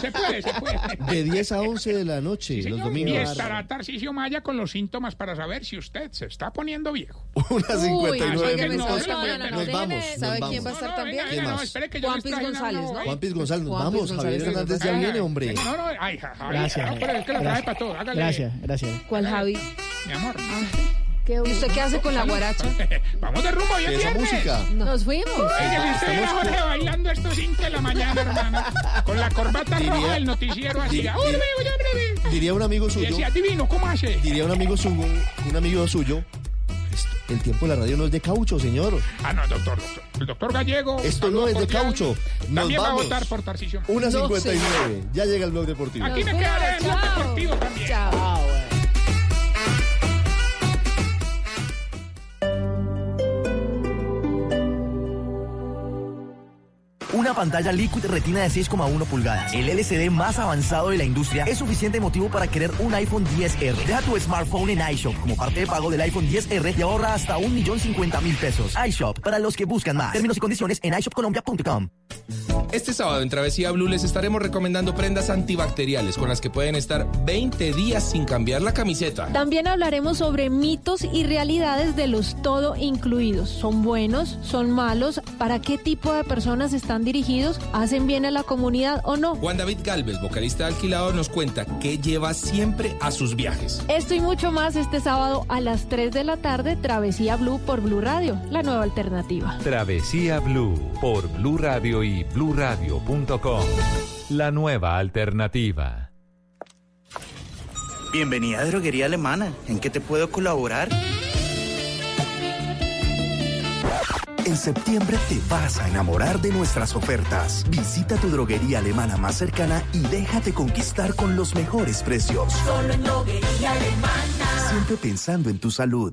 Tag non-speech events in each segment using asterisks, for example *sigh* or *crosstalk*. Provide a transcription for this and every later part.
Se puede, se puede. De 10 a 11 de la noche, Sí, los señor. domingos. Y estará Tarcisio Maya con los síntomas para saber si usted se está poniendo viejo. Una 59 así que no, minutos. no, no, no, nos no, vamos, ¿Sabe nos quién va vamos. a estar No, no, también? ¿Quién no, más? espere que yo Juan Piz González, ¿no? Juan Piz González, nos vamos. González, Javier Hernández ya viene, hombre. No, no, ay, ja- Javier, Gracias, no, pero es que lo trae gracias. para todo. Hágale. Gracias, gracias. ¿Cuál Javi? Mi amor. ¿Y usted qué hace con la guaracha? *laughs* Vamos de rumbo, ya ¿Qué esa música? Nos fuimos. Oiga, si usted viera a Jorge bailando a estos 5 de la mañana, hermano, con la corbata Diría- roja del noticiero así. Di- ¡Ah, di- hombre, oye, hombre! Diría un amigo Y suyo, decía, divino, ¿cómo hace? diría un amigo suyo, un amigo suyo, esto- el tiempo de la radio no es de caucho, señor. Ah, no, doctor, doctor. El doctor Gallego. Esto saludo no es de cordial. caucho. Nos También va a vamos. votar por Tarcisio. Una No, 59. Ya llega el blog deportivo. Aquí me quedaré en el deportivo también. Chao. Una pantalla Liquid Retina de 6,1 pulgadas. El LCD más avanzado de la industria es suficiente motivo para querer un iPhone 10R. Deja tu smartphone en iShop como parte de pago del iPhone 10R y ahorra hasta 1.050.000 pesos. iShop para los que buscan más. Términos y condiciones en iShopColombia.com. Este sábado en Travesía Blue les estaremos recomendando prendas antibacteriales con las que pueden estar 20 días sin cambiar la camiseta. También hablaremos sobre mitos y realidades de los todo incluidos. ¿Son buenos? ¿Son malos? ¿Para qué tipo de personas están dirigidos? ¿Hacen bien a la comunidad o no? Juan David Galvez, vocalista de alquilado, nos cuenta qué lleva siempre a sus viajes. Esto y mucho más este sábado a las 3 de la tarde, Travesía Blue por Blue Radio, la nueva alternativa. Travesía Blue por Blue Radio y bluradio.com. La nueva alternativa. Bienvenida a Droguería Alemana. ¿En qué te puedo colaborar? En septiembre te vas a enamorar de nuestras ofertas. Visita tu droguería alemana más cercana y déjate conquistar con los mejores precios. Solo en droguería alemana. Siempre pensando en tu salud.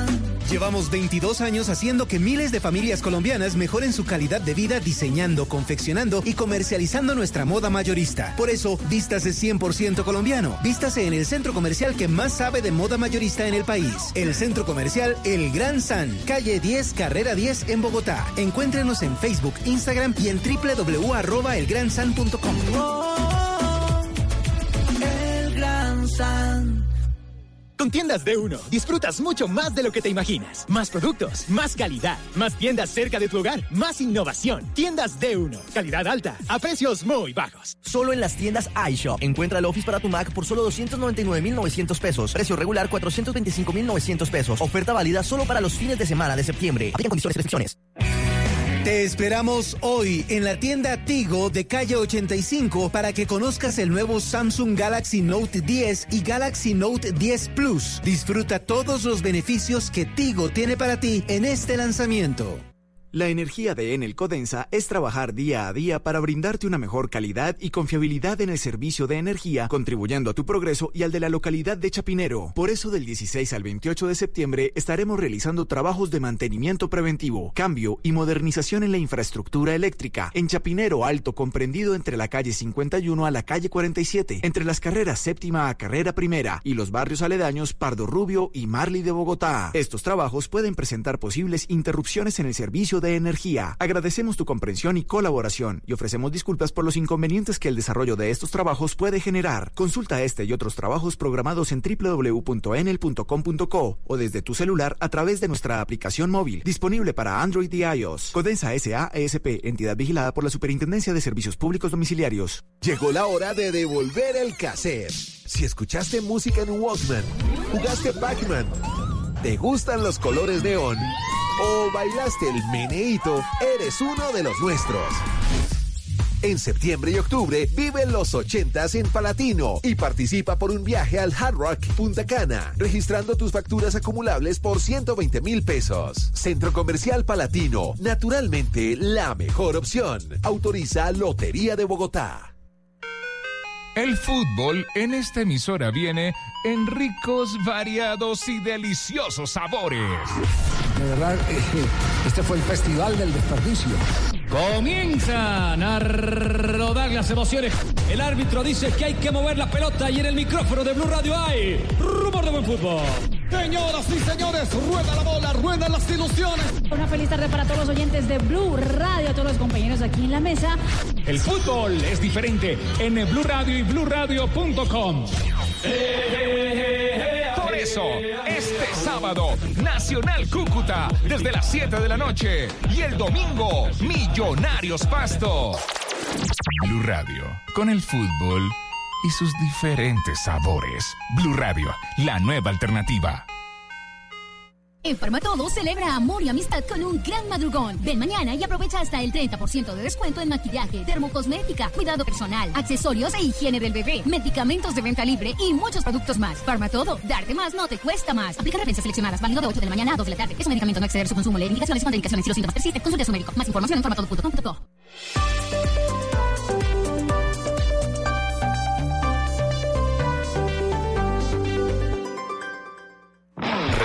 Llevamos 22 años haciendo que miles de familias colombianas mejoren su calidad de vida diseñando, confeccionando y comercializando nuestra moda mayorista. Por eso, vístase 100% colombiano. Vístase en el centro comercial que más sabe de moda mayorista en el país. El centro comercial El Gran San, calle 10, carrera 10 en Bogotá. Encuéntrenos en Facebook, Instagram y en www.elgransan.com. El Gran San. Con tiendas de uno, disfrutas mucho más de lo que te imaginas. Más productos, más calidad, más tiendas cerca de tu hogar, más innovación. Tiendas de uno, calidad alta, a precios muy bajos. Solo en las tiendas iShop. Encuentra el Office para tu Mac por solo 299.900 pesos. Precio regular 425.900 pesos. Oferta válida solo para los fines de semana de septiembre. Aplican condiciones y restricciones. Te esperamos hoy en la tienda Tigo de calle 85 para que conozcas el nuevo Samsung Galaxy Note 10 y Galaxy Note 10 Plus. Disfruta todos los beneficios que Tigo tiene para ti en este lanzamiento. La energía de Enel Codensa es trabajar día a día para brindarte una mejor calidad y confiabilidad en el servicio de energía, contribuyendo a tu progreso y al de la localidad de Chapinero. Por eso del 16 al 28 de septiembre estaremos realizando trabajos de mantenimiento preventivo, cambio y modernización en la infraestructura eléctrica en Chapinero Alto, comprendido entre la calle 51 a la calle 47, entre las carreras séptima a carrera primera y los barrios aledaños Pardo Rubio y Marley de Bogotá. Estos trabajos pueden presentar posibles interrupciones en el servicio de energía. Agradecemos tu comprensión y colaboración y ofrecemos disculpas por los inconvenientes que el desarrollo de estos trabajos puede generar. Consulta este y otros trabajos programados en www.enel.com.co o desde tu celular a través de nuestra aplicación móvil, disponible para Android y iOS. Codensa SA ESP, entidad vigilada por la Superintendencia de Servicios Públicos Domiciliarios. Llegó la hora de devolver el cassette. Si escuchaste música en Walkman, jugaste Pac-Man, te gustan los colores neón o bailaste el meneíto, eres uno de los nuestros. En septiembre y octubre vive los 80s en Palatino y participa por un viaje al Hard Rock Punta Cana, registrando tus facturas acumulables por 120 mil pesos. Centro Comercial Palatino, naturalmente la mejor opción. Autoriza Lotería de Bogotá. El fútbol en esta emisora viene en ricos, variados y deliciosos sabores. De verdad, *laughs* este fue el festival del desperdicio. Comienzan a rodar las emociones. El árbitro dice que hay que mover la pelota y en el micrófono de Blue Radio hay rumor de buen fútbol. Señoras y señores, rueda la bola, ruedan las ilusiones. Una feliz tarde para todos los oyentes de Blue Radio, a todos los compañeros aquí en la mesa. El fútbol es diferente en Blue Radio y BlueRadio.com. Por eso, este sábado, Nacional Cúcuta, desde las 7 de la noche. Y el domingo, Millonarios Pasto. Blue Radio, con el fútbol y sus diferentes sabores. Blue Radio, la nueva alternativa. En Farmatodo celebra amor y amistad con un gran madrugón. Ven mañana y aprovecha hasta el 30% de descuento en maquillaje, termocosmética, cuidado personal, accesorios e higiene del bebé, medicamentos de venta libre y muchos productos más. Farmatodo, darte más no te cuesta más. Aplica referencias seleccionadas, válido de 8 de la mañana a 2 de la tarde. Es un medicamento no exceder su consumo. Lee indicaciones y contraindicaciones. Si los síntomas persisten, consulte a su médico. Más información en farmatodo.com.co.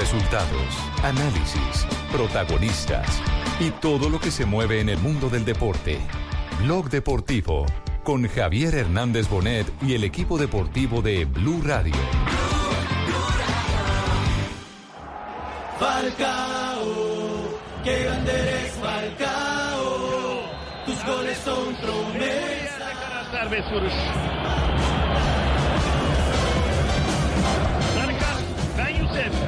Resultados, análisis, protagonistas y todo lo que se mueve en el mundo del deporte. Blog Deportivo con Javier Hernández Bonet y el equipo deportivo de Blue Radio. Falcao, qué grande eres Falcao. Tus goles son promesa. Serbest vuruş. Sarıkan, Ben Yusuf.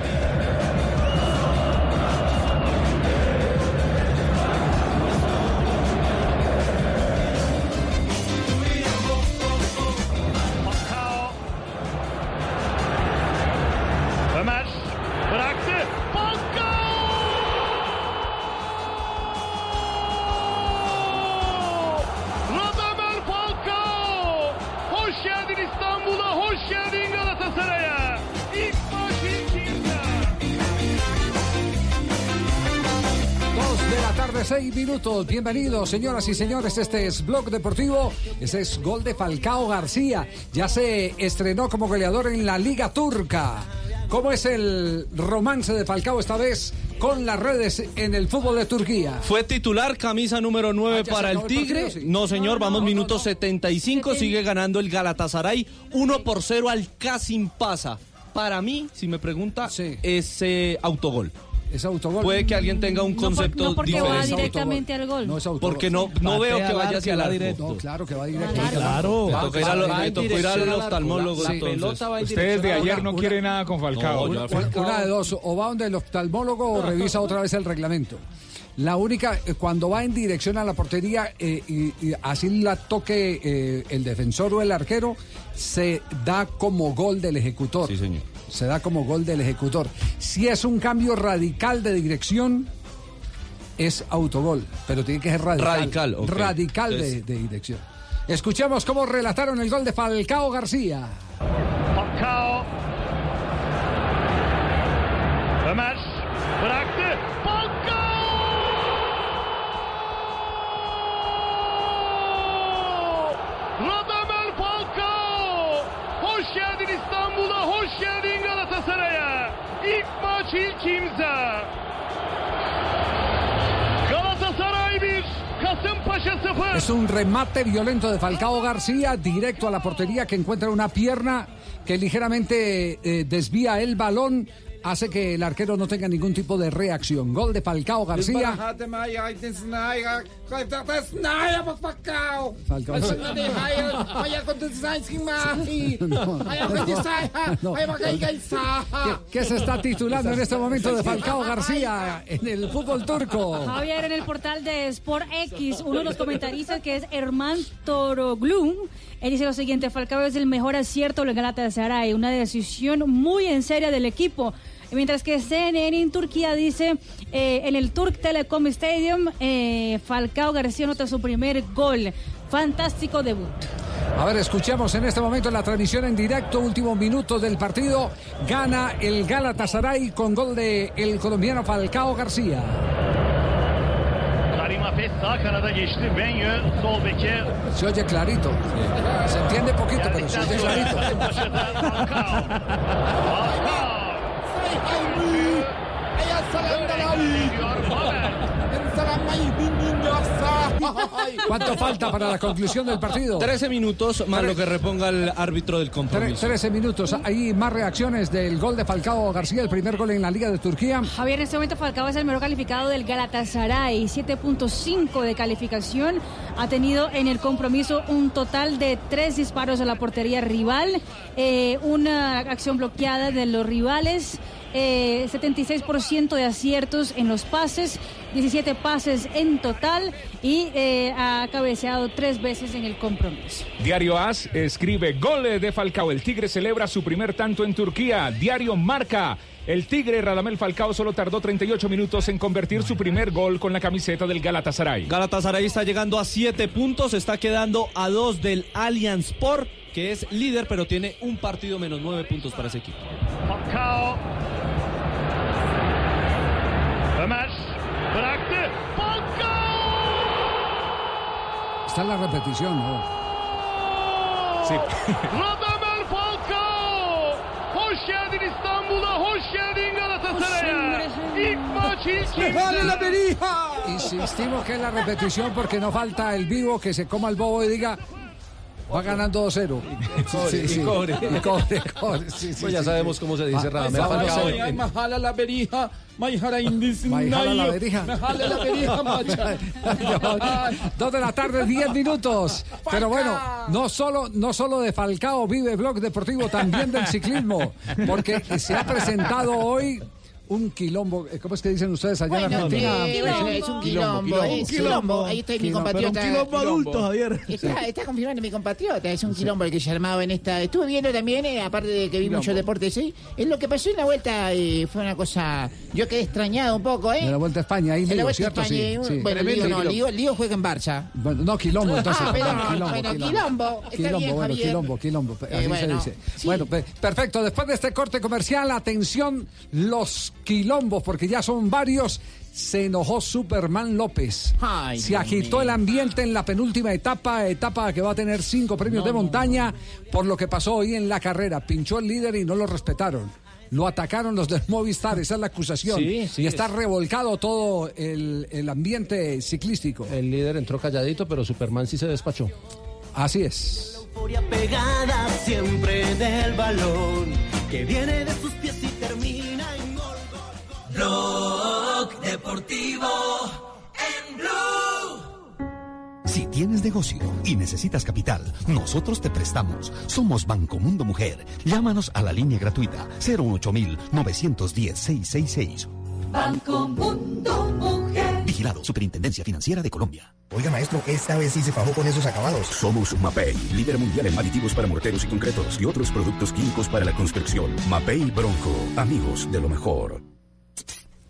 Tarde, seis minutos. Bienvenidos, señoras y señores. Este es Blog Deportivo. Este es gol de Falcao García. Ya se estrenó como goleador en la Liga Turca. ¿Cómo es el romance de Falcao esta vez con las redes en el fútbol de Turquía? Fue titular, camisa número 9 Ah, ¿ya para el Tigre. partido? Sí. No, señor, vamos minuto 75. Sigue ganando el Galatasaray 1 por 0 al Casim Pasa. Para mí, si me pregunta, es eh, autogol. Es autogol. Puede que alguien tenga un No, por- concepto no porque diferente. va directamente al gol. No es autogol. Porque no, no veo que vaya hacia el arco. No, claro que va directo. Claro. Me tocó ir al- me tocó ir al oftalmólogo, Sí. entonces. Ustedes de ayer no quieren nada con Falcao. Una, Falcao- una de dos, o va donde el oftalmólogo o revisa otra vez el reglamento. La única, eh, cuando va en dirección a la portería eh, y, y así la toque eh, el defensor o el arquero, se da como gol del ejecutor. Sí, señor. Se da como gol del ejecutor. Si es un cambio radical de dirección, es autogol, pero tiene que ser radical. Radical, de, de dirección. Escuchemos cómo relataron el gol de Falcao García. Falcao. Un remate violento de Falcao García directo a la portería que encuentra una pierna que ligeramente eh, desvía el balón, hace que el arquero no tenga ningún tipo de reacción. Gol de Falcao García. *laughs* ¿Qué, qué se está titulando en este momento de Falcao García en el fútbol turco? Javier, en el portal de Sport X, uno de los comentaristas que es Herman Toroglu, él dice lo siguiente, Falcao es el mejor acierto del Galatasaray, una decisión muy en seria del equipo. Mientras que CNN en Turquía dice, eh, en el Turk Telecom Stadium, eh, Falcao García nota su primer gol. Fantástico debut. A ver, escuchemos en este momento la transmisión en directo, últimos minutos del partido. Gana el Galatasaray con gol de el colombiano Falcao García. Beke. Se oye clarito. Se entiende poquito, pero se oye clarito. *laughs* ¿Cuánto falta para la conclusión del partido? 13 minutos más lo que reponga el árbitro del compromiso. 13 minutos. Hay más reacciones del gol de Falcao García, el primer gol en la Liga de Turquía. Javier, en este momento Falcao es el mejor calificado del Galatasaray, 7.5 de calificación. Ha tenido en el compromiso un total de tres disparos a la portería rival, eh, una acción bloqueada de los rivales, eh, 76% de aciertos en los pases, 17 pases en total y eh, ha cabeceado tres veces en el compromiso. Diario AS escribe goles de Falcao. El Tigre celebra su primer tanto en Turquía. Diario Marca. El Tigre Radamel Falcao solo tardó 38 minutos en convertir su primer gol con la camiseta del Galatasaray. Galatasaray está llegando a 7 puntos, está quedando a 2 del Allianz Sport, que es líder, pero tiene un partido menos 9 puntos para ese equipo. Falcao. Ömer bıraktı. Falcao! Está en la repetición, ¿no? Sí. *laughs* Radamel Falcao! Hoş geldin İstanbul'a, hoş geldin Galatasaray'a. İlk maç ilk imza. Insistimos que es la repetición porque no falta el vivo que se coma el bobo y diga. Va ganando 2-0. cobre, y cobre. Y cobre, cobre, sí, sí, Pues ya sí. sabemos cómo se dice Ah, Radamel Falcao. Me jala la verija, me jala Me jala la verija. Me jala la verija, *laughs* macha. Dos de la tarde, 10 minutos. Pero bueno, no solo, no solo de Falcao vive Blog Deportivo, también del ciclismo. Porque se ha presentado hoy un quilombo. eh, ¿Cómo es que dicen ustedes allá en Bueno, Argentina? eh, bueno, es un quilombo, quilombo. es quilombo. Ahí está mi Quilombo, compatriota. pero un quilombo adulto, Javier. Está, está confirmando mi compatriota, es un quilombo el que se ha armado en esta. Estuve viendo también, eh, aparte de que vi mucho deporte, sí. Es lo que pasó en la vuelta, eh, fue una cosa. Yo quedé extrañado un poco, ¿eh? De la Vuelta a España, ahí En la ¿cierto? España, Sí, eh, sí. Bueno, Lío no, Lío, Lío juega en Barça. Bueno, no, quilombo, entonces. Ah, pero, perdón, bueno, quilombo, está Quilombo, bien, bueno, quilombo, quilombo. Eh, así bueno, se dice. Bueno, pe- perfecto. Después de este corte comercial, atención, los quilombos, porque ya son varios. Se enojó Superman López. Ay, se agitó el ambiente en la penúltima etapa, etapa que va a tener cinco premios de montaña, por lo que pasó hoy en la carrera. Pinchó el líder y no lo respetaron. Lo atacaron los del *laughs* Movistar, esa es la acusación. Sí, sí, y está es- revolcado todo el, el ambiente ciclístico. El líder entró calladito, pero Superman sí se despachó. Así es. Euforia pegada siempre del balón que viene de sus pies y termina. Blog Deportivo en Blue. Si tienes negocio y necesitas capital, nosotros te prestamos. Somos Banco Mundo Mujer. Llámanos a la línea gratuita 08910-666. Banco Mundo Mujer. Vigilado Superintendencia Financiera de Colombia. Oiga, maestro, esta vez sí se fajó con esos acabados. Somos Mapei, líder mundial en aditivos para morteros y concretos y otros productos químicos para la construcción. Mapei Bronco, amigos de lo mejor.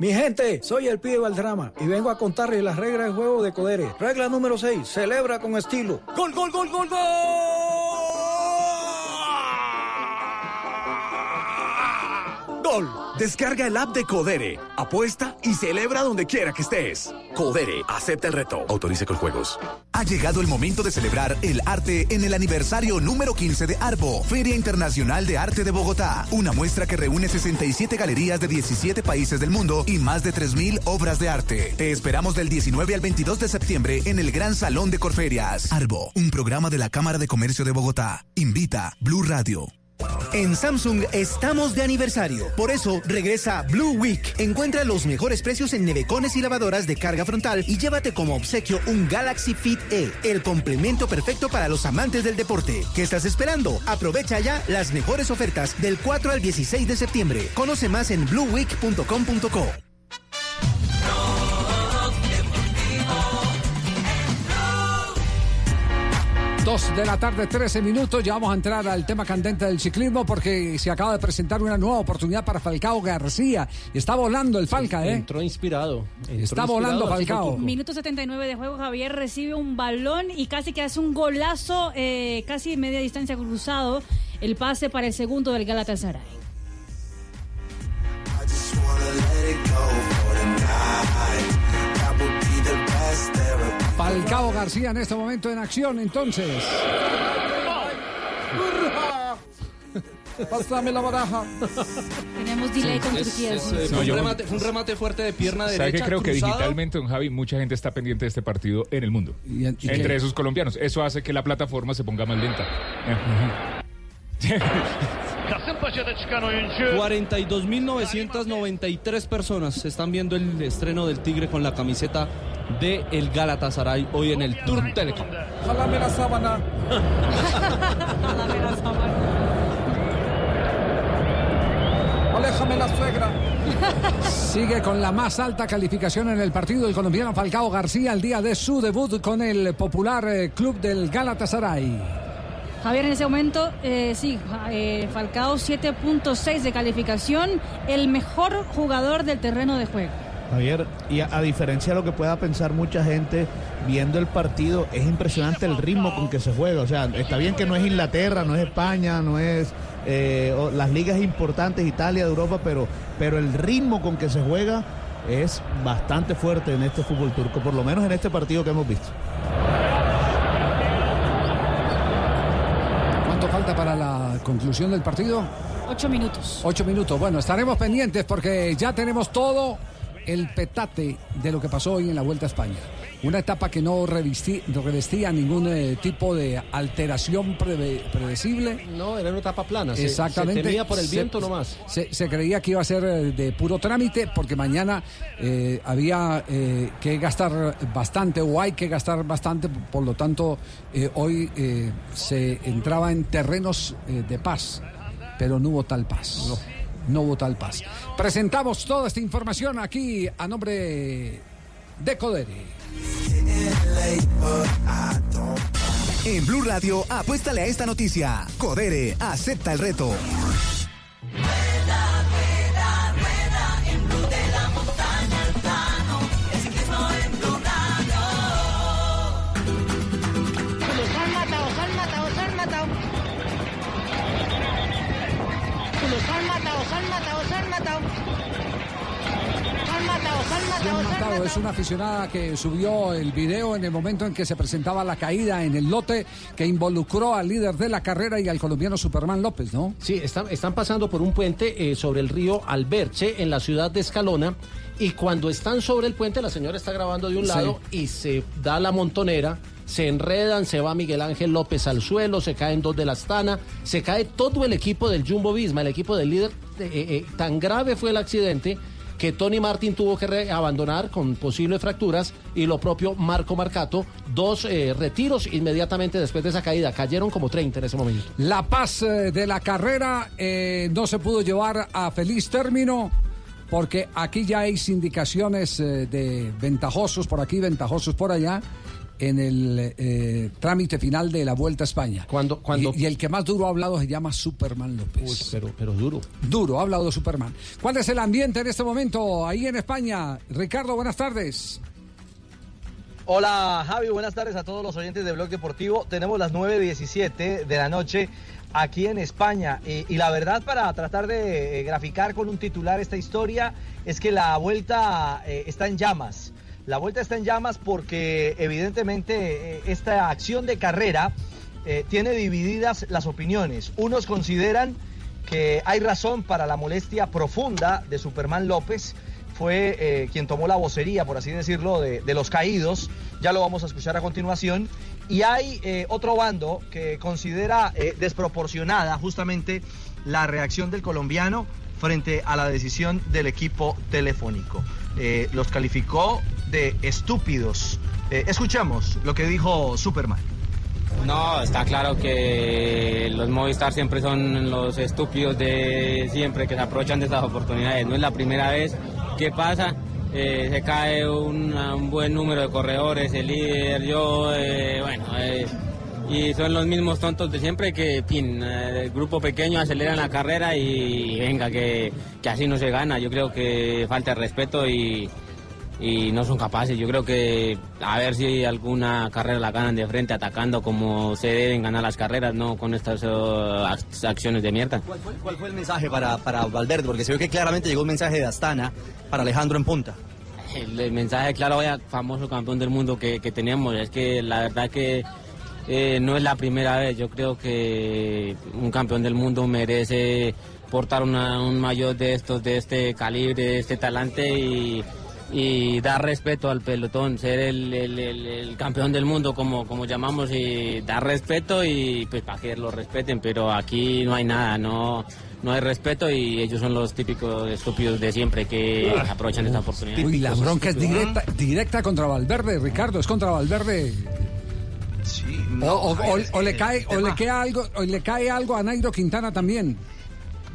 Mi gente, soy el pibe Valdrama y vengo a contarles las reglas del juego de Codere. Regla número 6, celebra con estilo. ¡Gol, gol, gol, gol, gol! Descarga el app de Codere, apuesta y celebra donde quiera que estés. Codere, acepta el reto. Autorice con juegos. Ha llegado el momento de celebrar el arte en el aniversario número 15 de ARBO, Feria Internacional de Arte de Bogotá. Una muestra que reúne 67 galerías de 17 países del mundo y más de 3.000 obras de arte. Te esperamos del 19 al 22 de septiembre en el Gran Salón de Corferias. ARBO, un programa de la Cámara de Comercio de Bogotá. Invita Blue Radio. En Samsung estamos de aniversario. Por eso regresa Blue Week. Encuentra los mejores precios en nevecones y lavadoras de carga frontal y llévate como obsequio un Galaxy Fit E, el complemento perfecto para los amantes del deporte. ¿Qué estás esperando? Aprovecha ya las mejores ofertas del 4 al 16 de septiembre. Conoce más en blueweek.com.co. Dos de la tarde, 13 minutos. Ya vamos a entrar al tema candente del ciclismo porque se acaba de presentar una nueva oportunidad para Falcao García. Está volando el Falca, ¿eh? Entró inspirado. Entró Está volando inspirado, Falcao. Minuto 79 de juego, Javier recibe un balón y casi que hace un golazo, eh, casi de media distancia cruzado, el pase para el segundo del Galatasaray. Falcao García en este momento en acción, entonces. *laughs* Pásame la baraja. Tenemos delay con Es- Turquía. es, sí. No, fue, un remate, fue un remate fuerte de pierna ¿Sabe derecha. que creo que digitalmente, don Javi, mucha gente está pendiente de este partido en el mundo? y Entre qué? esos colombianos. Eso hace que la plataforma se ponga más lenta. *laughs* Kasımpaşa'da çıkan oyuncu 42.993 personas están viendo el estreno del Tigre con la camiseta de el Galatasaray hoy en el Tour Telecom. Jálame la sábana. *laughs* Aléjame la suegra. Sigue con la más alta calificación en el partido el colombiano Falcao García el día de su debut con el popular eh, club del Galatasaray. Javier, en ese momento, eh, sí, eh, Falcao 7.6 de calificación, el mejor jugador del terreno de juego. Javier, y a, diferencia de lo que pueda pensar mucha gente viendo el partido, es impresionante el ritmo con que se juega. O sea, está bien que no es Inglaterra, no es España, no es eh, las ligas importantes, Italia, Europa, pero, pero el ritmo con que se juega es bastante fuerte en este fútbol turco, por lo menos en este partido que hemos visto. Conclusión del partido? Ocho minutos. Ocho minutos. Bueno, estaremos pendientes porque ya tenemos todo el petate de lo que pasó hoy en la Vuelta a España. Una etapa que no, no revestía ningún eh, tipo de alteración preve- predecible. No, era una etapa plana. se- Exactamente. Se temía por el Se- viento nomás. Se, se creía que iba a ser eh, de puro trámite porque mañana eh, había eh, que gastar bastante o hay que gastar bastante, por lo tanto hoy se entraba en terrenos de paz, pero no hubo tal paz. No. hubo tal paz. Presentamos toda esta información aquí a nombre de Codere. En Blue Radio, apuéstale a esta noticia. Codere, acepta el reto. Matado, matado. Es una aficionada que subió el video en el momento en que se presentaba la caída en el lote que involucró al líder de la carrera y al colombiano Superman López, ¿no? Sí, están, están pasando por un puente eh, sobre el río Alberche en la ciudad de Escalona y cuando están sobre el puente la señora está grabando de un Sí. lado y se da la montonera, se enredan, se va Miguel Ángel López al suelo, se caen dos de la Astana, se cae todo el equipo del Jumbo Visma, el equipo del líder. eh, eh, tan grave fue el accidente que Tony Martin tuvo que abandonar con posibles fracturas y lo propio Marco Marcato, dos eh, retiros inmediatamente después de esa caída, cayeron como 30 en ese momento. La paz eh, de la carrera eh, no se pudo llevar a feliz término porque aquí ya hay indicaciones de ventajosos por aquí, ventajosos por allá en el eh, trámite final de la Vuelta a España. Cuando, cuando... Y, y el que más duro ha hablado se llama Superman López. pero, pero duro. Duro, ha hablado Superman. ¿Cuál es el ambiente en este momento ahí en España? Ricardo, buenas tardes. Hola Javi, buenas tardes a todos los oyentes de Blog Deportivo. Tenemos las 9.17 de la noche aquí en España y, y la verdad para tratar de eh, graficar con un titular esta historia es que la vuelta eh, está en llamas. La vuelta está en llamas porque evidentemente eh, esta acción de carrera eh, tiene divididas las opiniones. Unos consideran que hay razón para la molestia profunda de Superman López fue eh, quien tomó la vocería, por así decirlo, de, los caídos. Ya lo vamos a escuchar a continuación. Y hay otro bando que considera desproporcionada justamente la reacción del colombiano frente a la decisión del equipo telefónico. Eh, los calificó de estúpidos. Eh, escuchamos lo que dijo Superman. No, está claro que los Movistar siempre son los estúpidos de siempre que se aprovechan de estas oportunidades. No es la primera vez que pasa. Eh, se cae un buen número de corredores, el líder, yo, eh, bueno, y son los mismos tontos de siempre que, fin, eh, el grupo pequeño aceleran la carrera y venga, que, que así no se gana. Yo creo que falta el respeto y, y no son capaces. Yo creo que a ver si alguna carrera la ganan de frente, atacando como se deben ganar las carreras, no con estas eh, ac- acciones de mierda. ¿Cuál fue, cuál fue el mensaje para, para Valverde? Porque se ve que claramente llegó un mensaje de Astana para Alejandro en punta. El, el mensaje claro, vaya, famoso campeón del mundo que, que tenemos, es que la verdad que eh, no es la primera vez. Yo creo que un campeón del mundo merece portar una- un mayor de estos, de este calibre, de este talante y, y dar respeto al pelotón, ser el, el- el- el campeón del mundo como, como llamamos y dar respeto y pues para que lo respeten, pero aquí no hay nada, no, no hay respeto y ellos son los típicos estúpidos de siempre que aprovechan esta oportunidad. Uy, la bronca es directa, directa contra Valverde, Ricardo, es contra Valverde. O, o- o- o le cae, o le queda algo, o le cae algo a Nairo Quintana también.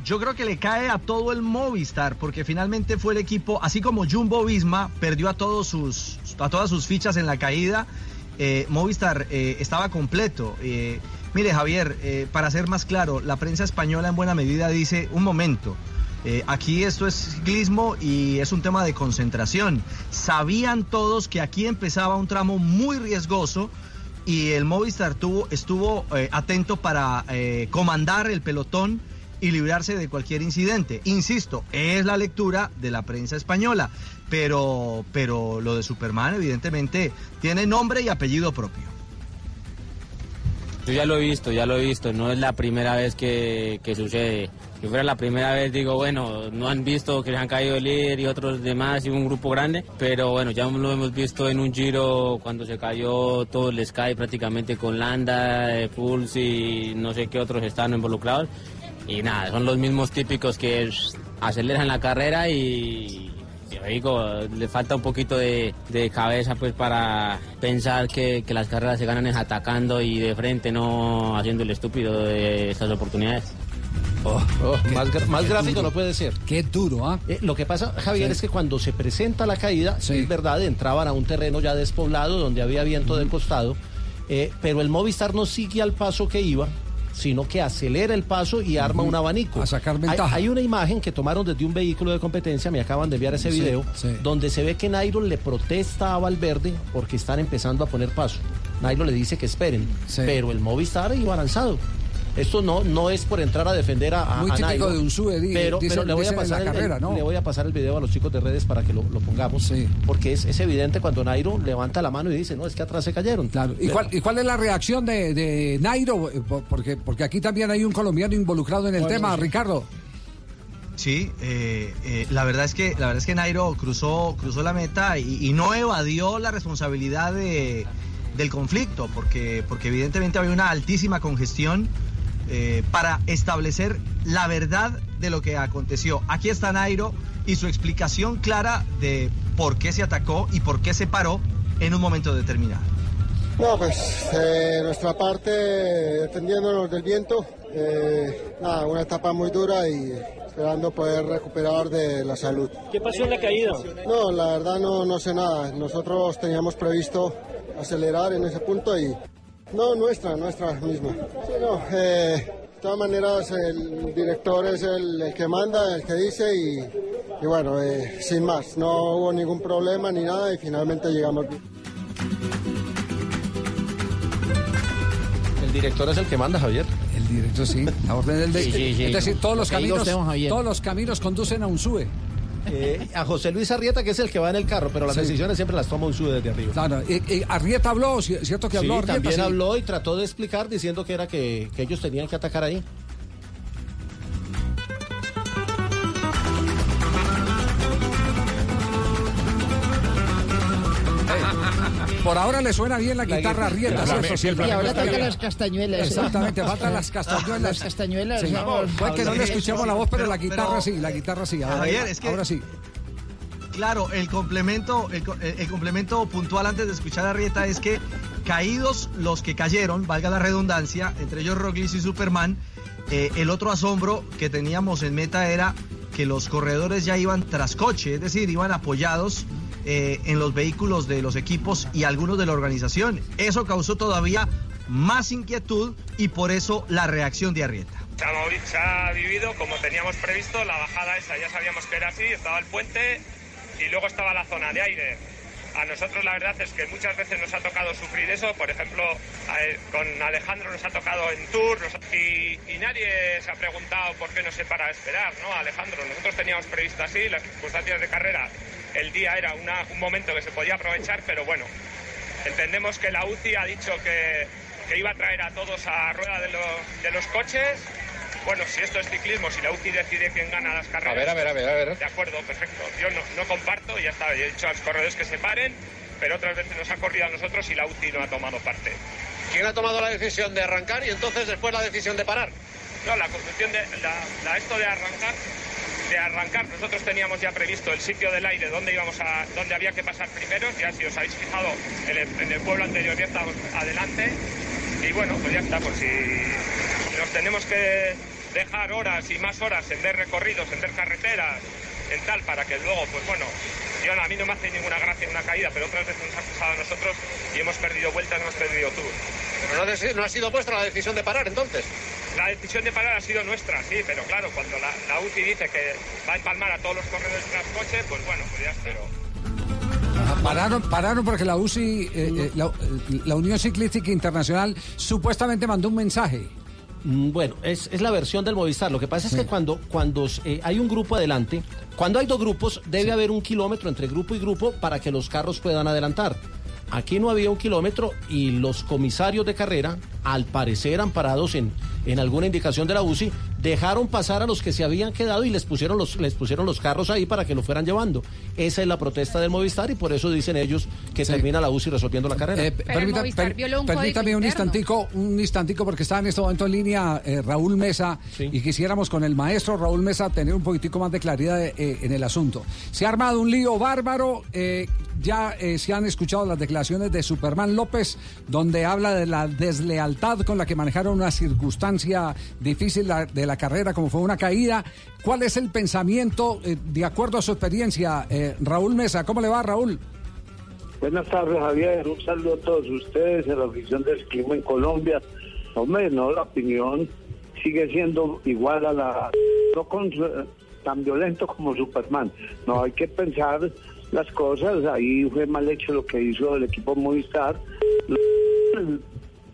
Yo creo que le cae a todo el Movistar, porque finalmente fue el equipo, así como Jumbo Visma perdió a, todos sus, a todas sus fichas en la caída, eh, Movistar eh, estaba completo. Eh, mire, Javier, eh, para ser más claro, la prensa española en buena medida dice, un momento, eh, aquí esto es ciclismo y es un tema de concentración. Sabían todos que aquí empezaba un tramo muy riesgoso y el Movistar tuvo, estuvo eh, atento para eh, comandar el pelotón y librarse de cualquier incidente. Insisto, es la lectura de la prensa española, pero, pero lo de Superman evidentemente tiene nombre y apellido propio. Yo ya lo he visto, ya lo he visto, no es la primera vez que, que sucede. Si fuera la primera vez, digo, bueno, no han visto que se han caído el líder y otros demás y un grupo grande, pero bueno, ya lo hemos visto en un giro cuando se cayó todo el Sky prácticamente con Landa, eh, Pulse y no sé qué otros están involucrados. Y nada, son los mismos típicos que aceleran la carrera y, digo, le falta un poquito de, de cabeza pues para pensar que, que las carreras se ganan es atacando y de frente, no haciendo el estúpido de estas oportunidades. Oh, más, gra- más gráfico no puede ser. Qué duro, ¿ah? lo que pasa, Javier, Sí. es que cuando se presenta la caída, es verdad, entraban a un terreno ya despoblado donde había viento del costado, eh, pero el Movistar no sigue al paso que iba, sino que acelera el paso y arma un abanico. A sacar ventaja. Hay, hay una imagen que tomaron desde un vehículo de competencia, me acaban de enviar ese Sí, video, sí. donde se ve que Nairo le protesta a Valverde porque están empezando a poner paso. Nairo le dice que esperen, pero el Movistar iba lanzado. Esto no, no es por entrar a defender a, a- Muy a típico Nairo, de un sube, di- pero, le voy a pasar el- carrera, el- ¿no? le voy a pasar el video a los chicos de redes para que lo, lo pongamos, porque es, es evidente cuando Nairo levanta la mano y dice, no, es que atrás se cayeron. Claro. ¿Y cuál, y cuál es la reacción de, de Nairo? Eh, por- Porque, porque aquí también hay un colombiano involucrado en el Bueno, tema, sí. Ricardo. Sí, eh, eh, la verdad es que la verdad es que Nairo cruzó cruzó la meta y, y no evadió la responsabilidad de- del conflicto, porque porque evidentemente había una altísima congestión eh, para establecer la verdad de lo que aconteció. Aquí está Nairo y su explicación clara de por qué se atacó y por qué se paró en un momento determinado. No, pues eh, nuestra parte defendiéndonos del viento, eh, nada, una etapa muy dura y esperando poder recuperar de la salud. ¿Qué pasó en la caída? No, la verdad no, no sé nada. Nosotros teníamos previsto acelerar en ese punto y no nuestra, nuestra misma. Sí, no, eh, de todas maneras el director es el, el que manda, el que dice y, y bueno, eh, sin más, no hubo ningún problema ni nada y finalmente llegamos. El director es el que manda, Javier. El director, sí. La orden del de- Sí, sí, sí. Es decir, todos los caminos, todos los caminos conducen a un sube. Eh, a José Luis Arrieta, que es el que va en el carro, pero las Sí. decisiones siempre las toma un sube desde arriba. Claro, y- y Arrieta habló, ¿ci- ¿cierto que habló Sí, Arrieta? también Sí. habló y trató de explicar diciendo que era que, que ellos tenían que atacar ahí. Por ahora le suena bien la La guitarra Sí, Y ahora toca las castañuelas. Exactamente, faltan las *laughs* castañuelas. Las castañuelas. Sí. vamos. Puede que no le escuchemos la voz, pero, la guitarra pero- sí, la guitarra sí. Ahora, Javier, es que- ahora sí. Claro, el complemento, el, co- el complemento puntual antes de escuchar a Rieta es que caídos los que cayeron, valga la redundancia, entre ellos Roglic y Superman, eh, el otro asombro que teníamos en meta era que los corredores ya iban tras coche, es decir, iban apoyados eh, en los vehículos de los equipos y algunos de la organización. Eso causó todavía más inquietud y por eso la reacción de Arrieta. Se se ha vivido como teníamos previsto, la bajada esa ya sabíamos que era así, estaba el puente y luego estaba la zona de aire. A nosotros la verdad es que muchas veces nos ha tocado sufrir eso, por ejemplo, con Alejandro nos ha tocado en Tour y, nadie se ha preguntado por qué no se para a esperar, ¿no? Alejandro, nosotros teníamos previsto así, las circunstancias de carrera, el día era un momento que se podía aprovechar, pero bueno, entendemos que la UCI ha dicho que, iba a traer a todos a rueda de los coches. Bueno, si esto es ciclismo, si la UCI decide quién gana las carreras. A ver, a ver, a ver, a ver. De acuerdo, perfecto. Yo no, no comparto, ya está, he dicho a los corredores que se paren, pero otras veces nos ha corrido a nosotros y la UCI no ha tomado parte. ¿Quién ha tomado la decisión de arrancar y entonces después la decisión de parar? No, la construcción de la, la- esto de arrancar, de arrancar, nosotros teníamos ya previsto el sitio del aire donde íbamos a, donde había que pasar primero, ya si os habéis fijado en el, en el pueblo anterior ya estábamos adelante y bueno, pues ya está, pues si nos tenemos que dejar horas y más horas en ver recorridos, en ver carreteras, en tal, para que luego, pues bueno, yo a mí no me hace ninguna gracia una caída, pero otras veces nos ha pasado a nosotros y hemos perdido vueltas, hemos perdido tour. Pero no, no ha sido vuestra la decisión de parar entonces. La decisión de parar ha sido nuestra, sí, pero claro, cuando la, la UCI dice que va a empalmar a todos los corredores tras coche, pues bueno, pues ya espero. Pararon, pararon porque la UCI, eh, eh, la, la Unión Ciclística Internacional, supuestamente mandó un mensaje. Mm, Bueno, es, es la versión del Movistar. Lo que pasa es que cuando, cuando eh, hay un grupo adelante, cuando hay dos grupos, debe haber un kilómetro entre grupo y grupo para que los carros puedan adelantar. Aquí no había un kilómetro y los comisarios de carrera, al parecer amparados en, en alguna indicación de la UCI, dejaron pasar a los que se habían quedado y les pusieron los, les pusieron los carros ahí para que lo fueran llevando. Esa es la protesta del Movistar y por eso dicen ellos que termina la UCI resolviendo la carrera. Eh, permita- per- permítame un instantico, un instantico porque está en este momento en línea eh, Raúl Mesa y quisiéramos con el maestro Raúl Mesa tener un poquitico más de claridad eh, en el asunto. Se ha armado un lío bárbaro, eh, ya eh, se han escuchado las declaraciones de Superman López donde habla de la deslealtad con la que manejaron una circunstancia difícil de la carrera como fue una caída. ¿Cuál es el pensamiento eh, de acuerdo a su experiencia, eh, Raúl Mesa? ¿Cómo le va Raúl? Buenas tardes, Javier. Un saludo a todos ustedes, a la oficina del clima en Colombia. Hombre, no, la opinión sigue siendo igual a la... No con, tan violento como Superman. No, hay que pensar las cosas. Ahí fue mal hecho lo que hizo el equipo Movistar.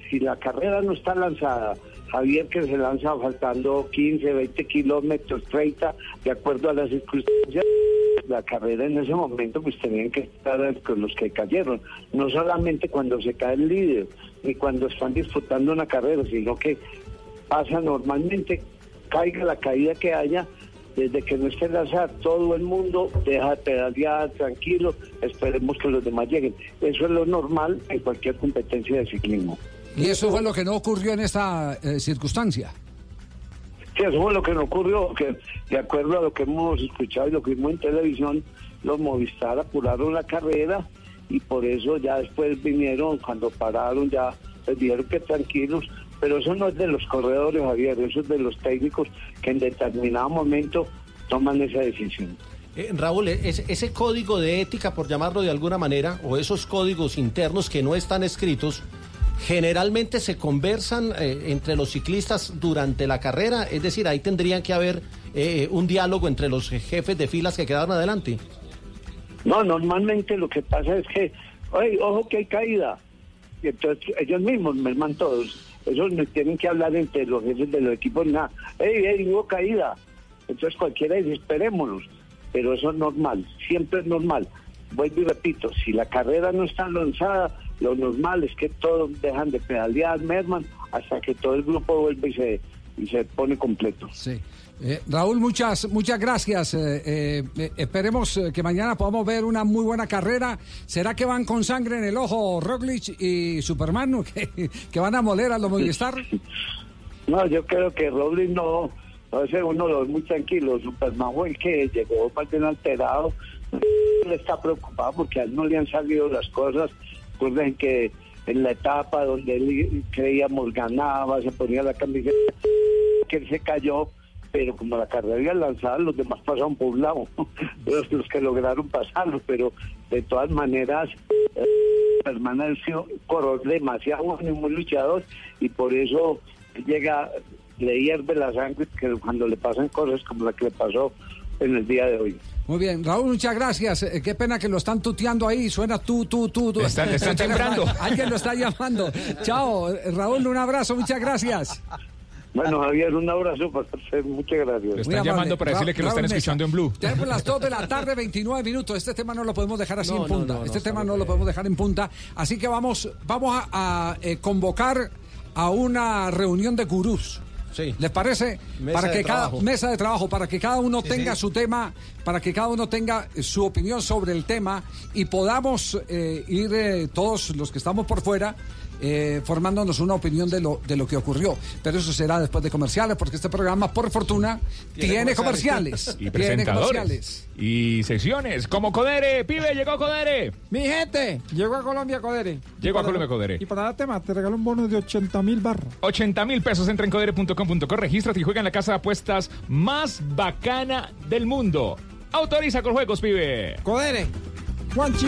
Si la carrera no está lanzada, Javier que se lanza faltando 15, 20 kilómetros, 30, de acuerdo a las circunstancias, la carrera en ese momento pues tenían que estar con los que cayeron, no solamente cuando se cae el líder, ni cuando están disputando una carrera, sino que pasa normalmente, caiga la caída que haya, desde que no esté lanzada, todo el mundo deja de pedalear tranquilo, esperemos que los demás lleguen. Eso es lo normal en cualquier competencia de ciclismo. Y eso fue lo que no ocurrió en esta eh, circunstancia. Sí, eso fue lo que no ocurrió, que de acuerdo a lo que hemos escuchado y lo que vimos en televisión, los Movistar apuraron la carrera y por eso ya después vinieron, cuando pararon ya les dijeron que tranquilos, pero eso no es de los corredores, Javier, eso es de los técnicos que en determinado momento toman esa decisión. Eh, Raúl, e- ese, ese código de ética, por llamarlo de alguna manera, o esos códigos internos que no están escritos, generalmente se conversan eh, entre los ciclistas durante la carrera, es decir, ahí tendrían que haber eh, un diálogo entre los jefes de filas que quedaron adelante. No, normalmente lo que pasa es que, oye, ojo que hay caída. Y entonces ellos mismos merman todos. Esos no tienen que hablar entre los jefes de los equipos, nada. Ey, ey, hubo caída. Entonces cualquiera dice, esperémonos. Pero eso es normal, siempre es normal. Vuelvo y repito, si la carrera no está lanzada, lo normal es que todos dejan de pedalear, merman, hasta que todo el grupo vuelve y se, y se pone completo. Sí. Eh, Raúl, muchas, muchas gracias. Eh, eh, esperemos que mañana podamos ver una muy buena carrera. ¿Será que van con sangre en el ojo Roglic y Superman? ¿Que, *laughs* que van a moler a los Movistar? *laughs* No, yo creo que Robles no, a veces uno lo ve muy tranquilo. Superman fue el que llegó más bien alterado. Él está preocupado porque a él no le han salido las cosas. Recuerden que en la etapa donde él creíamos ganaba, se ponía la camiseta, que él se cayó, pero como la carrera había lanzada, los demás pasaron por un lado, *laughs* los, los que lograron pasarlo, pero de todas maneras, eh, Superman ha sido un corredor demasiado bueno y muy luchador, y por eso llega, le hierve la sangre que cuando le pasan cosas como la que le pasó en el día de hoy. Muy bien, Raúl, muchas gracias. Eh, qué pena que lo están tuteando ahí. Suena tú, tú, tú. tú. Están- están timbrando. *laughs* Alguien lo está llamando. Chao, Raúl, un abrazo, muchas gracias. *laughs* Bueno, Javier, un abrazo para usted, muchas gracias. Lo están llamando para decirle que lo están escuchando en Blue. Tenemos las 2 de la *laughs* tarde, 29 minutos. Este tema no lo podemos dejar así No, en punta. no, no, este tema no lo podemos dejar en punta. Así que vamos, vamos a, a, eh, convocar a una reunión de gurús. ¿Les parece? Mesa para de que cada trabajo. mesa de trabajo, para que cada uno Sí, tenga sí. su tema, para que cada uno tenga eh, su opinión sobre el tema y podamos eh, ir eh, todos los que estamos por fuera eh, formándonos una opinión de lo, de lo que ocurrió. Pero eso será después de comerciales, porque este programa, por fortuna, tiene, Tiene comerciales. *laughs* Y tiene presentadores. comerciales. Y secciones como Codere. Pibe, llegó Codere. Mi gente, llegó a Colombia Codere. Llegó a Colombia Codere. Y para dar tema, te regalo un bono de 80 mil barras. 80 mil pesos. Entra en codere.com.co, regístrate y juega en la casa de apuestas más bacana del mundo. Autoriza con juegos, pibe. Codere, Juanchi.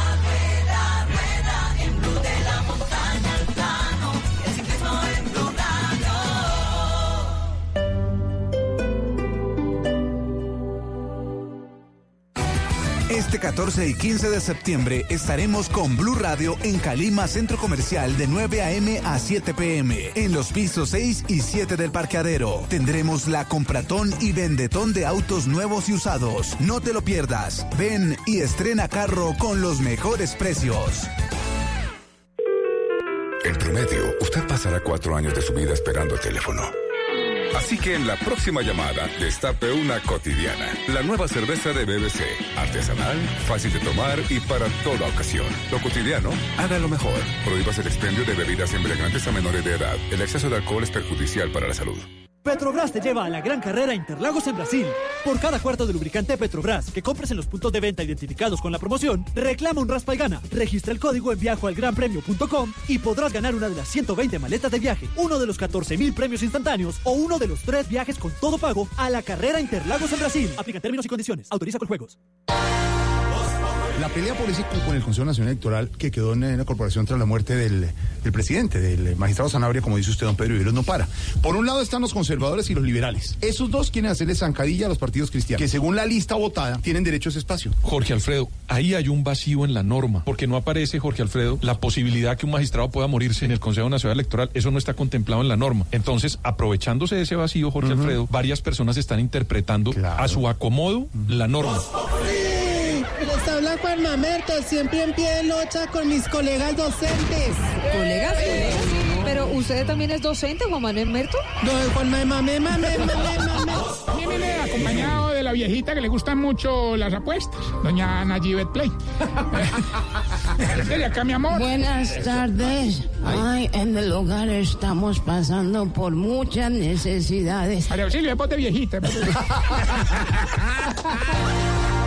Este 14 y 15 de septiembre estaremos con Blue Radio en Calima Centro Comercial de 9 a.m. a 7 p.m. en los pisos 6 y 7 del parqueadero. Tendremos la compratón y vendetón de autos nuevos y usados. No te lo pierdas. Ven y estrena carro con los mejores precios. En promedio, usted pasará cuatro años de su vida esperando el teléfono. Así que en la próxima llamada, destape una cotidiana. La nueva cerveza de BBC. Artesanal, fácil de tomar y para toda ocasión. Lo cotidiano, haga lo mejor. Prohíbas el expendio de bebidas embriagantes a menores de edad. El exceso de alcohol es perjudicial para la salud. Petrobras te lleva a la gran carrera Interlagos en Brasil. Por cada cuarto de lubricante Petrobras que compres en los puntos de venta identificados con la promoción, reclama un raspa y gana. Registra el código en viajoalgranpremio.com y podrás ganar una de las 120 maletas de viaje, uno de los 14 mil premios instantáneos o uno de los tres viajes con todo pago a la carrera Interlagos en Brasil. Aplica términos y condiciones. Autoriza con juegos. La pelea política con el Consejo Nacional Electoral que quedó en la corporación tras la muerte del, del presidente, del magistrado Sanabria, como dice usted, don Pedro Viveros, no para. Por un lado están los conservadores y los liberales. Esos dos quieren hacerle zancadilla a los partidos cristianos, que según la lista votada tienen derecho a ese espacio. Jorge Alfredo, ahí hay un vacío en la norma, porque no aparece, Jorge Alfredo, la posibilidad que un magistrado pueda morirse en el Consejo Nacional Electoral. Eso no está contemplado en la norma. Entonces, aprovechándose de ese vacío, Jorge Alfredo, varias personas están interpretando a su acomodo la norma. Les habla Juan Mamerto, siempre en pie de lucha con mis colegas docentes. ¿Colegas? Pero usted también es docente, Juan Manuel Merto. No, Juan Mame, Mame, Mame, Mame, Mame. Viene acompañado de la viejita que le gustan mucho las apuestas, doña Nayibet Play. Acá, mi amor. Buenas tardes. Ay, en el hogar estamos pasando por muchas necesidades. María Auxilio, de viejita. *laughs*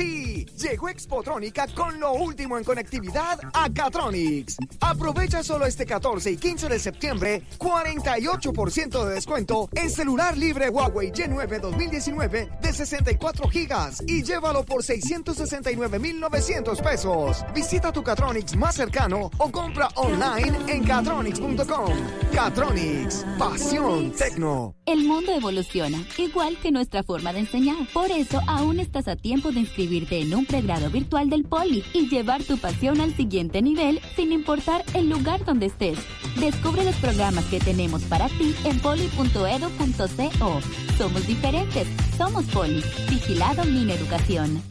Sí, llegó Expotrónica con lo último en conectividad a Catronics. Aprovecha solo este 14 y 15 de septiembre 48% de descuento en celular libre Huawei Y9 2019 de 64 gigas y llévalo por 669,900 pesos. Visita tu Catronics más cercano o compra online en catronics.com. Catronics, pasión tecno. El mundo evoluciona, igual que nuestra forma de enseñar. Por eso aún estás a tiempo de inscribirte en un pregrado virtual del Poli y llevar tu pasión al siguiente nivel sin importar el lugar donde estés. Descubre los programas que tenemos para ti en poli.edu.co. Somos diferentes, somos Poli. Vigilado Mi Educación.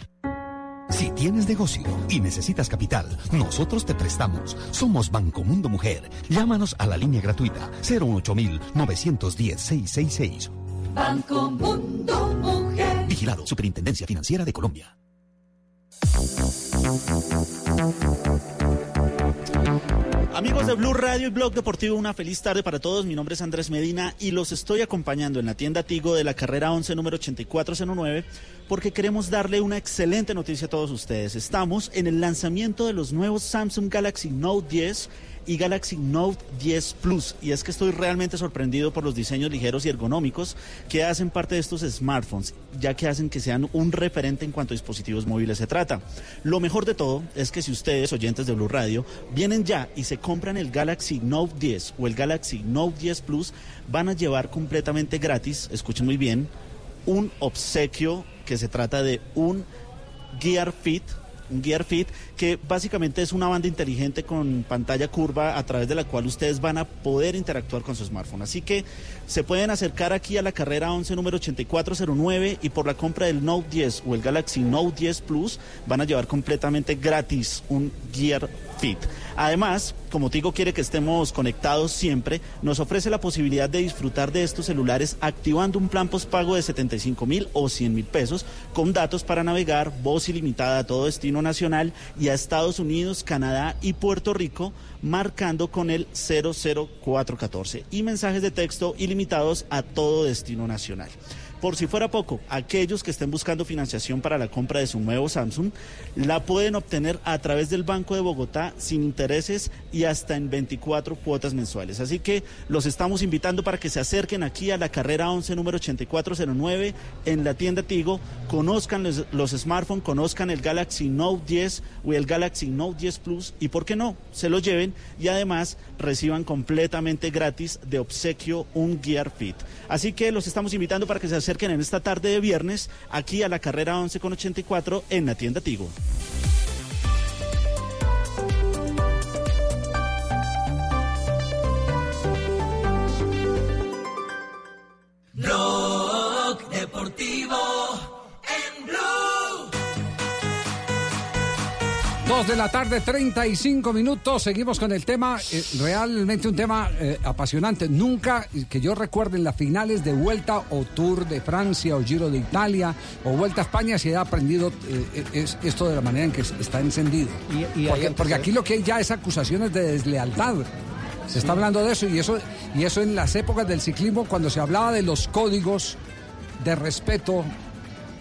Si tienes negocio y necesitas capital, nosotros te prestamos. Somos Banco Mundo Mujer. Llámanos a la línea gratuita 018 910 666. Banco Mundo Mujer. Vigilado Superintendencia Financiera de Colombia. Amigos de Blue Radio y Blog Deportivo, una feliz tarde para todos. Mi nombre es Andrés Medina y los estoy acompañando en la tienda Tigo de la carrera 11 número 8409 porque queremos darle una excelente noticia a todos ustedes. Estamos en el lanzamiento de los nuevos Samsung Galaxy Note 10 y Galaxy Note 10 Plus. Y es que estoy realmente sorprendido por los diseños ligeros y ergonómicos que hacen parte de estos smartphones, ya que hacen que sean un referente en cuanto a dispositivos móviles se trata. Lo mejor de todo es que si ustedes, oyentes de Blue Radio, vienen ya y se compran el Galaxy Note 10 o el Galaxy Note 10 Plus, van a llevar completamente gratis, escuchen muy bien, un obsequio que se trata de un Gear Fit un Gear Fit, que básicamente es una banda inteligente con pantalla curva a través de la cual ustedes van a poder interactuar con su smartphone. Así que se pueden acercar aquí a la carrera 11 número 8409 y por la compra del Note 10 o el Galaxy Note 10 Plus van a llevar completamente gratis un Gear Fit. Además, como Tigo quiere que estemos conectados siempre, nos ofrece la posibilidad de disfrutar de estos celulares activando un plan postpago de 75 mil o 100 mil pesos con datos para navegar, voz ilimitada a todo destino nacional y a Estados Unidos, Canadá y Puerto Rico, marcando con el 00414 y mensajes de texto ilimitados a todo destino nacional. Por si fuera poco, aquellos que estén buscando financiación para la compra de su nuevo Samsung la pueden obtener a través del Banco de Bogotá sin intereses y hasta en 24 cuotas mensuales. Así que los estamos invitando para que se acerquen aquí a la carrera 11 número 8409 en la tienda Tigo, conozcan los, los smartphones, conozcan el Galaxy Note 10 o el Galaxy Note 10 Plus y por qué no, se lo lleven y además reciban completamente gratis de obsequio un Gear Fit. Así que los estamos invitando para que se acerquen en esta tarde de viernes aquí a la carrera 11 con 84 en la tienda Tigo. Blog Deportivo Dos de la tarde, 35 minutos. Seguimos con el tema, eh, realmente un tema eh, apasionante. Nunca que yo recuerde en las finales de Vuelta o Tour de Francia o Giro de Italia o Vuelta a España se ha aprendido eh, es, esto de la manera en que está encendido. Y- y hay porque, aquí lo que hay ya es acusaciones de deslealtad. Se está hablando de eso y eso y eso en las épocas del ciclismo cuando se hablaba de los códigos de respeto,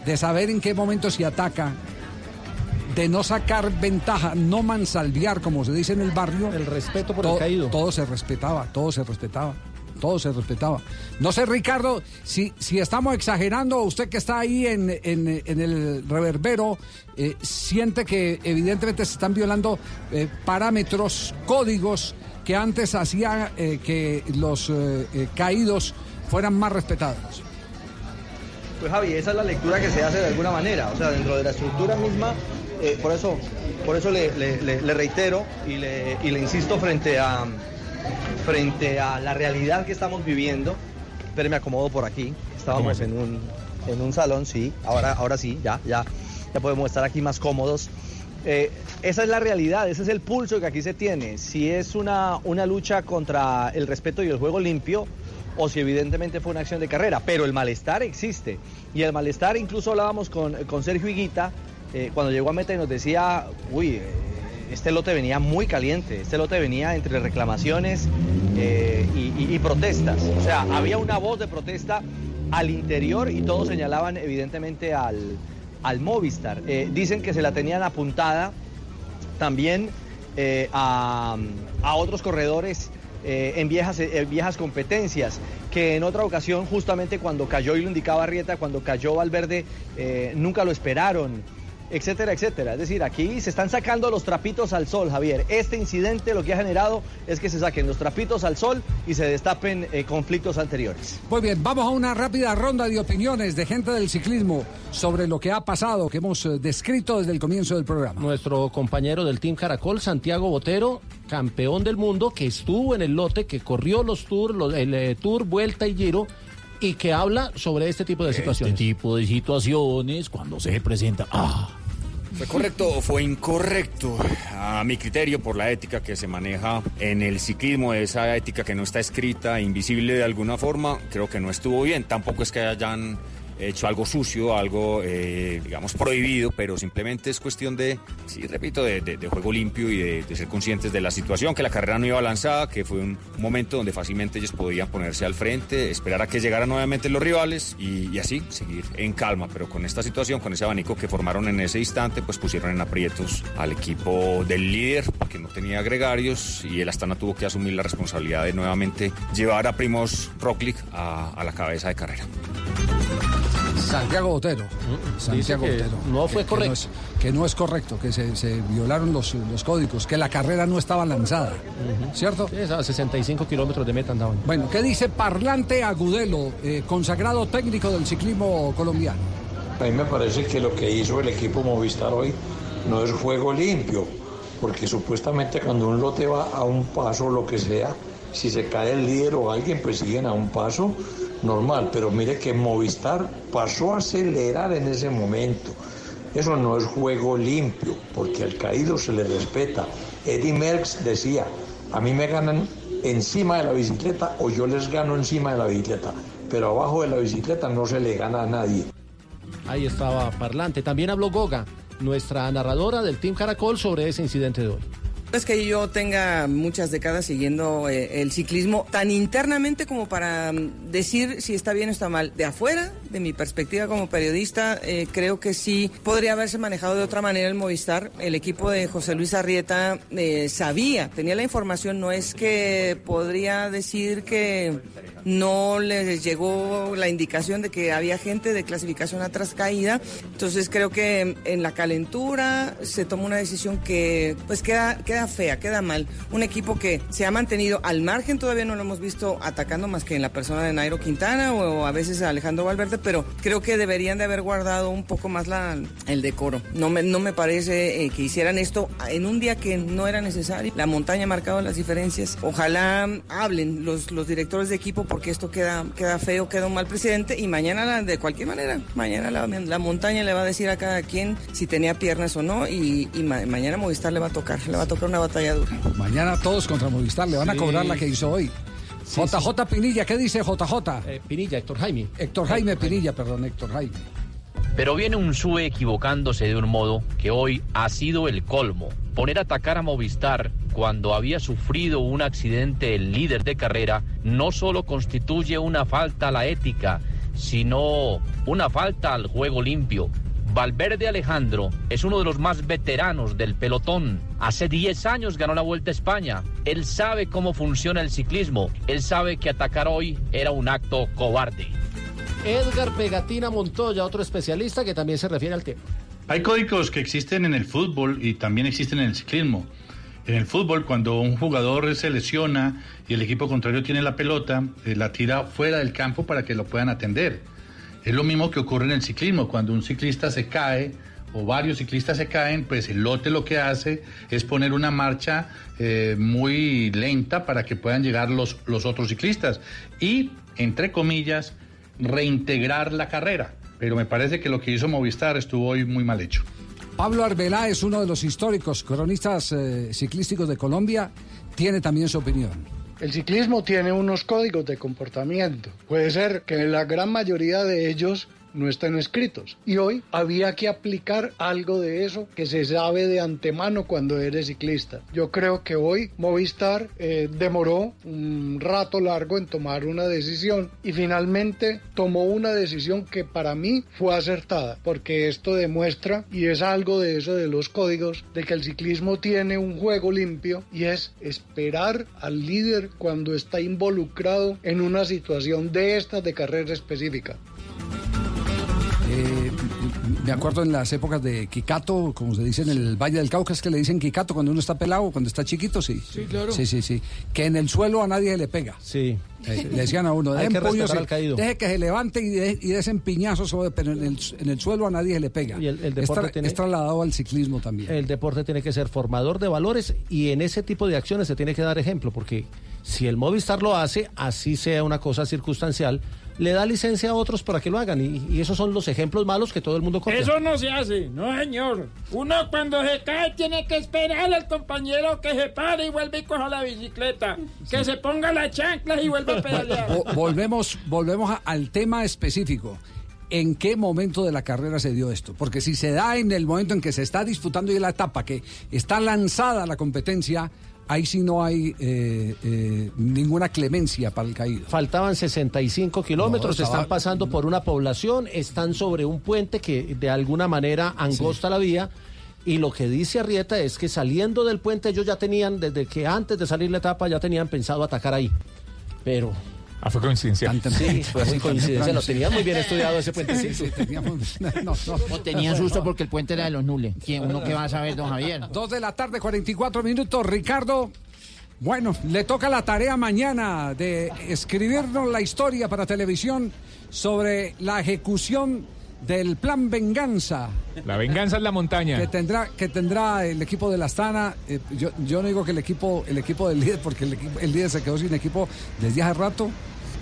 de saber en qué momento se ataca, de no sacar ventaja, no mansalviar, como se dice en el barrio. El respeto por el caído. Todo se respetaba, todo se respetaba. Todo se respetaba. No sé, Ricardo, si, si estamos exagerando, usted que está ahí en, en- en el reverbero, eh, siente que evidentemente se están violando eh, parámetros, códigos que antes hacían eh, que los eh, eh, caídos fueran más respetados. Pues Javi, esa es la lectura que se hace de alguna manera, o sea, dentro de la estructura misma, eh, por eso, por eso le, le- le- le reitero y le, y le insisto frente a, frente a la realidad que estamos viviendo. Pero me acomodo por aquí. Estábamos en un, en un salón, sí. Ahora, ahora sí, ya, ya, ya podemos estar aquí más cómodos. Eh, esa es la realidad, ese es el pulso que aquí se tiene. Si es una, una lucha contra el respeto y el juego limpio, o si evidentemente fue una acción de carrera, pero el malestar existe. Y el malestar, incluso hablábamos con, con Sergio Higuita, eh, cuando llegó a meta y nos decía, uy, eh, este lote venía muy caliente, este lote venía entre reclamaciones eh, y, protestas. O sea, había una voz de protesta al interior y todos señalaban evidentemente al, al Movistar. Dicen que se la tenían apuntada también a, a otros corredores en, viejas, en viejas competencias, que en otra ocasión, justamente cuando cayó, y lo indicaba Rieta, cuando cayó Valverde, nunca lo esperaron, etcétera, etcétera. Es decir, aquí se están sacando los trapitos al sol, Javier. Este incidente lo que ha generado es que se saquen los trapitos al sol y se destapen eh, conflictos anteriores. Muy bien, vamos a una rápida ronda de opiniones de gente del ciclismo sobre lo que ha pasado, que hemos eh, descrito desde el comienzo del programa. Nuestro compañero del Team Caracol, Santiago Botero, campeón del mundo, que estuvo en el lote, que corrió los tours, los- el eh, Tour, Vuelta y Giro, y que habla sobre este tipo de situaciones. Este tipo de situaciones, cuando se presenta. ¡Ah! ¿Fue correcto o fue incorrecto? A mi criterio, por la ética que se maneja en el ciclismo, esa ética que no está escrita, invisible de alguna forma, creo que no estuvo bien. Tampoco es que hayan hecho algo sucio, algo, eh, digamos, prohibido, pero simplemente es cuestión de, sí, repito, de, juego limpio y de, ser conscientes de la situación, que la carrera no iba lanzada, que fue un momento donde fácilmente ellos podían ponerse al frente, esperar a que llegaran nuevamente los rivales y, así seguir en calma, pero con esta situación, con ese abanico que formaron en ese instante, pues pusieron en aprietos al equipo del líder, porque no tenía agregarios y el Astana tuvo que asumir la responsabilidad de nuevamente llevar a Primos Roglic a la cabeza de carrera. Santiago Botero. Santiago Mm, que Botero. no fue Que- que correcto. es, que no es correcto, que se, se violaron los, los códigos, que la carrera no estaba lanzada. ¿Cierto? Sí, a 65 kilómetros de meta andaban. Bueno, ¿qué dice Parlante Agudelo, eh, consagrado técnico del ciclismo colombiano? A mí me parece que lo que hizo el equipo Movistar hoy no es juego limpio, porque supuestamente cuando un lote va a un paso o lo que sea, si se cae el líder o alguien, pues siguen a un paso normal. Pero mire que Movistar pasó a acelerar en ese momento. Eso no es juego limpio, porque al caído se le respeta. Eddie Merckx decía, a mí me ganan encima de la bicicleta o yo les gano encima de la bicicleta, pero abajo de la bicicleta no se le gana a nadie. Ahí estaba Parlante. También habló Goga, nuestra narradora del Team Caracol, sobre ese incidente de hoy. Es que yo tenga muchas décadas siguiendo eh, el ciclismo tan internamente como para mm, decir si está bien o está mal. De afuera, de mi perspectiva como periodista, eh, creo que sí podría haberse manejado de otra manera el Movistar. El equipo de José Luis Arrieta eh, sabía, tenía la información. No es que podría decir que no les llegó la indicación de que había gente de clasificación atrás caída. Entonces creo que en la calentura se toma una decisión que pues queda, queda fea, queda mal. Un equipo que se ha mantenido al margen, todavía no lo hemos visto atacando más que en la persona de Nairo Quintana o, a veces Alejandro Valverde, pero creo que deberían de haber guardado un poco más la, el decoro. No me, no me parece eh, que hicieran esto en un día que no era necesario. La montaña ha marcado las diferencias. Ojalá hablen los, los directores de equipo porque esto queda, queda feo, queda un mal presidente y mañana de cualquier manera, mañana la, la montaña le va a decir a cada quien si tenía piernas o no y, y ma- mañana Movistar le va a tocar, le va a tocar una batalla dura. Mañana todos contra Movistar, le van a Sí. cobrar la que hizo hoy. JJ Pinilla, ¿qué dice JJ? Eh, Pinilla, Héctor Jaime. Héctor Jaime Pinilla, perdón, Héctor Jaime. Pero viene un SUE equivocándose de un modo que hoy ha sido el colmo. Poner a atacar a Movistar cuando había sufrido un accidente el líder de carrera no solo constituye una falta a la ética, sino una falta al juego limpio. Valverde Alejandro es uno de los más veteranos del pelotón. Hace 10 años ganó la Vuelta a España. Él sabe cómo funciona el ciclismo. Él sabe que atacar hoy era un acto cobarde. Edgar Pegatina Montoya, otro especialista que también se refiere al tema. Hay códigos que existen en el fútbol y también existen en el ciclismo. En el fútbol, cuando un jugador se lesiona y el equipo contrario tiene la pelota, eh, la tira fuera del campo para que lo puedan atender. Es lo mismo que ocurre en el ciclismo. Cuando un ciclista se cae o varios ciclistas se caen, pues el lote lo que hace es poner una marcha eh, muy lenta para que puedan llegar los, los otros ciclistas y, entre comillas, reintegrar la carrera. Pero me parece que lo que hizo Movistar estuvo hoy muy mal hecho. Pablo Arbelá es uno de los históricos cronistas eh, ciclísticos de Colombia, tiene también su opinión. El ciclismo tiene unos códigos de comportamiento. Puede ser que la gran mayoría de ellos no están escritos. Y hoy había que aplicar algo de eso que se sabe de antemano cuando eres ciclista. Yo creo que hoy Movistar eh, demoró un rato largo en tomar una decisión y finalmente tomó una decisión que para mí fue acertada, porque esto demuestra, y es algo de eso de los códigos, de que el ciclismo tiene un juego limpio y es esperar al líder cuando está involucrado en una situación de estas de carrera específica. Me acuerdo en las épocas de Kikato, como se dice en el Valle del Cauca, es que le dicen Kikato cuando uno está pelado, cuando está chiquito, sí. Sí, claro. Sí, sí, sí. Que en el suelo a nadie le pega. Sí. Eh, le decían a uno, Hay que puños respetar y- al caído. deje que se levante y, de, y desen piñazos, sobre- pero en el, en el suelo a nadie se le pega. Y el- el es, deporte tra- tiene- es trasladado al ciclismo también. El deporte tiene que ser formador de valores y en ese tipo de acciones se tiene que dar ejemplo, porque si el Movistar lo hace, así sea una cosa circunstancial, le da licencia a otros para que lo hagan. Y, y esos son los ejemplos malos que todo el mundo copia. Eso no se hace, no señor. Uno cuando se cae tiene que esperar al compañero que se pare y vuelve y coja la bicicleta. Que se ponga la chancla y vuelva a pedalear. Vo- volvemos volvemos a- al tema específico. ¿En qué momento de la carrera se dio esto? Porque si se da en el momento en que se está disputando ya la etapa, que está lanzada la competencia, ahí sí no hay eh, eh, ninguna clemencia para el caído. Faltaban 65 kilómetros, No, estaba- están pasando por una población, están sobre un puente que de alguna manera angosta la vía. Y lo que dice Arrieta es que saliendo del puente ellos ya tenían, desde que antes de salir la etapa, ya tenían pensado atacar ahí. Pero... Ah, fue coincidencia. Sí, fue muy coincidencia, lo tenían muy bien estudiado ese puente. Sí, sí, teníamos- no, no. O tenían susto porque el puente era de los nules. ¿Quién, uno que va a saber, don Javier? Dos de la tarde, 44 minutos. Ricardo, bueno, le toca la tarea mañana de escribirnos la historia para televisión sobre la ejecución del plan Venganza. La venganza es la montaña. Que tendrá, que tendrá el equipo de la Astana. Eh, yo, yo no digo que el equipo, el equipo del líder, porque el, el líder se quedó sin equipo desde hace rato.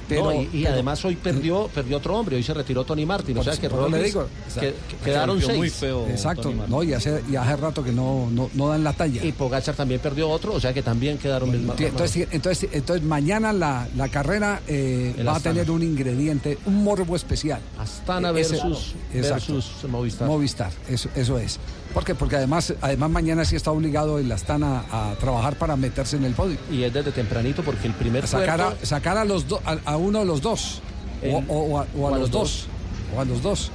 Pero, No, y, y pero- además hoy perdió, perdió otro hombre, hoy se retiró Tony Martin. O sea que Por eso le digo. que- que quedaron seis. Exacto, no, y hace, y hace rato que no, no, no dan la talla. Y Pogachar también perdió otro, o sea que también quedaron misma- Entonces, entonces, entonces mañana la, la carrera eh, va a tener un ingrediente, un morbo especial. Astana ese- versus, versus Movistar. Movistar, eso, eso es. ¿Por qué? Porque además, además mañana sí está obligado el Astana a trabajar para meterse en el podio. Y es desde tempranito porque el primer Sacar a, sacar a, los do- a, a uno de los dos. O, En- o- o a, o a los dos. O a los dos.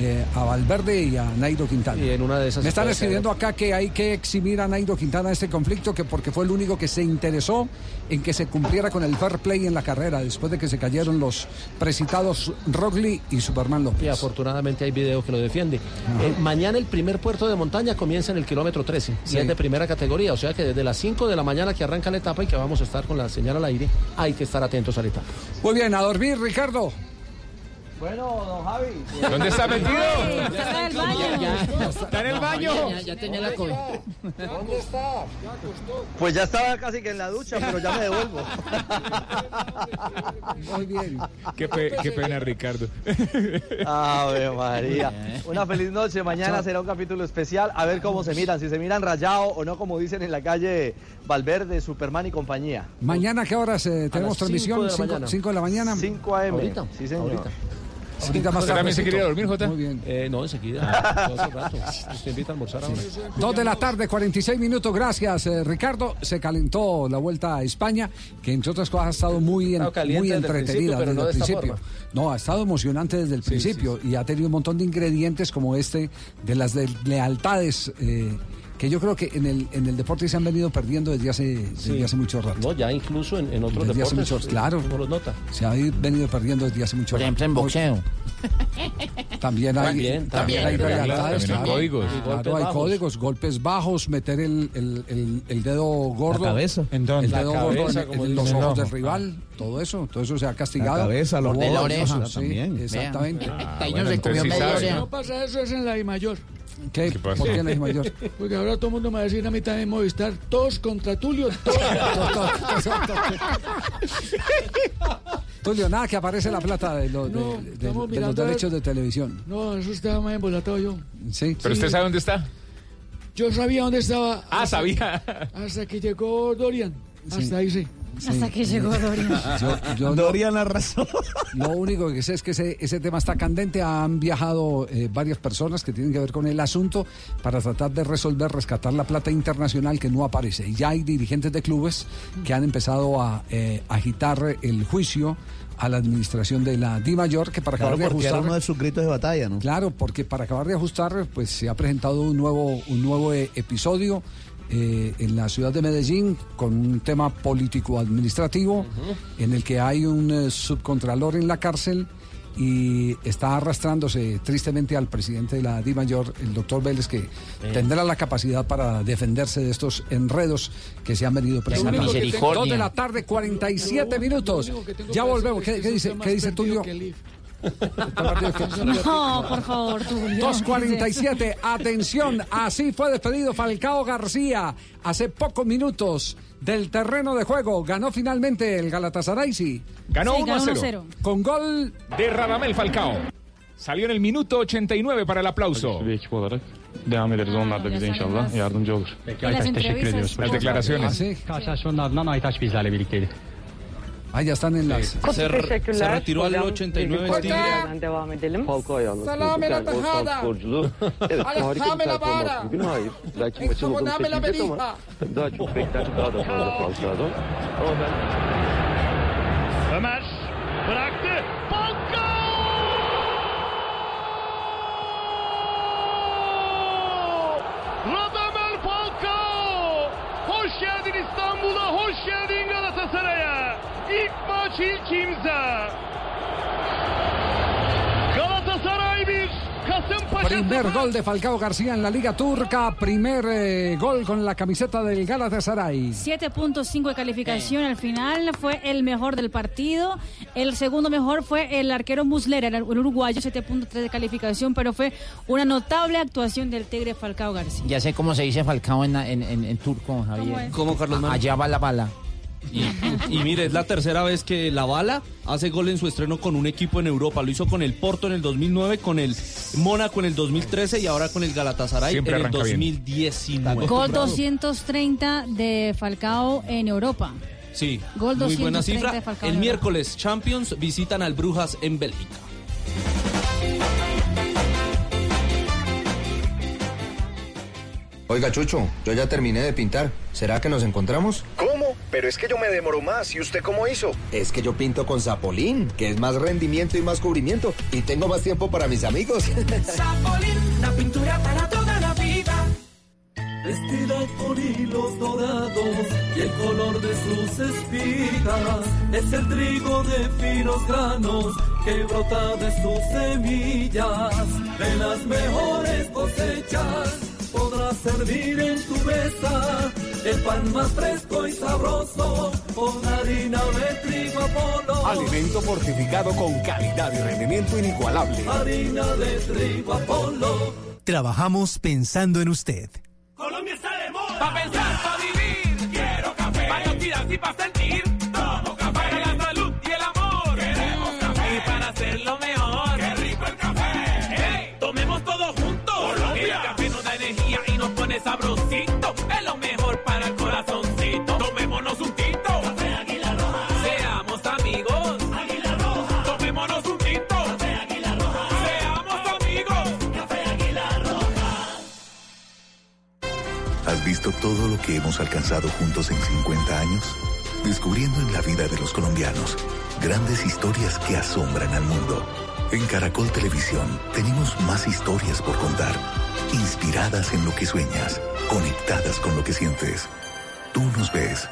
Eh, a Valverde y a Nairo Quintana. Y en una de esas Me están escribiendo acá que hay que eximir a Nairo Quintana de este conflicto, que porque fue el único que se interesó en que se cumpliera con el fair play en la carrera, después de que se cayeron los precitados Rogli y Superman López. Y afortunadamente hay video que lo defiende. Eh, mañana el primer puerto de montaña comienza en el kilómetro 13 Sí. y es de primera categoría. O sea que desde las 5 de la mañana que arranca la etapa y que vamos a estar con la señal al aire, hay que estar atentos a la etapa. Muy bien, a dormir, Ricardo. Bueno, don Javi. ¿Dónde está metido? Está en el baño. Está en el baño. Ya, ya tenía la COVID. ¿Dónde está? Pues ya estaba casi que en la ducha, pero ya me devuelvo. *laughs* Muy bien. Qué, pe- qué pena, Ricardo. *laughs* Ave María. Una feliz noche. Mañana será un capítulo especial. A ver cómo se miran. Si se miran rayado o no, como dicen en la calle Valverde, Superman y compañía. Mañana, ¿qué horas eh, tenemos transmisión? cinco de la mañana. cinco de la mañana. 5 AM. Ahorita. Sí, señor. Ahorita. Ahorita más ¿Usted también se quería dormir, Jota? Muy bien. Eh, no, enseguida. *laughs* todo ese rato. Usted invita a almorzar ahora. Dos de la tarde, 46 minutos. Gracias, eh, Ricardo. Se calentó la vuelta a España, que entre otras cosas ha estado muy, en- desde el entretenida principio, desde no el principio. forma. No, ha estado emocionante desde el principio y ha tenido un montón de ingredientes como este de las de- lealtades eh, que yo creo que en el, en el deporte se han venido perdiendo desde hace, desde Sí. hace mucho rato. No, ya incluso en, en otros Desde hace deportes. mucho- claro. Uno los nota. Se ha venido perdiendo desde hace mucho Por rato. ejemplo, en boxeo. *laughs* También hay, También, también hay también, también hay claro. códigos. Y Claro, hay bajos. códigos, golpes bajos, meter el, el- el- el dedo gordo. cabeza. El dónde? dedo La gordo cabeza, en, como en los ojos No. del rival, todo eso, todo eso se ha castigado. La cabeza, los de la oreja sí, también. Exactamente. Taño bueno, se comió entonces sabe. oreja. No pasa eso, es en la I mayor. ¿Qué? ¿Qué pasa? *laughs* Porque ahora todo el mundo me va a decir a mí también Movistar, todos contra Tulio, todos. *laughs* Tulio, nada que aparece la plata de, los- de- No, de- estamos de los derechos de televisión. No, eso estaba más embolatado yo. Sí. ¿Pero usted sabe dónde está? Yo sabía dónde estaba. Ah, hasta- sabía. Hasta que llegó Dorian. Hasta Sí. ahí sí. Hasta que llegó Dorian. *laughs* Yo- yo no- Dorian arrasó. Lo único que sé es que ese, ese tema está candente. Han viajado eh, varias personas que tienen que ver con el asunto para tratar de resolver, rescatar la plata internacional que no aparece. Y ya hay dirigentes de clubes que han empezado a eh, agitar el juicio a la administración de la Di Mayor, que para Claro, acabar de era ajustar. uno de sus gritos de batalla, ¿no? Claro, porque para acabar de ajustar, pues se ha presentado un nuevo, un nuevo eh, episodio eh, en la ciudad de Medellín con un tema político-administrativo en el que hay un eh, subcontralor en la cárcel y está arrastrándose tristemente al presidente de la DIMAYOR, el doctor Vélez, que tendrá la capacidad para defenderse de estos enredos que se han venido presentando. Dos de la tarde, 47 minutos. Ya volvemos. ¿Qué, qué dice, qué dice Tulio? No, por favor, Tulio. 2.47, atención, así fue despedido Falcao García hace pocos minutos del terreno de juego. Ganó finalmente el Galatasaray, sí. Ganó Sí, 1 a ganó 0. 1-0. Con gol de Radamel Falcao. Salió en el minuto 89 para el aplauso. Devam ederiz. Onlar da bize inşallah yardımcı olur. Peki, Aytaç, teşekkür ediyoruz. Las declaraciones. Ah, sí. Karşılaşmanın ardından Aytaç bizlerle birlikteydi. Ah, ya están en las. Se, se retiró al 89 Stigri. devam edelim. Falcao ayağına Salame la Yani Osman tajada. sporculuğu. *laughs* Evet harika bir performans vara. bugün. Hayır. Belki maçın la seçecek ama tabii daha çok beklenti daha da fazla Falcao'dan. Ama ben Ömer bıraktı. Falcao! Radamel Falcao! Hoş geldin İstanbul'a, hoş geldin Galatasaray'a. İlk maç ilk imza. Galatasaray 1, Kasımpaşa Primer gol de Falcao García en la Liga Turca, primer eh, gol con la camiseta del Galatasaray. 7.5 de calificación al final fue el mejor del partido. El segundo mejor fue el arquero Muslera, el uruguayo, 7.3 de calificación, pero fue una notable actuación del Tigre Falcao García. Ya sé cómo se dice Falcao en, en, en- en turco, Javier. ¿Cómo, Carlos? Allá va la bala. Y, y mire, es la tercera vez que la bala hace gol en su estreno con un equipo en Europa. Lo hizo con el Porto en el 2009, con el Mónaco en el 2013 y ahora con el Galatasaray Siempre en el arranca bien. 2019. Gol 230 de Falcao en Europa. Sí, Gol muy buena 230 cifra. de Falcao El miércoles Champions visitan al Brujas en Bélgica. Oiga, Chucho, yo ya terminé de pintar. ¿Será que nos encontramos? ¿Cómo? Pero es que yo me demoro más. ¿Y usted cómo hizo? Es que yo pinto con Zapolín, que es más rendimiento y más cubrimiento. Y tengo más tiempo para mis amigos. *laughs* Zapolín, la pintura para toda la vida. Vestida con hilos dorados y el color de sus espigas es el trigo de finos granos que brota de sus semillas. De las mejores cosechas podrás servir en tu mesa el pan más fresco y sabroso con harina de trigo Apolo. Alimento fortificado con calidad y rendimiento inigualable. Harina de trigo Apolo. Trabajamos pensando en usted. Colombia está de moda. Pa' pensar, pa' vivir. Quiero café. Para actividad y pa' sentir. Todo lo que hemos alcanzado juntos en 50 años? Descubriendo en la vida de los colombianos grandes historias que asombran al mundo. En Caracol Televisión tenemos más historias por contar, inspiradas en lo que sueñas, conectadas con lo que sientes. Tú nos ves,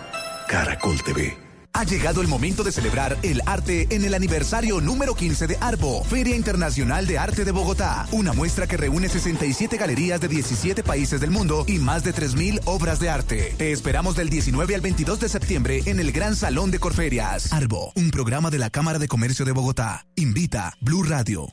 Caracol TV. Ha llegado el momento de celebrar el arte en el aniversario número 15 de ARBO, Feria Internacional de Arte de Bogotá. Una muestra que reúne 67 galerías de 17 países del mundo y más de 3.000 obras de arte. Te esperamos del 19 al 22 de septiembre en el Gran Salón de Corferias. ARBO, un programa de la Cámara de Comercio de Bogotá. Invita Blue Radio.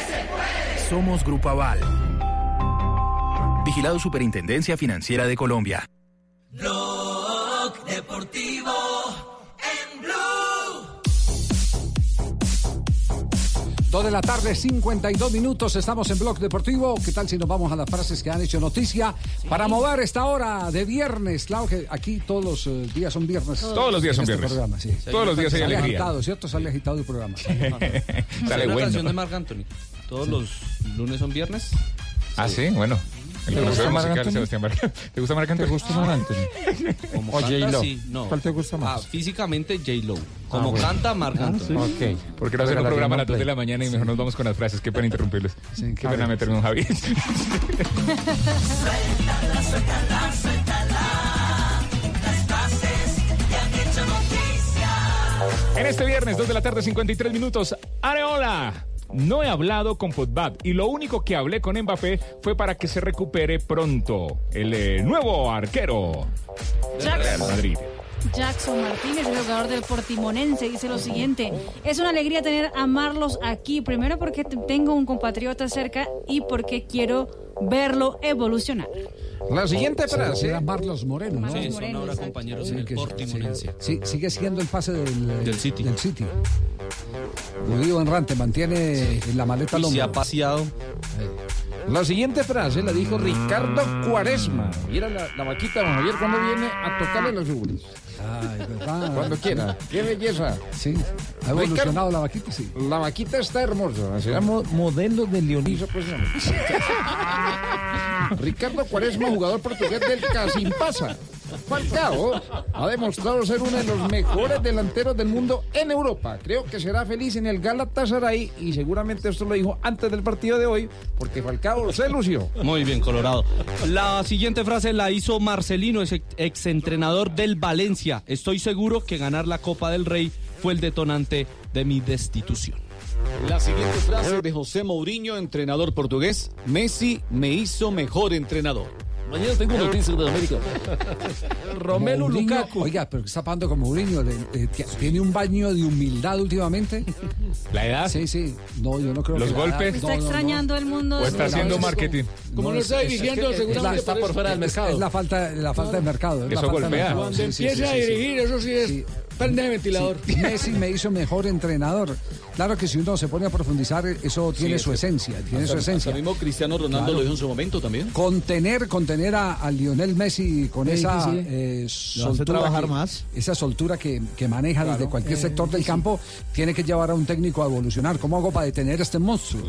Somos Grupo Aval. Vigilado Superintendencia Financiera de Colombia. Blog Deportivo en Blue. Dos de la tarde, 52 minutos, estamos en Blog Deportivo. ¿Qué tal si nos vamos a las frases que han hecho noticia? Para mover esta hora de viernes, claro que aquí todos los eh, días son viernes. Todos los días son este viernes. programa, sí. Todos los días hay Sale alegría. agitado, ¿cierto? Sale agitado el programa. *laughs* Sale una canción de Marc Anthony. Todos los lunes son viernes. Ah, sí, bueno. El ¿Te gusta profesor Marc musical Anthony? Sebastián Marc- ¿Te gusta Marc Anthony? ¿Te gusta Marc Anthony? Como O J-Lo. sí, no. ¿Cuál te gusta más? Ah, físicamente J-Lo. Como bueno. canta Marc Ah, sí. Ok. Porque no hacer un programa a las 2 de la mañana y mejor nos vamos con las frases. Qué pena interrumpirles. Qué pena meterme un Javi. Suéltala, suéltala, suéltala. Las *laughs* frases que han hecho noticia. En este viernes, 2 de la tarde, 53 minutos. Areola. No he hablado con Pogba y lo único que hablé con Mbappé fue para que se recupere pronto. El eh, nuevo arquero del Jackson. Real Madrid. Jackson Martínez, el jugador del Portimonense, dice lo siguiente: Es una alegría tener a Marlos aquí. Primero porque te- tengo un compatriota cerca y porque quiero verlo evolucionar. La siguiente frase- Era Marlos Moreno, ¿no? Sí, son Moreno, ahora compañeros en el que- Portimonense. Sí, sigue siendo el pase del, Del City. Del City. Judío Enrante mantiene en la maleta al Y se ha paseado. La siguiente frase la dijo Ricardo Cuaresma. Mira la, la vaquita, don Javier, cuando viene a tocarle los ubres. Ay, verdad. *laughs* Cuando quiera. Qué belleza. Sí, ha evolucionado la vaquita, sí. La vaquita está hermosa. Se llama modelo de Leoniso, pues. *laughs* Ricardo Cuaresma, jugador portugués del Casimpasa. Falcao ha demostrado ser uno de los mejores delanteros del mundo en Europa. Creo que será feliz en el Galatasaray y seguramente esto lo dijo antes del partido de hoy porque Falcao se lució. Muy bien, Colorado. La siguiente frase la hizo Marcelino, ex exentrenador del Valencia. Estoy seguro que ganar la Copa del Rey fue el detonante de mi destitución. La siguiente frase de José Mourinho, entrenador portugués. Messi me hizo mejor entrenador. Mañana tengo noticias de América. *laughs* Romelu Lukaku. Oiga, pero ¿qué está pasando con Mourinho? ¿Le- le- ¿Tiene un baño de humildad últimamente? ¿La edad? Sí, sí. No, yo no creo ¿Los que golpes? Está No, no, no. extrañando el mundo. ¿O está haciendo marketing? Como no es- está es- dirigiendo, es- seguramente es la- está por fuera del mercado. Es la falta, la falta de mercado. es la Eso falta de golpea. mercado. Cuando Sí, sí, a dirigir, eso sí es. Prende de ventilador. Sí, *laughs* Messi me hizo mejor entrenador. Claro que si uno se pone a profundizar, eso tiene Sí, su esencia, tiene su Hasta- esencia. hasta mismo Cristiano Ronaldo Claro. lo dijo en su momento también. Contener, contener a, a Lionel Messi con Es esa eh, soltura, trabajar que, más. esa soltura que, que maneja desde cualquier Eh, sector del campo, tiene que llevar a un técnico a evolucionar. ¿Cómo hago para detener a este monstruo?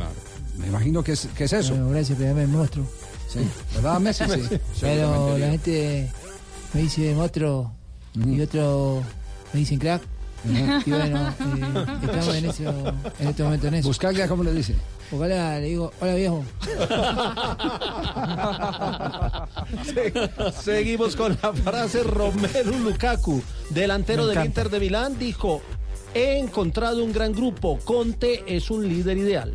Me imagino que es, que es eso. Bueno, gracias, pero me monstruo. Sí. ¿Verdad, Messi? Sí. Pero la gente me dice monstruo y otro me dicen crack. Y bueno, eh, estamos en, eso, en este momento en eso. Buscaglia, ¿cómo le dice? Ojalá le digo, hola viejo. *laughs* Seguimos con la frase Romelu Lukaku, delantero del. Inter de Milán, dijo, he encontrado un gran grupo, Conte es un líder ideal.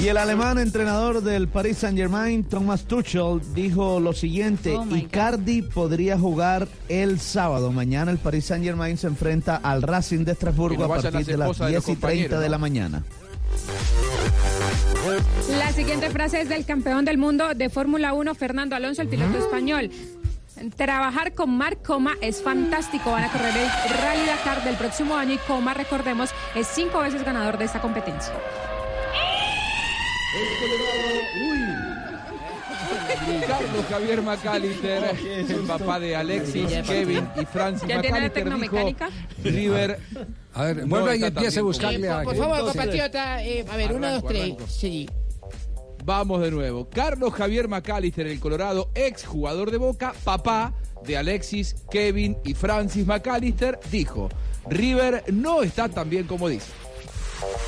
Y el alemán entrenador del Paris Saint Germain, Thomas Tuchel, dijo lo siguiente: Oh. Icardi podría jugar el sábado. Mañana el Paris Saint Germain se enfrenta al Racing de Estrasburgo no a partir las de las esposas de los 10 y 30 compañeros, de la mañana. La siguiente frase es del campeón del mundo de Fórmula 1, Fernando Alonso, el piloto español. Trabajar con Marc Coma es fantástico. Van a correr el Rally Dakar del próximo año y Coma, recordemos, es cinco veces ganador de esta competencia. Ricardo Javier McAllister, *laughs* el papá de Alexis, Kevin y Francis ¿Ya tiene la McAllister dijo, tecnomecánica? River A ver, no vuelva y empiece a buscarle a... Por favor, compatriota, eh, a ver, uno, dos, tres. arranco. Sí. Vamos de nuevo. Carlos Javier McAllister, el Colorado, ex jugador de Boca, papá de Alexis, Kevin y Francis McAllister, dijo, River no está tan bien como dice.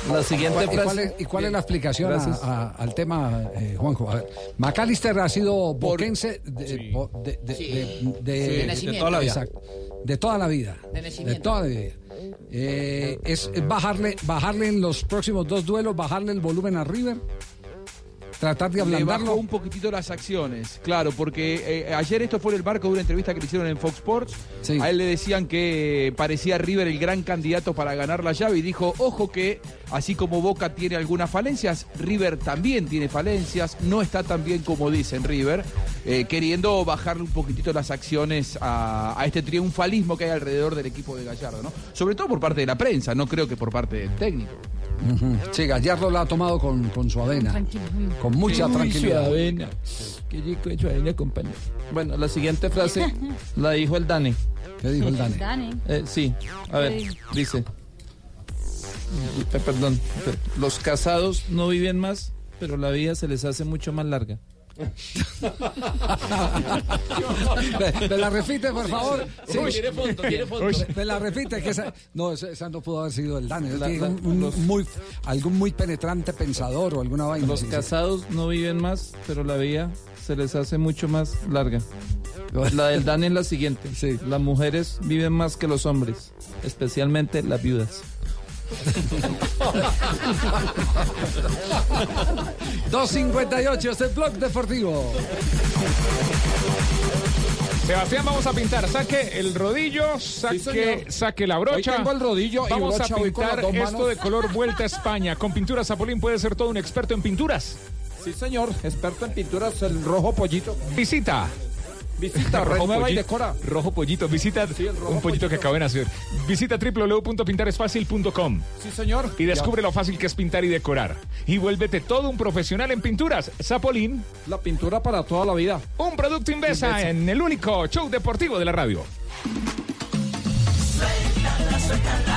La siguiente ¿Y cuál, es, y cuál es la explicación a- Gracias. a- al tema, eh, Juanjo? A ver, McAllister ha sido boquense de, de, de- de- de- de toda la vida. Exacto. De toda la vida. De nacimiento. toda la vida. Eh, es es bajarle, bajarle en los próximos dos duelos, bajarle el volumen a River. Tratar de Le bajó ablandarlo. un poquitito las acciones, claro, porque eh, ayer esto fue en el marco de una entrevista que le hicieron en Fox Sports. A él le decían que parecía River el gran candidato para ganar la llave y dijo, ojo que así como Boca tiene algunas falencias, River también tiene falencias, no está tan bien como dicen River, eh, queriendo bajarle un poquitito las acciones a, a este triunfalismo que hay alrededor del equipo de Gallardo, ¿no? Sobre todo por parte de la prensa, no creo que por parte del técnico. Ujú. Sí, Gallardo lo ha tomado con, con su avena. Con mucha tranquilidad. su avena. Qué rico hecho avena. Bueno, la siguiente frase *laughs* la dijo el Dani. ¿Qué dijo el Dani? Dani. Eh, sí, a ver, dice. Eh, Perdón, pe- los casados no viven más, pero la vida se les hace mucho más larga. ¿Me, me la repite, por favor? Uy, tiene fondo, tiene fondo. Me, me la repite, que esa, no, esa, no pudo haber sido el Dani. Tiene muy, algún muy penetrante pensador o alguna vaina. Los sí. casados no viven más, pero la vida se les hace mucho más larga. La del Dani es la siguiente. Las mujeres viven más que los hombres, especialmente las viudas. *laughs* 258, este blog deportivo. Sebastián, vamos a pintar. Saque el rodillo, saque, la brocha. Hoy tengo el rodillo y Vamos brocha, a pintar esto de color Vuelta a España. Con pinturas Zapolín puede ser todo un experto en pinturas. Sí, señor, experto en pinturas, el rojo pollito. Visita. Visita, Rojo renueva y pollito. decora. Rojo pollito. Visita un pollito que acabo de nacer. Visita www.pintaresfacil.com. Sí, señor. Y descubre lo fácil que es pintar y decorar. Y vuélvete todo un profesional en pinturas. Zapolín. La pintura para toda la vida. Un producto Invesa Invesa. en el único show deportivo de la radio. Suéltala, suéltala.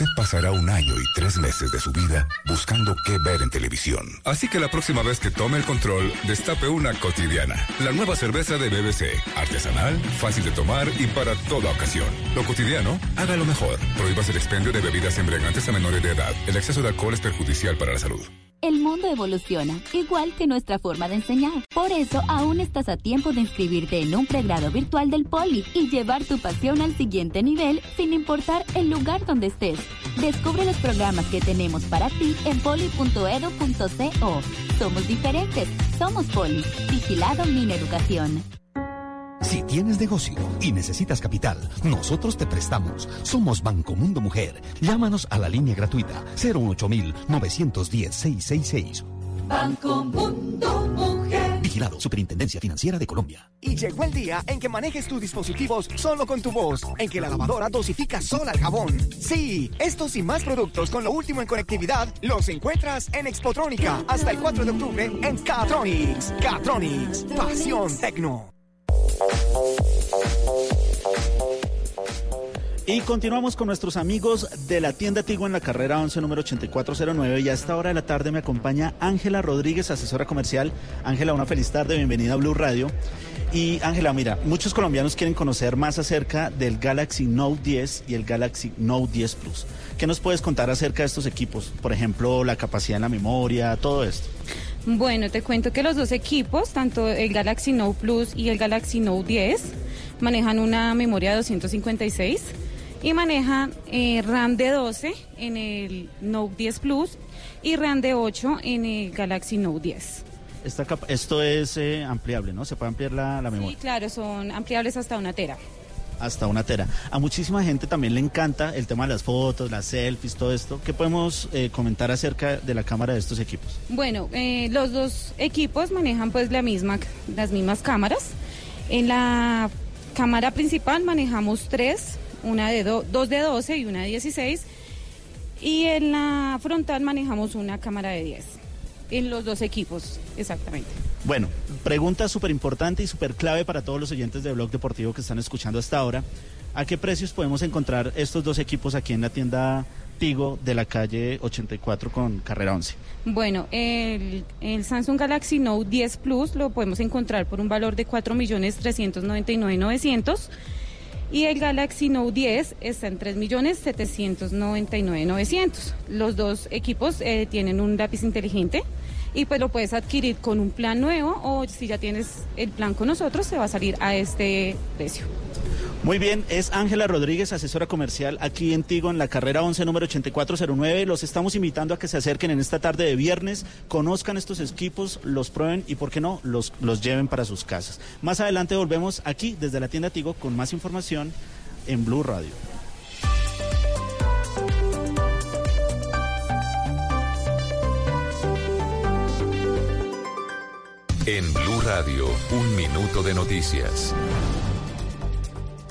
Usted pasará un año y tres meses de su vida buscando qué ver en televisión. Así que la próxima vez que tome el control, destape una cotidiana. La nueva cerveza de BBC. Artesanal, fácil de tomar y para toda ocasión. Lo cotidiano, hágalo mejor. Prohíbas el expendio de bebidas embriagantes a menores de edad. El exceso de alcohol es perjudicial para la salud. El mundo evoluciona, igual que nuestra forma de enseñar. Por eso, aún estás a tiempo de inscribirte en un pregrado virtual del Poli y llevar tu pasión al siguiente nivel sin importar el lugar donde estés. Descubre los programas que tenemos para ti en poli.edu.co. Somos diferentes, somos Poli. Vigilado Mineducación. Si tienes negocio y necesitas capital, nosotros te prestamos. Somos Banco Mundo Mujer. Llámanos a la línea gratuita 08910-666. Banco Mundo Mujer. Vigilado Superintendencia Financiera de Colombia. Y llegó el día en que manejes tus dispositivos solo con tu voz, en que la lavadora dosifica sola el jabón. Sí, estos y más productos con lo último en conectividad los encuentras en Expotrónica hasta el 4 de octubre en Catronics. Catronics, pasión tecno. Y continuamos con nuestros amigos de la tienda Tigo en la carrera 11, número 8409. Y a esta hora de la tarde me acompaña Ángela Rodríguez, asesora comercial. Ángela, una feliz tarde, bienvenida a Blue Radio. Y Ángela, mira, muchos colombianos quieren conocer más acerca del Galaxy Note 10 y el Galaxy Note 10 Plus. ¿Qué nos puedes contar acerca de estos equipos? Por ejemplo, la capacidad en la memoria, todo esto. Bueno, te cuento que los dos equipos, tanto el Galaxy Note Plus y el Galaxy Note 10, manejan una memoria de 256 y manejan eh, RAM de 12 en el Note 10 Plus y RAM de 8 en el Galaxy Note 10. Esta capa- esto es eh, ampliable, ¿no? Se puede ampliar la, la memoria. claro, son ampliables hasta una tera. Hasta una tera. A muchísima gente también le encanta el tema de las fotos, las selfies, todo esto. ¿Qué podemos eh, comentar acerca de la cámara de estos equipos? Bueno, eh, los dos equipos manejan pues la misma, las mismas cámaras. En la cámara principal manejamos tres, una de do- dos de 12 y una de 16. Y en la frontal manejamos una cámara de 10. En los dos equipos, exactamente. Bueno, pregunta súper importante y súper clave para todos los oyentes de Blog Deportivo que están escuchando hasta ahora. ¿A qué precios podemos encontrar estos dos equipos aquí en la tienda Tigo de la calle 84 con carrera 11. Bueno, el, el Samsung Galaxy Note 10 Plus lo podemos encontrar por un valor de 4.399.900 y el Galaxy Note 10 está en 3.799.900. Los dos equipos eh, tienen un lápiz inteligente y pues lo puedes adquirir con un plan nuevo o si ya tienes el plan con nosotros te va a salir a este precio. Muy bien, es Ángela Rodríguez, asesora comercial aquí en Tigo, en la carrera 11, número 8409. Los estamos invitando a que se acerquen en esta tarde de viernes, conozcan estos equipos, los prueben y, ¿por qué no?, los, los lleven para sus casas. Más adelante volvemos aquí desde la tienda Tigo con más información en Blue Radio. En Blue Radio, un minuto de noticias.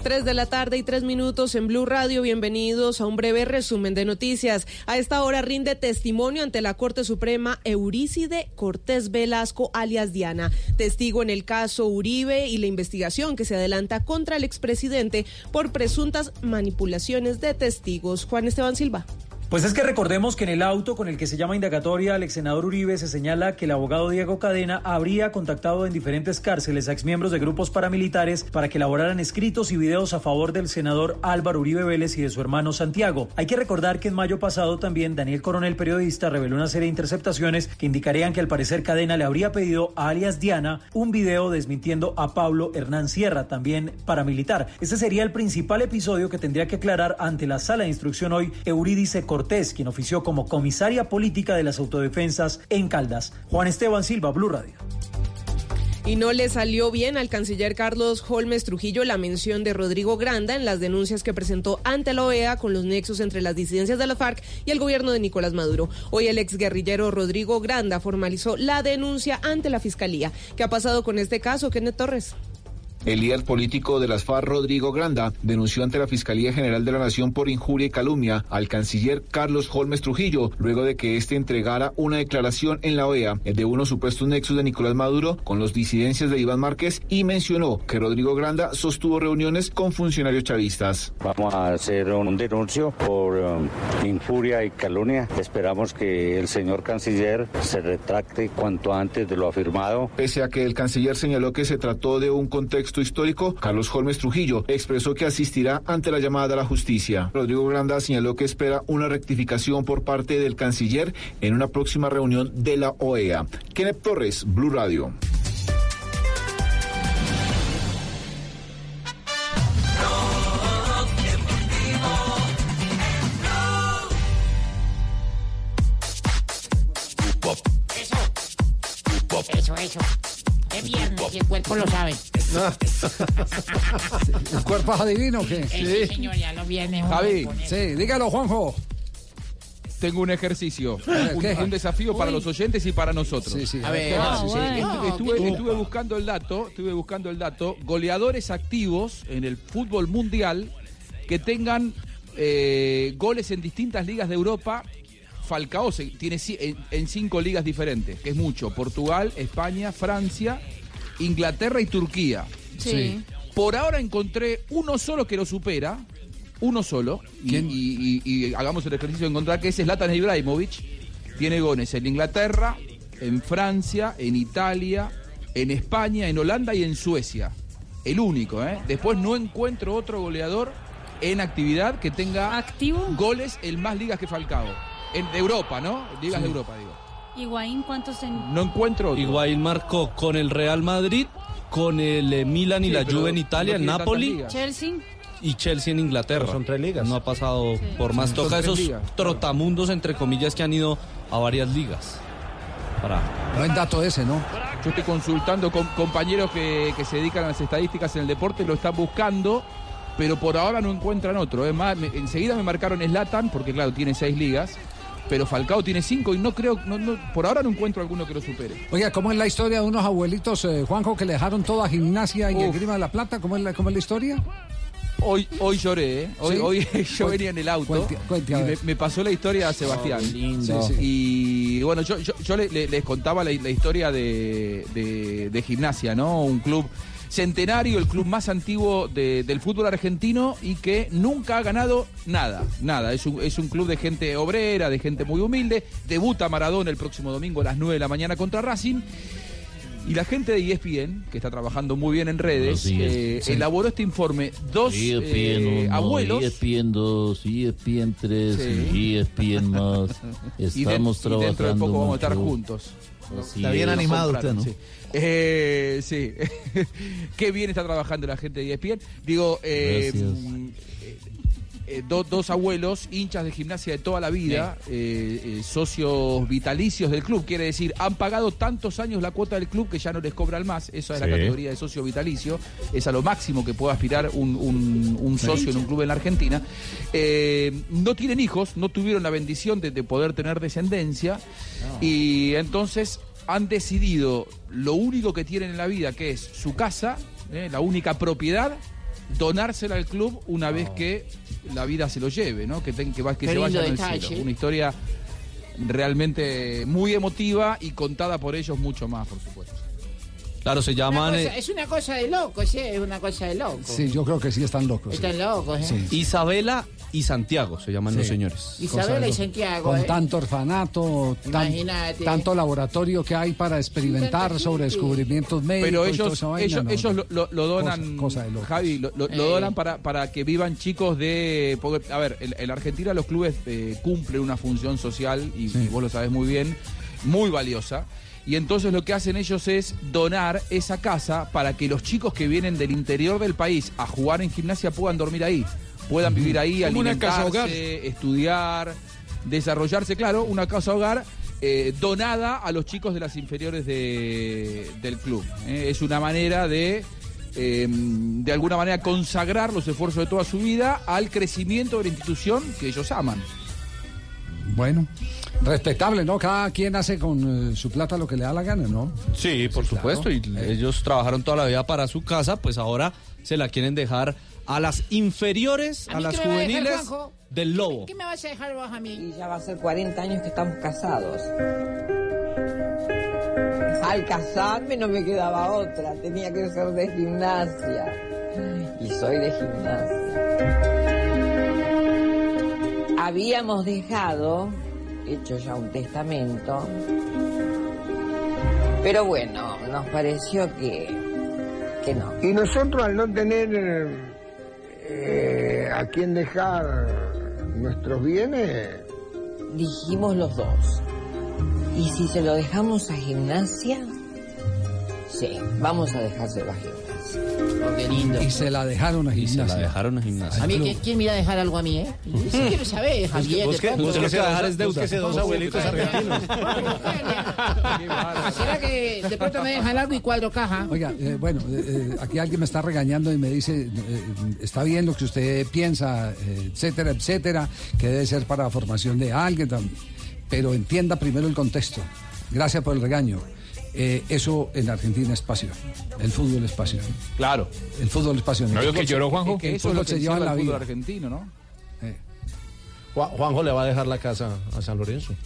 3 de la tarde y 3 minutos en Blue Radio. Bienvenidos a un breve resumen de noticias. A esta hora rinde testimonio ante la Corte Suprema Eurícide Cortés Velasco, alias Diana, testigo en el caso Uribe y la investigación que se adelanta contra el expresidente por presuntas manipulaciones de testigos. Juan Esteban Silva. Pues es que recordemos que en el auto con el que se llama indagatoria al ex senador Uribe se señala que el abogado Diego Cadena habría contactado en diferentes cárceles a exmiembros de grupos paramilitares para que elaboraran escritos y videos a favor del senador Álvaro Uribe Vélez y de su hermano Santiago. Hay que recordar que en mayo pasado también Daniel Coronel, periodista, reveló una serie de interceptaciones que indicarían que al parecer Cadena le habría pedido a alias Diana un video desmintiendo a Pablo Hernán Sierra, también paramilitar. Este sería el principal episodio que tendría que aclarar ante la sala de instrucción hoy Eurídice Cortés, quien ofició como comisaria política de las autodefensas en Caldas. Juan Esteban Silva, Blue Radio. Y no le salió bien al canciller Carlos Holmes Trujillo la mención de Rodrigo Granda en las denuncias que presentó ante la OEA con los nexos entre las disidencias de la FARC y el gobierno de Nicolás Maduro. Hoy el exguerrillero Rodrigo Granda formalizó la denuncia ante la Fiscalía. ¿Qué ha pasado con este caso, Kenneth Torres? El líder político de las FARC, Rodrigo Granda, denunció ante la Fiscalía General de la Nación por injuria y calumnia al canciller Carlos Holmes Trujillo, luego de que éste entregara una declaración en la OEA de unos supuestos nexos de Nicolás Maduro con los disidencias de Iván Márquez y mencionó que Rodrigo Granda sostuvo reuniones con funcionarios chavistas. Vamos a hacer un denuncio por um, injuria y calumnia. Esperamos que el señor canciller se retracte cuanto antes de lo afirmado. Pese a que el canciller señaló que se trató de un contexto histórico, Carlos Holmes Trujillo expresó que asistirá ante la llamada a la justicia. Rodrigo Granda señaló que espera una rectificación por parte del canciller en una próxima reunión de la OEA. Kenneth Torres, Blue Radio. Eso, eso. Es viernes y el cuerpo lo sabe. *laughs* ¿El cuerpo es adivino o qué? Eh, sí, señor, ya lo viene. uno Javi. con él. Sí, dígalo, Juanjo. Tengo un ejercicio, un, ¿qué? un desafío para Uy. los oyentes y para nosotros. Sí, sí. A ver, Ah, sí, sí. bueno. Estu- Estuve, qué- estuve buscando el dato, estuve buscando el dato, goleadores activos en el fútbol mundial que tengan eh, goles en distintas ligas de Europa. Falcao se- tiene en, en cinco ligas diferentes, que es mucho. Portugal, España, Francia, Inglaterra y Turquía. Sí. Por ahora encontré uno solo que lo supera, uno solo, y, y- y- y hagamos el ejercicio de encontrar que ese es Zlatan Ibrahimovic. Tiene goles en Inglaterra, en Francia, en Italia, en España, en Holanda y en Suecia. El único, ¿eh? Después no encuentro otro goleador en actividad que tenga goles en más ligas que Falcao. En, de Europa, ¿no? Ligas de Europa, digo. Higuaín, ¿cuántos en...? No encuentro otro. Higuaín marcó con el Real Madrid, con el eh, Milan y Sí, la Juve en no Italia, el tiene tantas Napoli. Chelsea. y Chelsea en Inglaterra. Pero son tres ligas. No ha pasado por más. Son Toca esos ligas, trotamundos, entre comillas, que han ido a varias ligas. Para... Buen dato ese, ¿no? Yo estoy consultando con compañeros que, que se dedican a las estadísticas en el deporte, lo están buscando, pero por ahora no encuentran otro. Es más, me- enseguida me marcaron Slatan, porque claro, tiene seis ligas, pero Falcao tiene cinco y no creo, no, no- por ahora no encuentro alguno que lo supere. Oiga, ¿cómo es la historia de unos abuelitos, eh, Juanjo, que le dejaron toda gimnasia y Uf. el Grima de la Plata? ¿Cómo es la, cómo es la historia? Hoy, hoy lloré, ¿eh? Hoy, ¿Sí? hoy *laughs* yo Cuente- venía en el auto cuente- cuente, a y me, pasó la historia a Sebastián. Oh, lindo. Sí, sí. Y bueno, yo, yo, yo le- le- les contaba la, la historia de, de- de gimnasia, ¿no? Un club Centenario, el club más antiguo de- del fútbol argentino y que nunca ha ganado nada, nada. Es un, es un club de gente obrera, de gente muy humilde. Debuta Maradona el próximo domingo a las 9 de la mañana contra Racing. Y la gente de E ESPN, que está trabajando muy bien en redes, eh, Sí. elaboró este informe. Dos ESPN eh, uno, abuelos. ESPN 2, ESPN 3, Sí. ESPN más. *laughs* y, de- Estamos y trabajando dentro de poco vamos a estar juntos. Así Está bien es. animado usted, ¿no? Sí. Eh, sí. *laughs* Qué bien está trabajando la gente de ESPN. Digo, eh, eh, do- dos abuelos, hinchas de gimnasia de toda la vida, socios vitalicios del club. Quiere decir, han pagado tantos años la cuota del club que ya no les cobran más. Esa es Sí. la categoría de socio vitalicio. Es a lo máximo que puede aspirar un, un- un socio en un club en la Argentina. No tienen hijos, no tuvieron la bendición de, de poder tener descendencia. Y entonces han decidido lo único que tienen en la vida, que es su casa, eh, la única propiedad, donársela al club una vez que la vida se lo lleve, ¿no? Que, ten- que, va- que se vayan al detalle. cielo. Una historia realmente muy emotiva y contada por ellos mucho más, por supuesto. Claro, se Una llaman cosa- es una cosa de loco, sí, es una cosa de loco. Sí, yo creo que sí están locos. sí. Están locos, ¿eh? Sí. Isabela y Santiago, se llaman Sí. los señores. Isabela y Santiago, Con ¿eh? tanto orfanato, tan- tanto laboratorio que hay para experimentar sobre descubrimientos médicos. Pero y toda ellos, esa vaina, ellos, no, ellos no. lo, donan, Cosa- cosa. Javi, lo, lo- lo donan para, para que vivan chicos de... porque, a ver, en, en la Argentina los clubes eh, cumplen una función social, y, y vos lo sabés muy bien, muy valiosa. Y entonces lo que hacen ellos es donar esa casa para que los chicos que vienen del interior del país a jugar en gimnasia puedan dormir ahí, puedan vivir ahí, Como una casa alimentarse, estudiar, desarrollarse, claro, una casa hogar eh, donada a los chicos de las inferiores de- del club. ¿eh? Es una manera de, eh, de alguna manera, consagrar los esfuerzos de toda su vida al crecimiento de la institución que ellos aman. Bueno, respetable, ¿no? Cada quien hace con eh, su plata lo que le da la gana, ¿no? Sí, por supuesto. Y ellos trabajaron toda la vida para su casa, pues ahora se la quieren dejar a las inferiores, ¿A las dejar, juveniles Juanjo? del Lobo. ¿Qué me vas a dejar vos a mí? Y ya va a ser 40 años que estamos casados. Al casarme no me quedaba otra, tenía que ser de gimnasia. Y soy de gimnasia. Habíamos dejado, hecho ya un testamento, pero bueno, nos pareció que, que no. Y nosotros al no tener eh, a quién dejar nuestros bienes, Dijimos los dos. ¿Y si se lo dejamos a gimnasia? Sí, vamos a dejárselo a gimnasia. Oh, qué lindo. Y se la dejaron a Y se gimnasia. la dejaron a gimnasia. A mí, ¿quién, quién me iba a dejar algo a mí, eh? Sí, quiero saber, Javier. De que va a dejar es deuda. Búsquese dos abuelitos argentinos. ¿Será *laughs* que de pronto me dejan algo y cuadro caja? Oiga, eh, bueno, eh, eh, aquí alguien me está regañando y me dice, eh, está bien lo que usted piensa, eh, etcétera, etcétera, que debe ser para la formación de alguien, pero entienda primero el contexto. Gracias por el regaño. Eh, eso en Argentina es pasión. El fútbol es pasión. Claro. El fútbol es pasión. ¿No vio que lloró, Juanjo? Que eso es lo que se lleva en la vida. argentino, ¿no? Juan- Juanjo le va a dejar la casa a San Lorenzo. *laughs*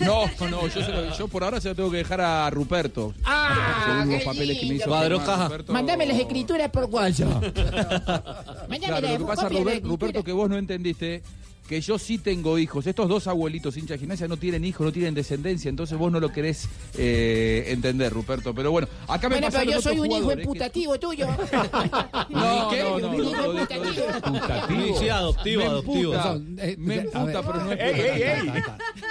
No, no, yo, se lo- yo por ahora se lo tengo que dejar a Ruperto. Ah, según los papeles que me hizo. Cuadro caja. Ruperto. Mándame las escrituras por WhatsApp. *laughs* Mándame Claro, las lo que pasa, Robert- Ruperto, que vos no entendiste que yo sí tengo hijos. Estos dos abuelitos hinchas de gimnasia no tienen hijos, no tienen descendencia, entonces vos no lo querés eh, entender, Ruperto. Pero bueno, acá me Bueno, pero pasaron yo soy un hijo imputativo tuyo. No, ¿Qué? no, no, Un no, hijo lo de- imputativo. Adoptivo, Me adoptivo. eh, me emputa, pero no es Ey, ey, ey.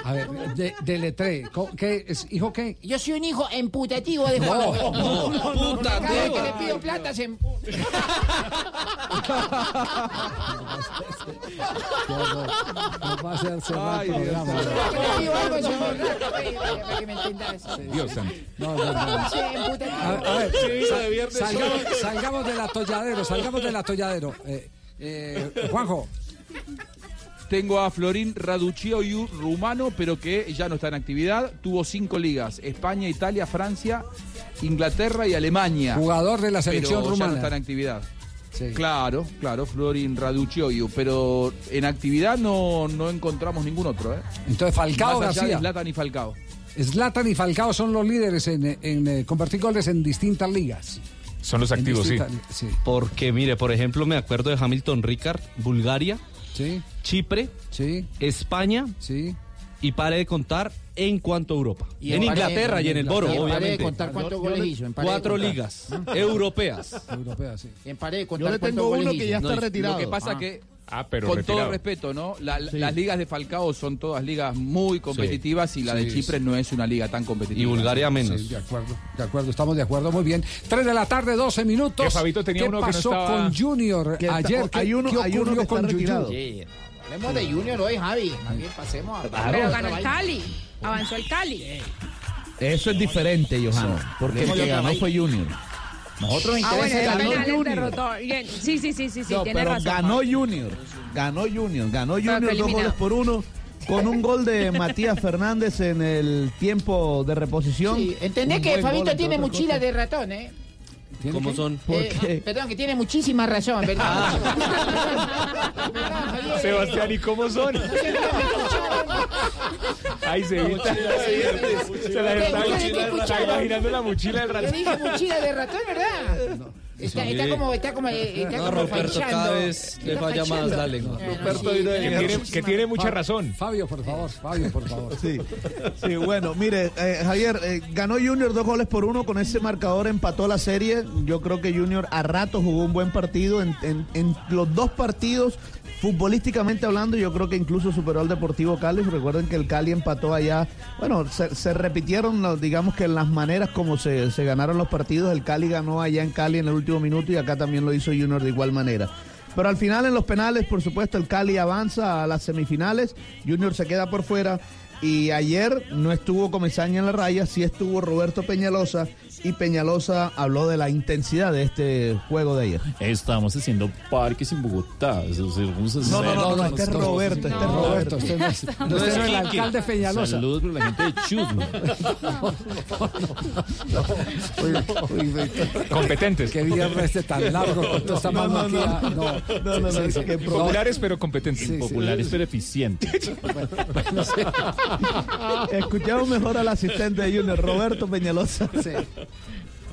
A ver, de, deletré. ¿Qué es? ¿Hijo qué? Yo soy un hijo emputativo de Juan. No, no, Cada vez que le pido plata se emputa. Nos va a hacer cerrar Ay, el Dios programa. Santo. No, no. A ver, a sal- salgamos, salgamos del atolladero, salgamos del atolladero. Eh, eh, Juanjo, Tengo a Florín Raducioiu, rumano, pero que ya no está en actividad. Tuvo cinco ligas: España, Italia, Francia, Inglaterra y Alemania. jugador de la selección pero ya no está en rumana. actividad. Sí. Claro, claro, Florin Raducioiu, pero en actividad no, no encontramos ningún otro, ¿eh? Entonces, Falcao Más allá de García. Zlatan y Falcao. Zlatan y Falcao son los líderes en, en, eh, convertir goles en distintas ligas. Son los activos, sí. Porque, mire, por ejemplo, me acuerdo de Hamilton Ricard, Bulgaria, Chipre, España, y pare de contar en cuanto a Europa. Y en pare- Inglaterra y en el Boro, y en pare de obviamente. contar cuántos goles hizo, en pare de Cuatro ligas europeas. Europeas, sí. En pared de Yo contar le cuántos tengo uno que ya está No, y- retirado. Lo que pasa Ah. que, Ah, pero con retirado. todo respeto, ¿no? La- Sí. Las ligas de Falcao son todas ligas muy competitivas y la de Sí, Chipre no es una liga tan competitiva. Sí, de acuerdo, de acuerdo, estamos de acuerdo, muy bien. 3 de la tarde, 12 minutos. Que Fabito tenía ¿Qué uno que no pasó estaba- con Junior ayer? ¿Qué, hay uno- qué hay uno ocurrió que está con retirado. Junior? Sí, hablemos de Junior hoy, Javi. También pasemos a... Pero ganó el Cali. Avanzó el Cali. Eso es diferente, Johanna, porque el que ganó fue Junior. Nosotros Ah, bueno, ganó Junior. Bien, Sí, sí, sí, sí, sí, No, tiene pero razón. ganó. Junior. Ganó Junior. Ganó Junior dos eliminado. goles por uno. Con un gol de Matías Fernández en el tiempo de reposición. Sí, entendés Un que Fabito tiene mochila cosas. de ratón, ¿eh? ¿Cómo son? Eh, Perdón, que tiene muchísima razón, ¿verdad? *laughs* *laughs* Sebastián, ¿y cómo son? Ay, se evita. Se la está, imaginando la mochila del Yo ratón. dije mochila de ratón, ¿verdad? Está, Sí. está como, está como, eh, está No, como Roberto, fachando. cada vez le Está falla más la lengua. Roberto, sí, Que tiene, muchísima- que tiene mucha razón. Fabio, por favor, Fabio, por favor. Sí, sí, bueno, mire, eh, Javier, eh, ganó Junior dos goles por uno, con ese marcador empató la serie. Yo creo que Junior a rato jugó un buen partido. En, en- en los dos partidos, futbolísticamente hablando, yo creo que incluso superó al Deportivo Cali. Recuerden que el Cali empató allá. Bueno, se, repitieron, digamos que en las maneras como se, se ganaron los partidos. El Cali ganó allá en Cali en el último minuto y acá también lo hizo Junior de igual manera. Pero al final en los penales, por supuesto, el Cali avanza a las semifinales, Junior se queda por fuera y ayer no estuvo Comesaña en la raya, sí estuvo Roberto Peñalosa y Peñalosa habló de la intensidad de este juego de ayer. Estamos haciendo parques en Bogotá. No, no, no, no, este es Roberto, este es Roberto. Este no es, el alcalde Peñalosa. Saludos para la gente de Chusma. Competentes. Qué viernes este tan largo con toda esta No, no, magia. no. No, No, Sí, sí. Populares pero competentes. Populares pero eficientes. *laughs* Escuchamos mejor al asistente de Junior, Roberto Peñalosa.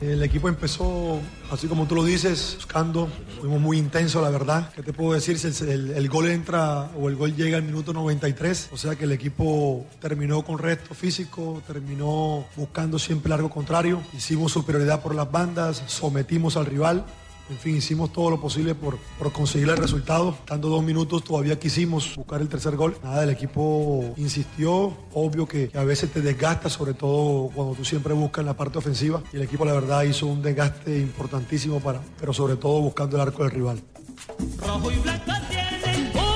El equipo empezó, así como tú lo dices, buscando, fuimos muy intensos, la verdad. ¿Qué te puedo decir? El, el- el gol entra o el gol llega al minuto 93, o sea que el equipo terminó con resto físico, terminó buscando siempre largo contrario, hicimos superioridad por las bandas, sometimos al rival. En fin, hicimos todo lo posible por, por conseguir el resultado. Estando dos minutos todavía quisimos buscar el tercer gol. Nada, el equipo insistió. Obvio que, a veces te desgasta, sobre todo cuando tú siempre buscas en la parte ofensiva. Y el equipo, la verdad, hizo un desgaste importantísimo para, pero sobre todo buscando el arco del rival.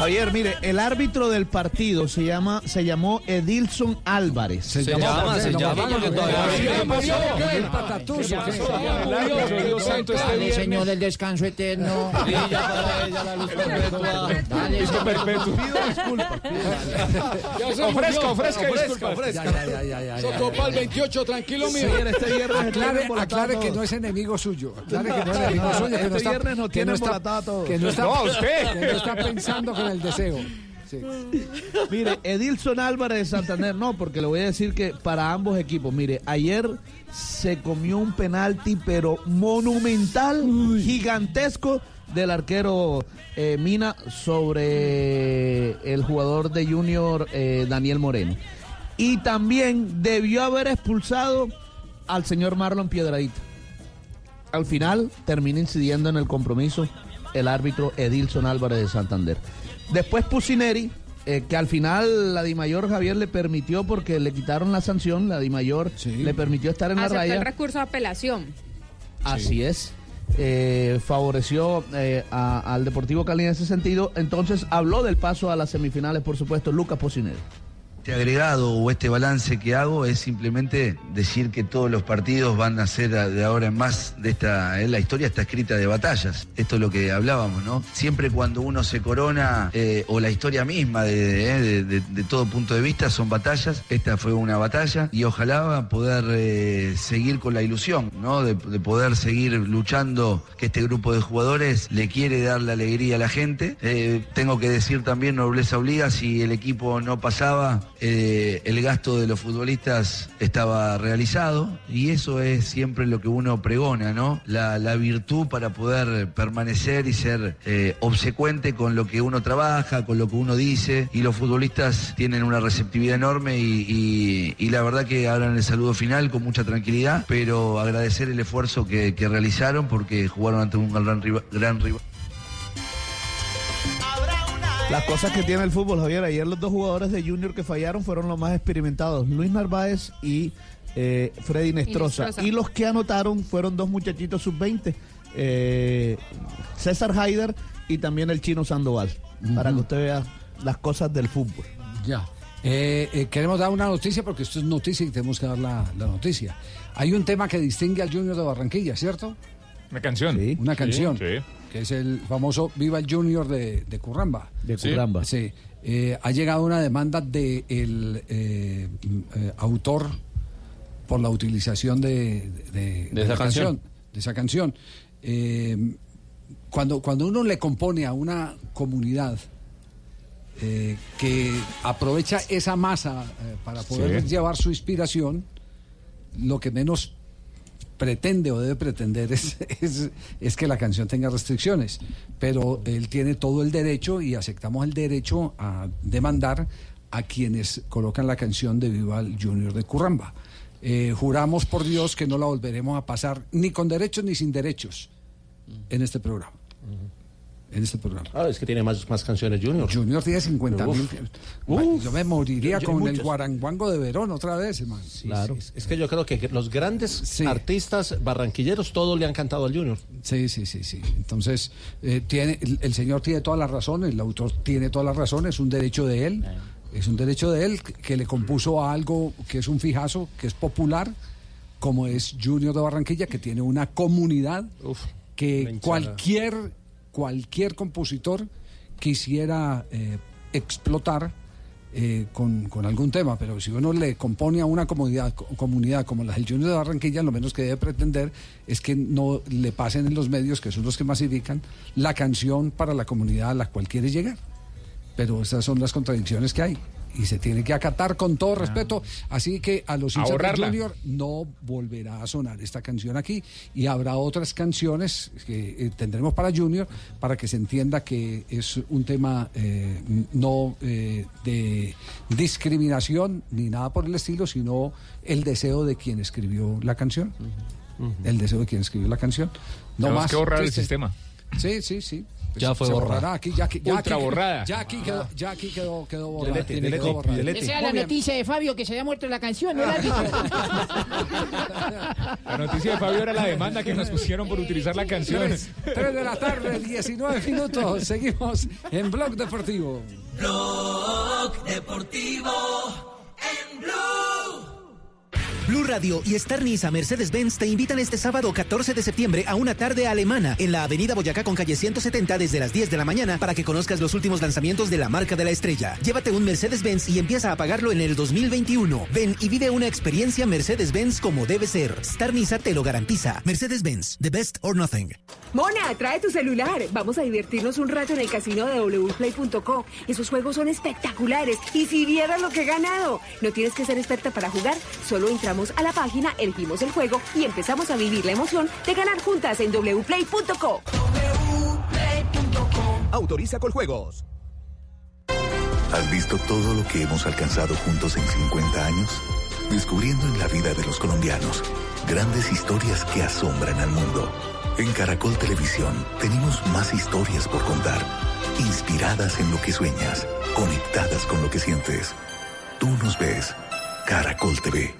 Javier, mire, el árbitro del partido se llama, se llamó Edilson Álvarez. Se Se llama, se llama, porque señor, el descanso eterno. Perpetuo. Ofrezca, ofrezca, disculpa. ofrezca. Ya, ya, ya, ya, ya. Sotopal 28, tranquilo, mío. aclare, que no es enemigo suyo. Aclare que no es No, enemigo no, suyo. Que este viernes tiene no está, embolatado a todos. que no está, usted. que no está pensando con el deseo. Sí. Mire, Edilson Álvarez de Santander, no, porque le voy a decir que para ambos equipos, mire, ayer se comió un penalti, pero monumental, gigantesco, del arquero eh, Mina sobre el jugador de Junior eh, Daniel Moreno. Y también debió haber expulsado al señor Marlon Piedradita. Al final termina incidiendo en el compromiso el árbitro Edilson Álvarez de Santander. Después Pusineri, eh, que al final la Dimayor Javier le permitió porque le quitaron la sanción, la Dimayor le permitió estar en la Aceptó el raya. recurso de apelación. Así es. Eh, favoreció eh, a- al Deportivo Cali en ese sentido. Entonces habló del paso a las semifinales, por supuesto, Lucas Pusineri. Este agregado o este balance que hago es simplemente decir que todos los partidos van a ser de ahora en más de esta, eh, la historia está escrita de batallas. Esto es lo que hablábamos, ¿no? Siempre cuando uno se corona, eh, o la historia misma de, eh, de- de- todo punto de vista, son batallas. Esta fue una batalla y ojalá poder seguir con la ilusión, ¿no? De, de poder seguir luchando, que este grupo de jugadores le quiere dar la alegría a la gente. Tengo que decir también, nobleza obliga, si el equipo no pasaba, eh, el gasto de los futbolistas estaba realizado y eso es siempre lo que uno pregona, ¿no? La, virtud para poder permanecer y ser eh, obsecuente con lo que uno trabaja, con lo que uno dice y los futbolistas tienen una receptividad enorme y, la verdad que hablan el saludo final con mucha tranquilidad, pero agradecer el esfuerzo que, realizaron porque jugaron ante un. Gran rival. Las cosas que tiene el fútbol, Javier. Ayer los dos jugadores de Junior que fallaron fueron los más experimentados, Luis Narváez y eh, Freddy Nestroza. Y los que anotaron fueron dos muchachitos sub-20, eh, César Haider y también el chino Sandoval, para que usted vea las cosas del fútbol. Ya. Eh, eh, queremos dar una noticia porque esto es noticia y tenemos que dar la, la noticia. Hay un tema que distingue al Junior de Barranquilla, ¿cierto? Una canción. Una Sí, canción. sí. Que es el famoso Viva el Junior de, de Curramba. De. Curramba. Sí. Eh, ha llegado una demanda del de eh, eh, autor por la utilización de, de- de esa canción. De esa canción. Eh, cuando, cuando uno le compone a una comunidad eh, que aprovecha esa masa eh, para poder Sí. llevar su inspiración, lo que menos pretende o debe pretender es, es, que la canción tenga restricciones. Pero él tiene todo el derecho y aceptamos el derecho a demandar a quienes colocan la canción de Viva el Junior de Curramba. Eh, juramos por Dios que no la volveremos a pasar ni con derechos ni sin derechos en este programa. En este programa. Ah, es que tiene más, más canciones Junior. Junior tiene 50 mil. Uf. Yo me moriría Yo- yo- con el guaranguango de Verón otra vez, hermano. Claro. Es, es que yo creo que los grandes artistas barranquilleros todos le han cantado al Junior. Sí, sí, sí, sí. Entonces, eh, tiene, el, el señor tiene toda la razón, el autor tiene toda la razón, es un derecho de él. Es un derecho de él que, que le compuso a algo que es un fijazo, que es popular, como es Junior de Barranquilla, que tiene una comunidad que cualquier, cualquier compositor quisiera eh, explotar eh, con, con algún tema, pero si uno le compone a una comunidad, co- comunidad como la del Junior de Barranquilla, lo menos que debe pretender es que no le pasen en los medios, que son los que masifican, la canción para la comunidad a la cual quiere llegar. Pero esas son las contradicciones que hay. Y se tiene que acatar con todo respeto. Así que a los hinchas del. Junior no volverá a sonar esta canción aquí. Y habrá otras canciones que eh, tendremos para Junior para que se entienda que es un tema eh, no eh, de discriminación ni nada por el estilo, sino el deseo de quien escribió la canción. El deseo de quien escribió la canción. No Tenemos más. que borrar el sistema. Sí, sí, sí. Ya fue se borrada. aquí, ya, aquí- ya Ultra aquí- borrada. Ya aquí quedó, ya aquí quedó, quedó borrada. Delete, quedó delete, borrada. delete. Esa era la noticia de Fabio, que se había muerto la canción, ¿no? *laughs* La noticia de Fabio era la demanda que nos pusieron por utilizar la canción. 3 de la tarde, 19 minutos. Seguimos en Blog Deportivo. Blog Deportivo en Blue. Blue Radio y Star Niza Mercedes-Benz te invitan este sábado 14 de septiembre a una tarde alemana en la Avenida Boyacá con calle 170 desde las 10 de la mañana para que conozcas los últimos lanzamientos de la marca de la estrella. Llévate un Mercedes-Benz y empieza a pagarlo en el 2021. Ven y vive una experiencia Mercedes-Benz como debe ser. Star Niza te lo garantiza. Mercedes-Benz, the best or nothing. Mona, trae tu celular. Vamos a divertirnos un rato en el casino de wplay.co. Esos juegos son espectaculares. Y si vieras lo que he ganado. No tienes que ser experta para jugar. Solo entramos a la página, elegimos el juego y empezamos a vivir la emoción de ganar juntas en wplay.co. Autoriza con juegos. ¿Has visto todo lo que hemos alcanzado juntos en 50 años? Descubriendo en la vida de los colombianos grandes historias que asombran al mundo. En Caracol Televisión tenemos más historias por contar, inspiradas en lo que sueñas, conectadas con lo que sientes. Tú nos ves, Caracol TV.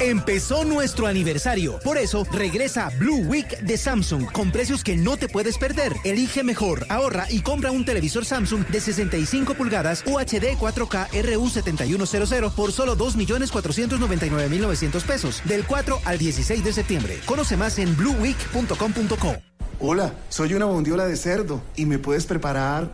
Empezó nuestro aniversario. Por eso, regresa Blue Week de Samsung con precios que no te puedes perder. Elige mejor, ahorra y compra un televisor Samsung de 65 pulgadas UHD 4K RU7100 por solo 2.499.900 pesos del 4 al 16 de septiembre. Conoce más en blueweek.com.co. Hola, soy una bondiola de cerdo y me puedes preparar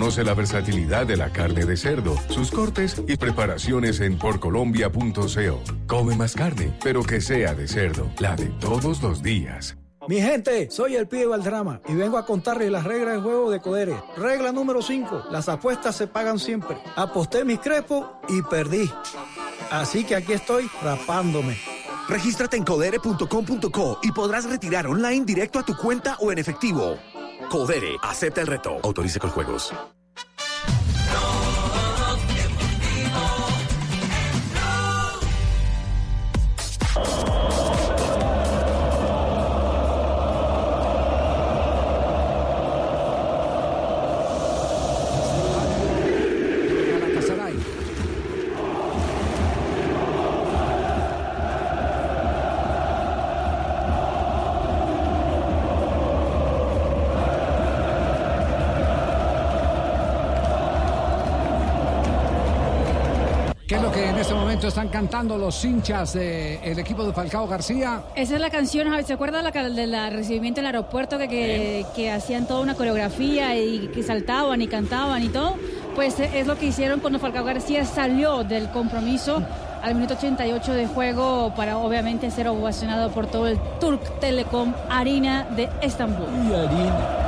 Conoce la versatilidad de la carne de cerdo, sus cortes y preparaciones en porcolombia.co. Come más carne, pero que sea de cerdo, la de todos los días. Mi gente, soy el pibe Valdrama y vengo a contarles las reglas del juego de Codere. Regla número 5, las apuestas se pagan siempre. Aposté mis crepos y perdí. Así que aquí estoy rapándome. Regístrate en codere.com.co y podrás retirar online directo a tu cuenta o en efectivo. Codere, acepta el reto. Autorice con juegos. ¿Qué es lo que en este momento están cantando los hinchas del equipo de Falcao García? Esa es la canción, Javi. ¿Se acuerda la, del recibimiento en el aeropuerto que, que, que hacían toda una coreografía y que saltaban y cantaban y todo? Pues eh, es lo que hicieron cuando Falcao García salió del compromiso al minuto 88 de juego para obviamente ser ovacionado por todo el Turk Telecom Arena de Estambul. Entró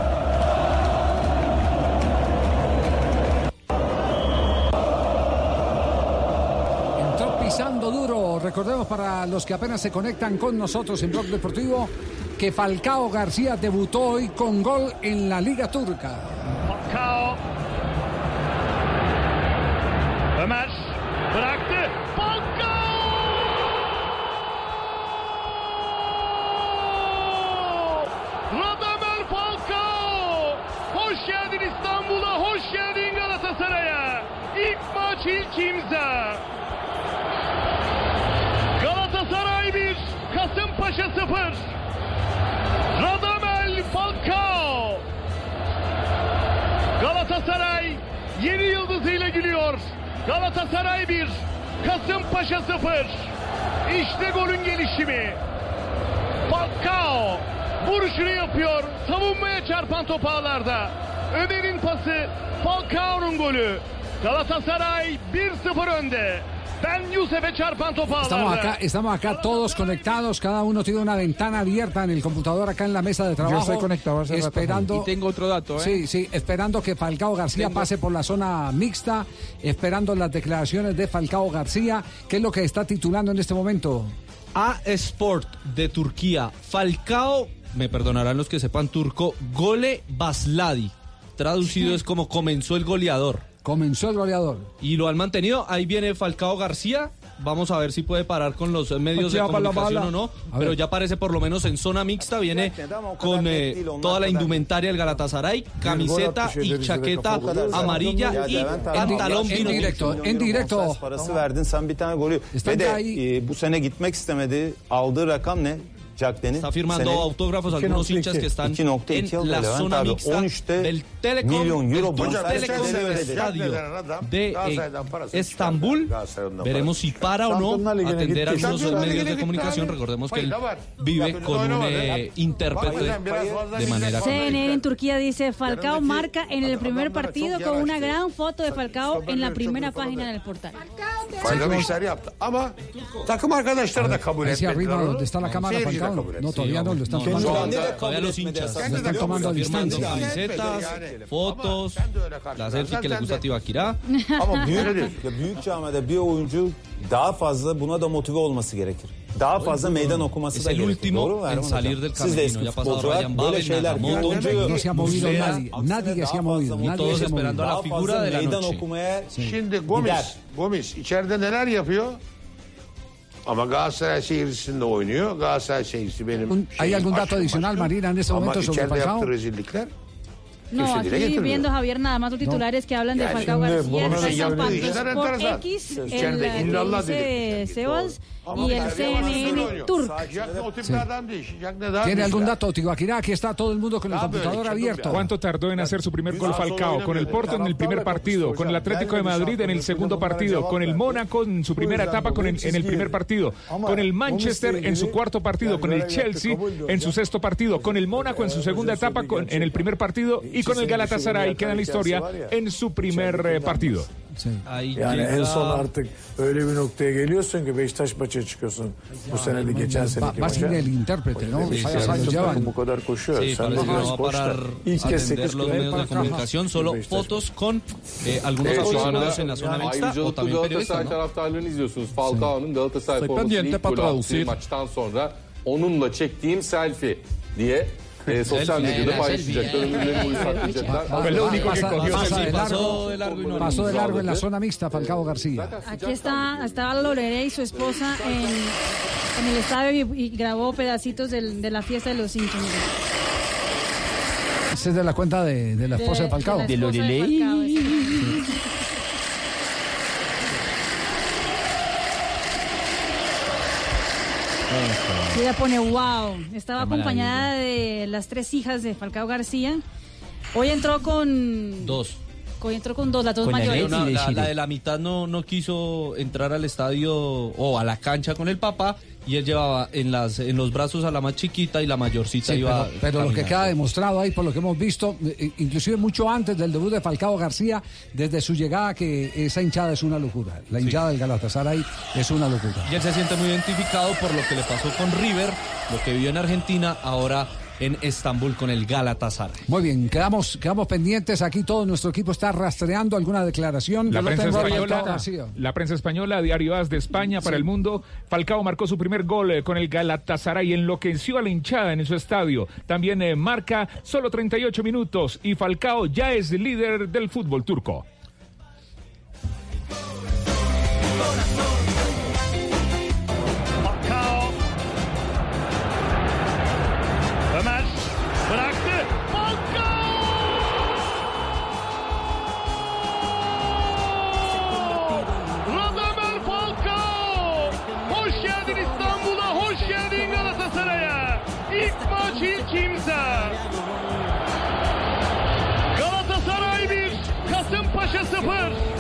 Recordemos para los que apenas se conectan con nosotros en Blog Deportivo que Falcao García debutó hoy con gol en la Liga Turca. Kasımpaşa 0. İşte golün gelişimi. Falcao vuruşunu yapıyor. Savunmaya çarpan top ağlarda. Ömer'in pası Falcao'nun golü. Galatasaray 1-0 önde. Estamos acá, estamos acá todos conectados, cada uno tiene una ventana abierta en el computador acá en la mesa de trabajo. estoy conectado hace rato, esperando. y tengo otro dato, ¿eh? Sí, sí, esperando que Falcao García Tengo- pase por la zona mixta, esperando las declaraciones de Falcao García, que es lo que está titulando en este momento. A Sport de Turquía. Falcao, me perdonarán los que sepan turco, gole Basladi. Traducido es como comenzó el goleador. Comenzó el goleador. Y lo han mantenido. Ahí viene Falcao García. Vamos a ver si puede parar con los medios de comunicación o no. Pero ya aparece por lo menos en zona mixta. Viene con eh, toda la indumentaria del Galatasaray, camiseta y chaqueta amarilla y pantalón En vino directo, en directo. parası verdin sen bir tane golü ve de bu sene gitmek istemedi. Aldığı rakam ne? Jack. Está firmando autógrafos algunos hinchas que están 2.2 en la zona mixta 13'te del milyon euro del estadio de Estambul. Veremos si para o no atender gitti. algunos medios de comunicación. Recordemos que él vive con un eh, intérprete de manera CNN en Turquía dice Falcao marca en el primer partido con una gran foto de Falcao en la primera página del portal. Falcao. kabul etti. No, todavía no, lo están No, tomando. todavía- todavía los hinchas Lo están tomando a distancia. camisetas, fotos, la selfie que le gusta a Tibaquirá. Ama büyük, ya büyük camiada bir oyuncu daha fazla buna da motive olması gerekir. Daha fazla meydan okuması Es da el gerekir. último Doğru mu en Erman salir Hocam? del Siz de eski böyle şeyler No se ha movido nadie. Nadie se ha movido. aksine Nadie daha se ha fazla- movido. daha fazla figura de la meydan noche. okumaya Şimdi Gomis, gider. Gomis içeride neler yapıyor? Ama Galatasaray seyircisinde oynuyor. Galatasaray seyircisi benim Un- ¿Hay algún dato adicional. Marina, en este Ama momento sobre içeride Falcao? yaptığı rezillikler No, kimse dile aquí getirmiyor. viendo Javier nada más los titulares que hablan de Falcao şimdi García, bunu está yaptığı estampando işler Sport enteresan. X, el İçeride que illallah dice dedik. Sebas Ama y el CNN. Turk. ¿Tiene algún dato, Tibaquirá? Aquí está todo el mundo con el computador abierto. ¿Cuánto tardó en hacer su primer gol Falcao? Con el Porto en el primer partido, con el Atlético de Madrid en el segundo partido, con el Mónaco en su primera etapa con el- en el primer partido, con el Manchester en su cuarto partido, con el Chelsea en su sexto partido, con el Mónaco en su segunda etapa con- en el primer partido y con el Galatasaray, queda en la historia, en su primer eh, partido. Yani en son artık öyle bir noktaya geliyorsun ki Beşiktaş maça çıkıyorsun. Bu sene de geçen seneki maça. el intérprete, ¿no? Llevan. bu kadar koşuyor. Sí, Sen de no va biraz a boş ver. parar İlk kez atender 8 los medios de comunicación, solo fotos con eh, algunos şu aficionados en la zona mixta o también Galatasaray taraftarlarını izliyorsunuz. Falcao'nun Galatasaray pendiente ilk para gol attığı maçtan sonra onunla çektiğim selfie diye e, sosyal medyada La paylaşacaklar. Ömürlerini saklayacaklar. Pasa- pasa de largo, pasó de largo en la zona mixta Falcao García. Aquí está, estaba Lorelé y su esposa en, en el estadio y, y grabó pedacitos del- de la fiesta de los hinchas. mire. Esa es de la cuenta de, de la esposa de, Falcao. la esposa de Falcao, sí. Ella pone wow. Estaba Qué acompañada de las tres hijas de Falcao García. Hoy entró con. Dos. Entró con dos, las dos Con mayores. una- la- la de la mitad no, no quiso entrar al estadio o a la cancha con el papá y él llevaba en las en los brazos a la más chiquita y la mayorcita Sí, iba pero, pero lo que queda demostrado ahí, por lo que hemos visto, eh, inclusive mucho antes del debut de Falcao García, desde su llegada, que esa hinchada es una locura. La hinchada del Galatasaray es una locura. Y él se siente muy identificado por lo que le pasó con River, lo que vivió en Argentina, ahora en Estambul con el Galatasaray. Muy bien, quedamos, quedamos pendientes. Aquí todo nuestro equipo está rastreando alguna declaración. La Yo prensa española, la prensa española, Diario As de España para el mundo. Falcao marcó su primer gol eh, con el Galatasaray, enloqueció a la hinchada en su estadio. También eh, marca solo 38 minutos y Falcao ya es líder del fútbol turco. Falcao. 0.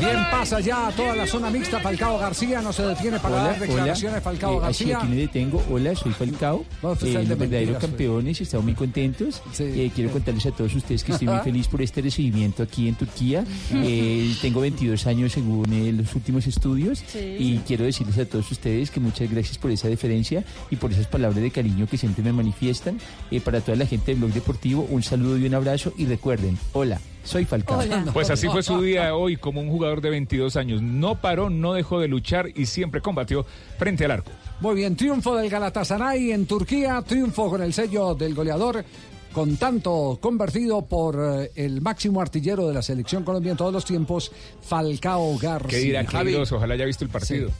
Bien, pasa ya a toda la zona mixta. Falcao García no se detiene para dar declaraciones. Falcao Eh, así García. aquí me detengo. Hola, soy Falcao. No, usted Eh, los verdaderos mentiras, campeones, estamos muy contentos. Eh, quiero contarles a todos ustedes que estoy muy feliz por este recibimiento aquí en Turquía. Eh, tengo 22 años según eh, los últimos estudios Sí. y quiero decirles a todos ustedes que muchas gracias por esa deferencia y por esas palabras de cariño que siempre me manifiestan. Eh, para toda la gente del Blog Deportivo, un saludo y un abrazo y recuerden, hola, soy Falcao. Pues así fue su día *laughs* hoy como un jugador de 22 años. No paró, no dejó de luchar y siempre combatió frente al arco. Muy bien, triunfo del Galatasaray en Turquía, triunfo con el sello del goleador, con tanto convertido por eh, el máximo artillero de la selección colombiana en todos los tiempos, Falcao García. ¿Qué dirá Queiroz? Ojalá haya visto el partido.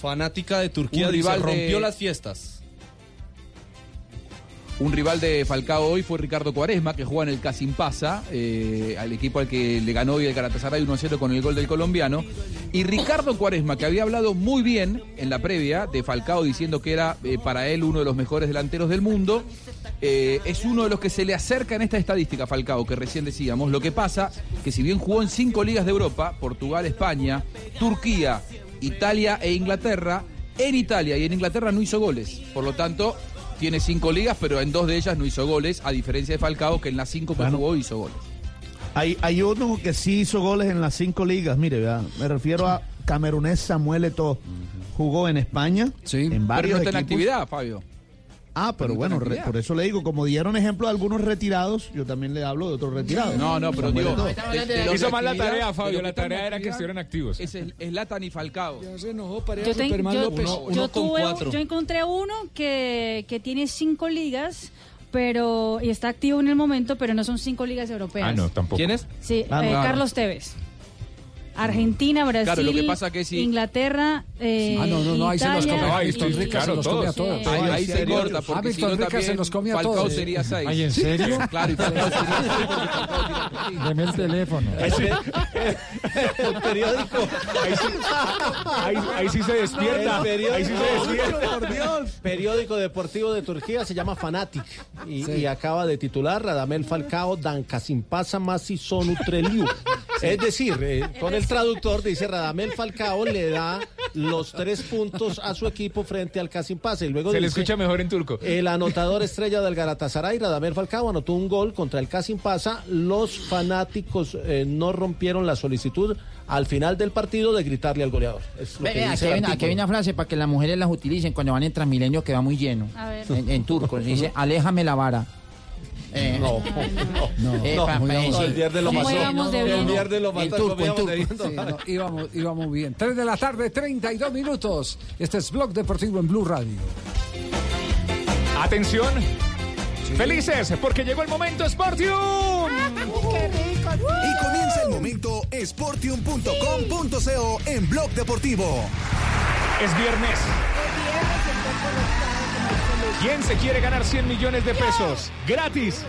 Fanática de Turquía rival de- rompió las fiestas. Un rival de Falcao hoy fue Ricardo Cuaresma, que juega en el Casimpasa, eh, al equipo al que le ganó hoy el Galatasaray 1-0 con el gol del colombiano. Y Ricardo Cuaresma, que había hablado muy bien en la previa de Falcao, diciendo que era eh, para él uno de los mejores delanteros del mundo, eh, es uno de los que se le acerca en esta estadística, Falcao, que recién decíamos. Lo que pasa que si bien jugó en cinco ligas de Europa, Portugal, España, Turquía, Italia e Inglaterra, en Italia y en Inglaterra no hizo goles. Por lo tanto, tiene cinco ligas, pero en dos de ellas no hizo goles, a diferencia de Falcao, que en las cinco que Bueno. jugó hizo goles. Hay, hay uno que sí hizo goles en las cinco ligas. Mire, me refiero a camerunés Samuel Eto'o. Jugó en España, en Pero varios no está en actividad, Fabio. Ah, pero Pero no bueno, re- por eso le digo, como dieron ejemplo de algunos retirados, yo también le hablo de otros retirados. No, no, pero digo, Eto'o. de- de los Hizo mal la tarea, de Fabio. La tarea era que estuvieran activos. Es el Latan y Falcao. se enojó, pareja Yo, ten- Superman yo- López. yo tuve- yo encontré uno que, que tiene cinco ligas pero y está activo en el momento, pero no son cinco ligas europeas. Ah, no, tampoco. ¿Quién es? Sí, Ah, eh, no. Carlos Tevez. Argentina, Brasil, Claro, lo que pasa que si- Inglaterra, eh, Ah, no, no, no, ahí se los Italia come. y- Hamilton Rica se los come a todos. Ahí, ahí se Sí. corta, porque si no Hamilton Rica también se los come a Falcao todos. sería seis. Ay, ¿en serio? Claro, y Falcao sería seis Deme el teléfono. El periódico. Ahí sí, ahí, ahí sí se despierta. Periódico, Ahí sí se despierta. por Dios. Periódico deportivo de Turquía se llama Fanatic y, y acaba de titular Radamel Falcao Dan Kasimpasa Masi Sonu Treliu. Es decir, eh, con el traductor dice Radamel Falcao le da los tres puntos a su equipo frente al Kasimpasa y luego Se le escucha mejor en turco. el anotador estrella del Galatasaray, Radamel Falcao, anotó un gol contra el Kasimpasa. Los fanáticos eh, no rompieron la solicitud al final del partido de gritarle al goleador. Es lo Ve, que ve, dice aquí, hay una, aquí artículo. hay una frase para que las mujeres las utilicen cuando van en Transmilenio que va muy lleno. A ver. En, en turco. *laughs* Dice, aléjame la vara. Eh, *laughs* No, no, eh, no, pa- vamos. sí. El viernes lo ¿Cómo mató. íbamos de El viernes lo bien. Sí, no, íbamos, íbamos bien. 3 de la tarde, 32 minutos. Este es Blog Deportivo en Blue Radio. Atención. Felices porque llegó el momento Sportium. *laughs* Y comienza el momento sportium.com.co en Blog Deportivo. Es viernes. ¿Quién se quiere ganar 100 millones de pesos? Gratis.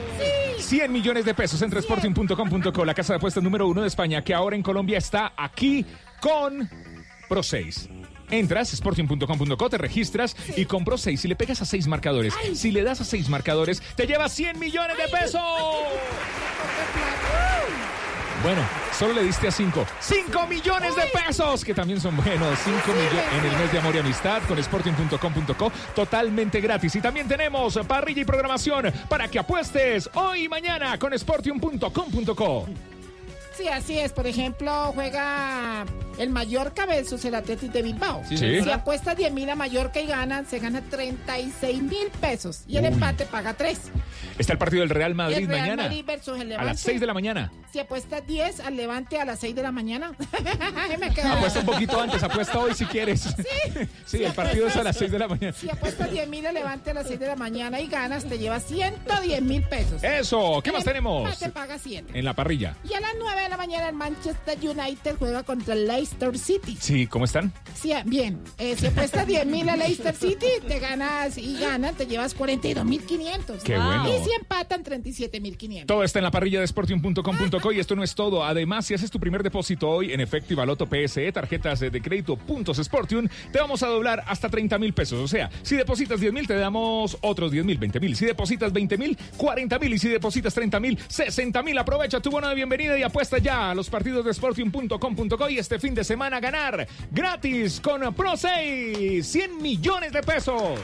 100 millones de pesos entre sporting.com.co, la casa de apuestas número uno de España, que ahora en Colombia está aquí con Pro 6. Entras, sporting.com.co, te registras y con Pro 6, si le pegas a 6 marcadores, si le das a 6 marcadores, te llevas 100 millones de pesos. *laughs* Bueno, solo le diste a 5. 5 millones de pesos, que también son buenos. 5 millones en el mes de amor y amistad con sporting.com.co, totalmente gratis. Y también tenemos parrilla y programación para que apuestes hoy y mañana con sporting.com.co. Sí, así es. Por ejemplo, juega el Mallorca versus el Atlético de Bilbao. Sí, sí. Si apuestas 10 mil a Mallorca y ganan, se gana 36 mil pesos. Y el Uy. empate paga 3. Está el partido del Real Madrid el Real mañana Madrid versus el a Levante. las 6 de la mañana. Si apuestas 10 al Levante a las 6 de la mañana. *laughs* Me quedo- Apuesta un poquito antes, apuesta hoy si quieres. Sí, *laughs* Si el partido es a las apuestas- 6 de la mañana. Si apuestas 10 mil al Levante a las 6 de la mañana y ganas, te llevas 110 mil pesos. Eso, ¿qué El más tenemos? empate paga 7. En la parrilla. Y a las 9 de la mañana el Manchester United juega contra el Leicester City. Sí, ¿cómo están? Sí, bien. Eh, si apuestas 10 mil a Leicester City, te ganas y ganan, te llevas 42 mil 500. Qué bueno. Y si empatan, 37 mil 500. Todo está en la parrilla de sportium.com.co y esto no es todo. Además, si haces tu primer depósito hoy en efecto y baloto PSE, tarjetas de crédito puntos Sportium, te vamos a doblar hasta 30 mil pesos. O sea, si depositas 10 mil, te damos otros 10 mil, 20 mil. Si depositas 20 mil, 40 mil. Y si depositas 30 mil, 60 mil. Aprovecha tu bono de bienvenida y apuesta ya a los partidos de sportium.com.co y este fin de semana ganar gratis con Pro 6 100 millones de pesos.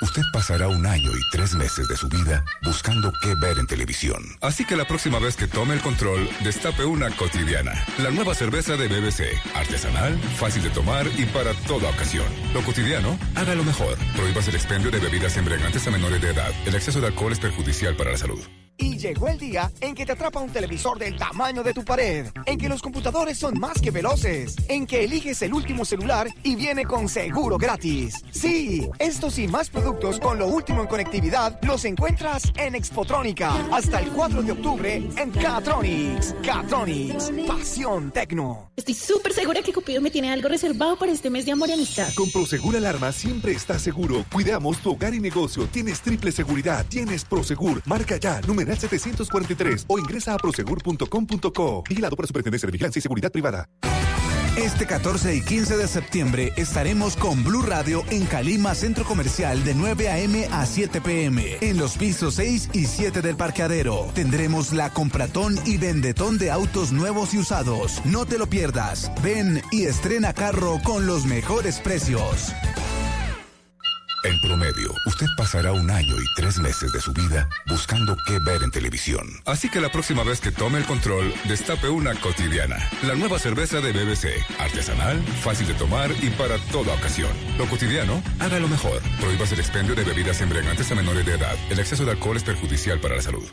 Usted pasará un año y tres meses de su vida buscando qué ver en televisión. Así que la próxima vez que tome el control, destape una cotidiana. La nueva cerveza de BBC. Artesanal, fácil de tomar y para toda ocasión. Lo cotidiano, hágalo mejor. Prohíbas el expendio de bebidas embriagantes a menores de edad. El exceso de alcohol es perjudicial para la salud. Y llegó el día en que te atrapa un televisor del tamaño de tu pared, en que los computadores son más que veloces, en que eliges el último celular y viene con seguro gratis. Sí, estos y más productos con lo último en conectividad los encuentras en Expotrónica hasta el 4 de octubre en Catronics. Catronics, pasión tecno. Estoy súper segura que Cupido me tiene algo reservado para este mes de amor y amistad. Con Prosegur Alarma siempre estás seguro. Cuidamos tu hogar y negocio. Tienes triple seguridad. Tienes Prosegur. Marca ya, numeral 743 o ingresa a prosegur.com.co. Vigilado por la Superintendencia de Vigilancia y Seguridad Privada. Este 14 y 15 de septiembre estaremos con Blue Radio en Calima Centro Comercial de 9 a.m. a 7 p.m. en los pisos 6 y 7 del parqueadero. Tendremos la compratón y vendetón de autos nuevos y usados. No te lo pierdas. Ven y estrena carro con los mejores precios. En promedio, usted pasará un año y tres meses de su vida buscando qué ver en televisión. Así que la próxima vez que tome el control, destape una cotidiana. La nueva cerveza de BBC. Artesanal, fácil de tomar y para toda ocasión. Lo cotidiano, haga lo mejor. Prohíbas el expendio de bebidas embriagantes a menores de edad. El exceso de alcohol es perjudicial para la salud.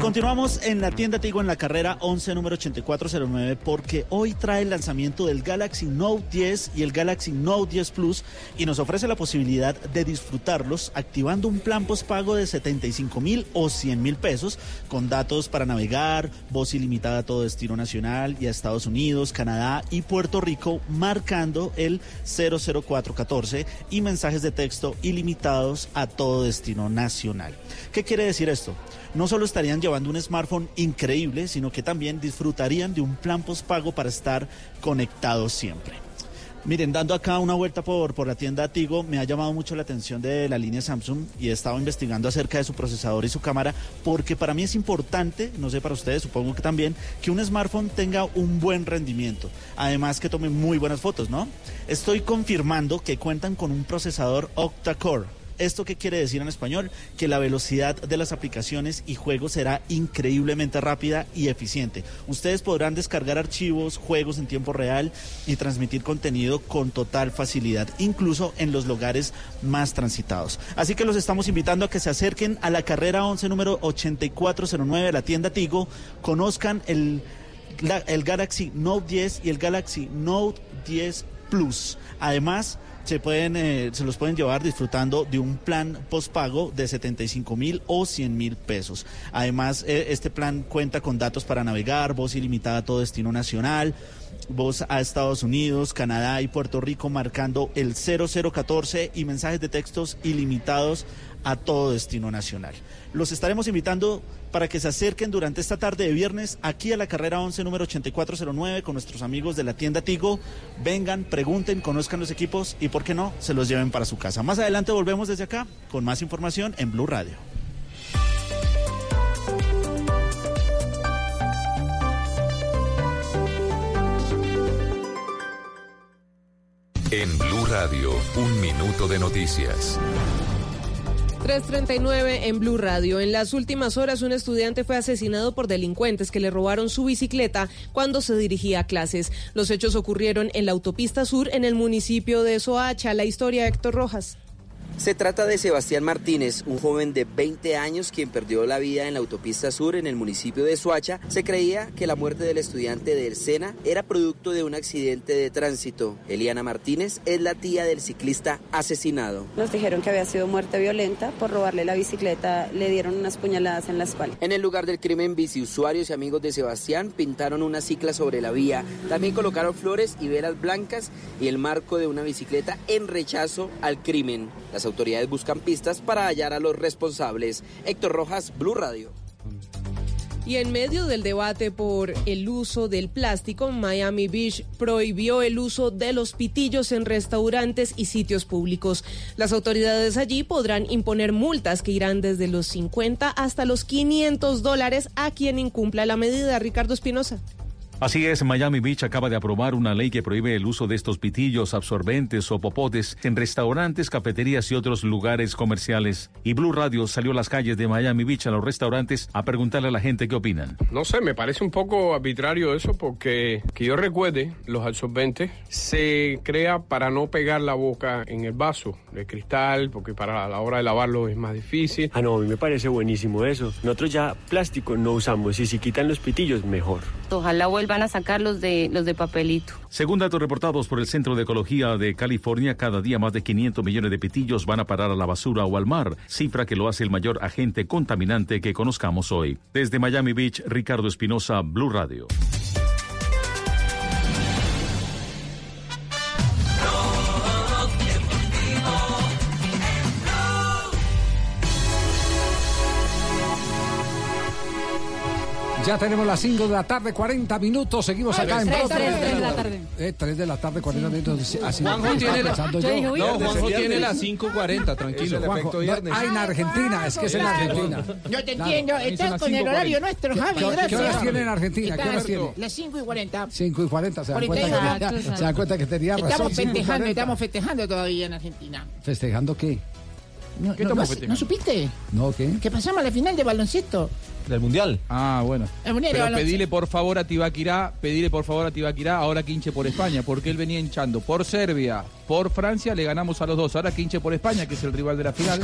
Continuamos en la tienda Tigo en la carrera 11 número 8409 porque hoy trae el lanzamiento del Galaxy Note 10 y el Galaxy Note 10 Plus y nos ofrece la posibilidad de disfrutarlos activando un plan postpago de 75 mil o 100 mil pesos con datos para navegar, voz ilimitada a todo destino nacional y a Estados Unidos, Canadá y Puerto Rico marcando el 00414 y mensajes de texto ilimitados a todo destino nacional. ¿Qué quiere decir esto? no solo estarían llevando un smartphone increíble, sino que también disfrutarían de un plan postpago para estar conectados siempre. Miren, dando acá una vuelta por, por la tienda Tigo, me ha llamado mucho la atención de la línea Samsung y he estado investigando acerca de su procesador y su cámara, porque para mí es importante, no sé para ustedes, supongo que también, que un smartphone tenga un buen rendimiento. Además que tome muy buenas fotos, ¿no? Estoy confirmando que cuentan con un procesador octa-core ¿Esto qué quiere decir en español? Que la velocidad de las aplicaciones y juegos será increíblemente rápida y eficiente. Ustedes podrán descargar archivos, juegos en tiempo real y transmitir contenido con total facilidad, incluso en los lugares más transitados. Así que los estamos invitando a que se acerquen a la carrera 11 número 8409 de la tienda Tigo, conozcan el, el Galaxy Note 10 y el Galaxy Note 10 Plus. Además, se pueden eh, se los pueden llevar disfrutando de un plan postpago de 75 mil o 100 mil pesos. Además, eh, este plan cuenta con datos para navegar, voz ilimitada a todo destino nacional, voz a Estados Unidos, Canadá y Puerto Rico marcando el 0014 y mensajes de textos ilimitados a todo destino nacional. Los estaremos invitando para que se acerquen durante esta tarde de viernes aquí a la carrera 11 número 8409 con nuestros amigos de la tienda Tigo. Vengan, pregunten, conozcan los equipos y por qué no, se los lleven para su casa. Más adelante volvemos desde acá con más información en Blue Radio. En Blue Radio, un minuto de noticias. 339 en Blue Radio. En las últimas horas, un estudiante fue asesinado por delincuentes que le robaron su bicicleta cuando se dirigía a clases. Los hechos ocurrieron en la autopista sur en el municipio de Soacha. La historia Héctor Rojas. Se trata de Sebastián Martínez, un joven de 20 años quien perdió la vida en la autopista sur en el municipio de Suacha. Se creía que la muerte del estudiante del SENA era producto de un accidente de tránsito. Eliana Martínez es la tía del ciclista asesinado. Nos dijeron que había sido muerte violenta por robarle la bicicleta, le dieron unas puñaladas en la espalda. En el lugar del crimen, biciusuarios y amigos de Sebastián pintaron una cicla sobre la vía. También colocaron flores y velas blancas y el marco de una bicicleta en rechazo al crimen. Las autoridades buscan pistas para hallar a los responsables. Héctor Rojas, Blue Radio. Y en medio del debate por el uso del plástico, Miami Beach prohibió el uso de los pitillos en restaurantes y sitios públicos. Las autoridades allí podrán imponer multas que irán desde los 50 hasta los 500 dólares a quien incumpla la medida. Ricardo Espinosa. Así es, Miami Beach acaba de aprobar una ley que prohíbe el uso de estos pitillos, absorbentes o popotes en restaurantes, cafeterías y otros lugares comerciales. Y Blue Radio salió a las calles de Miami Beach a los restaurantes a preguntarle a la gente qué opinan. No sé, me parece un poco arbitrario eso porque que yo recuerde, los absorbentes se crea para no pegar la boca en el vaso de cristal, porque para la hora de lavarlo es más difícil. Ah, no, a mí me parece buenísimo eso. Nosotros ya plástico no usamos y si quitan los pitillos, mejor. Ojalá van a sacar los de, los de papelito. Según datos reportados por el Centro de Ecología de California, cada día más de 500 millones de pitillos van a parar a la basura o al mar, cifra que lo hace el mayor agente contaminante que conozcamos hoy. Desde Miami Beach, Ricardo Espinosa, Blue Radio. Ya tenemos las 5 de la tarde, 40 minutos. Seguimos acá en Tres, Blog tres, tres de la tarde. Eh, 3 de la tarde, 40 minutos. Así Juanjo tiene la- Yo No, Juanjo tiene las 5:40, tranquilo. Juanjo, no, ah, en Argentina, es que es en Claro. Argentina. Yo te Claro. entiendo, Dicen estás con el 5:40. horario nuestro, Javi, ¿Qué- gracias. ¿Qué horas tiene en Argentina? ¿Qué horas tiene? Las 5 y 40. 5 y 40, se dan cuenta, que, tenía- se dan cuenta que tenía razón. Estamos 5 y festejando, 40. estamos festejando todavía en Argentina. ¿Festejando qué? No, ¿Qué no, estamos no- festejando? ¿No supiste? No, ¿qué? Que pasamos a la final de baloncesto. Del Mundial. Ah, bueno. El Mundial Pero pedile por favor a Tibaquirá, pedile por favor a Tibaquirá, ahora que hinche por España, porque él venía hinchando por Serbia, por Francia, le ganamos a los dos. Ahora que hinche por España, que es el rival de la final,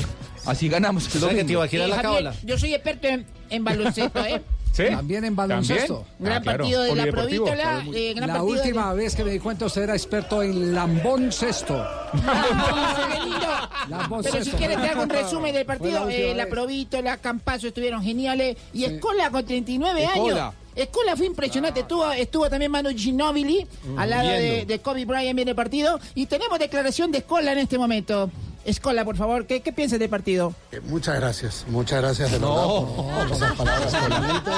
así ganamos el ¿Sabe que. Tibaquirá Eh, la Javier, cábala? yo soy experto en, en baloncesto, ¿eh? ¿Sí? También en baloncesto. ¿También? Gran Ah, claro. partido de la. Provítola. eh, gran La de- última vez que me di cuenta usted era experto en lambón cesto. Ah, qué lindo. Lambón Pero si quieres te hago un resumen del partido. la Eh, la. Provítola, Campazo estuvieron geniales. Y Escola con 39 Escola. años. Escola fue impresionante. Estuvo, estuvo también Manu Ginobili al lado de Kobe Bryant en el partido. Y tenemos declaración de Escola en este momento. Escola, por favor, ¿qué, qué piensas del partido? Eh, Muchas gracias, muchas gracias de verdad por, por esas palabras.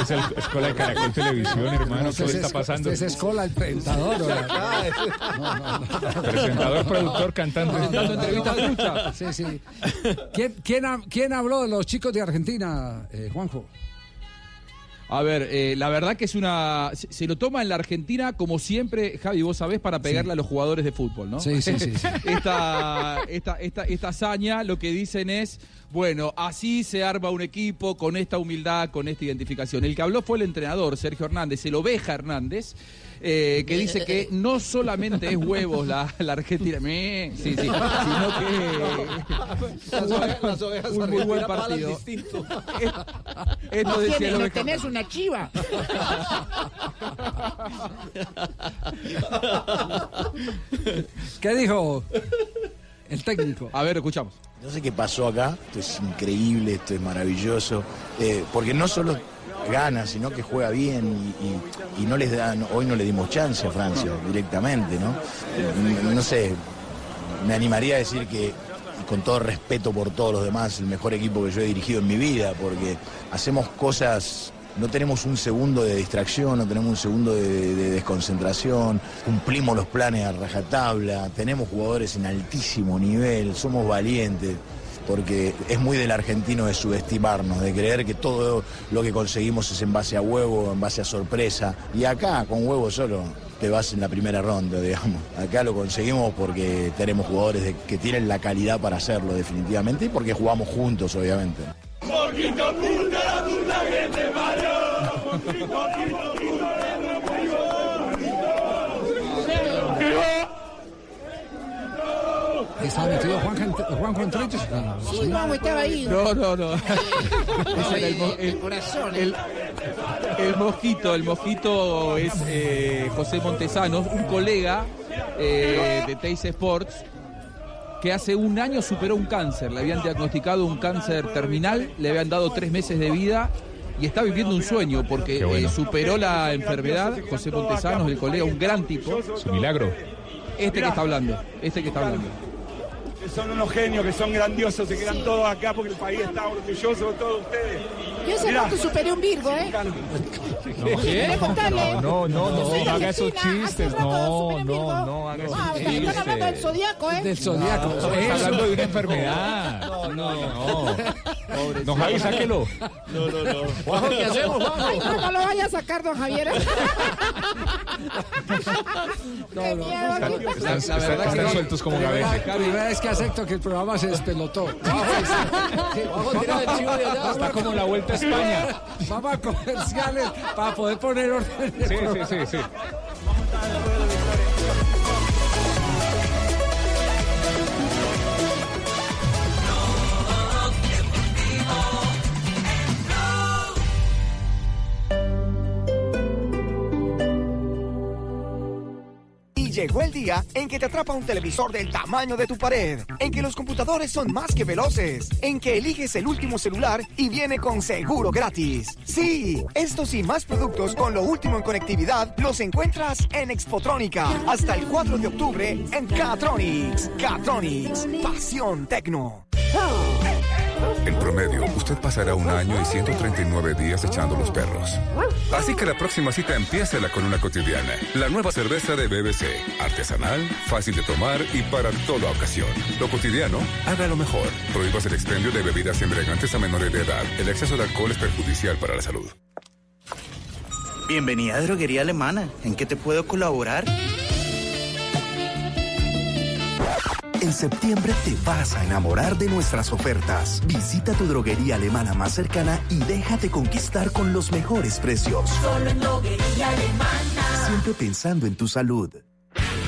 Es el Escuela de Caracol Televisión, hermano. ¿Qué Usted está es- pasando? es Escola, el presentador. ¿verdad? Presentador, productor, cantante. Sí, sí. ¿Quién, quién, ha- quién habló de los chicos de Argentina, eh, Juanjo? A ver, eh, la verdad que es una. Se, se lo toma en la Argentina, como siempre, Javi, vos sabés, para pegarle a los jugadores de fútbol, ¿no? Sí, sí, sí, sí. *laughs* esta, esta, esta, esta hazaña lo que dicen es. Bueno, así se arma un equipo con esta humildad, con esta identificación. El que habló fue el entrenador, Sergio Hernández, el oveja Hernández, eh, que dice que no solamente es huevos la, la Argentina, me, sí, sí, sino que Las ovejas, las ovejas un muy buen partido. distinto. *laughs* Esto No, decía no tenés una chiva. *laughs* ¿Qué dijo el técnico? A ver, escuchamos. No sé qué pasó acá, esto es increíble, esto es maravilloso, eh, porque no solo gana, sino que juega bien y, no les dan, hoy no le dimos chance a Francia directamente, ¿no? Eh, No sé, me animaría a decir que, con todo respeto por todos los demás, el mejor equipo que yo he dirigido en mi vida, porque hacemos cosas no tenemos un segundo de distracción, no tenemos un segundo de desconcentración, cumplimos los planes a rajatabla, tenemos jugadores en altísimo nivel, somos valientes, porque es muy del argentino de subestimarnos, de creer que todo lo que conseguimos es en base a huevo, en base a sorpresa, y acá con huevo solo te vas en la primera ronda, digamos. Acá lo conseguimos porque tenemos jugadores que tienen la calidad para hacerlo definitivamente y porque jugamos juntos, obviamente. ¿Estaba metido Juanjo en, Juanjo en trenches? Sí, vamos, estaba ahí. No, no, no. No, *laughs* Ese era el, el el- corazón. el- el mosquito, el mosquito es eh, José Montesano, un colega eh, de Teis Sports que hace un año superó un cáncer. Le habían diagnosticado un cáncer terminal, le habían dado tres meses de vida y está viviendo un sueño porque bueno. eh, superó la enfermedad. José Montesano, el colega, un gran tipo. Su milagro. Este que está hablando, este que está hablando. Que son unos genios, que son grandiosos, se quedan todos acá porque el país está orgulloso de todos ustedes. Yo hace Mirá. rato superé un Virgo, ¿eh? *laughs* ¿Qué? contarle? No, no, no, soy no haga esos hace chistes. No, no, no haga esos Ah, ustedes están hablando del chistes. zodiaco, ¿eh? Del zodiaco. No, hablando de una enfermedad. No, no, no. No, Javi, sáquelo. No, no, no. Juanjo, ¿qué hacemos, Juanjo? Ay, no, no lo vaya a sacar, don Javier. *laughs* Qué miedo. Están, sueltos como Primera, gavete. primera vez que acepto que el programa se despelotó. Está como la vuelta a España. Vamos a comerciales para poder poner orden. Sí, sí, sí, sí. Llegó el día en que te atrapa un televisor del tamaño de tu pared, en que los computadores son más que veloces, en que eliges el último celular y viene con seguro gratis. Sí, estos y más productos con lo último en conectividad los encuentras en Expotrónica hasta el 4 de octubre en Catronics. Catronics, pasión tecno. En promedio, usted pasará un año y 139 días echando los perros. Así que la próxima cita empiécela con una cotidiana. La nueva cerveza de BBC. Artesanal, fácil de tomar y para toda ocasión. Lo cotidiano, haga lo mejor. Prohíbas el expendio de bebidas embriagantes a menores de edad. El exceso de alcohol es perjudicial para la salud. Bienvenida a Droguería Alemana. ¿En qué te puedo colaborar? En septiembre te vas a enamorar de nuestras ofertas. Visita tu droguería alemana más cercana y déjate conquistar con los mejores precios. Solo en droguería alemana. Siempre pensando en tu salud.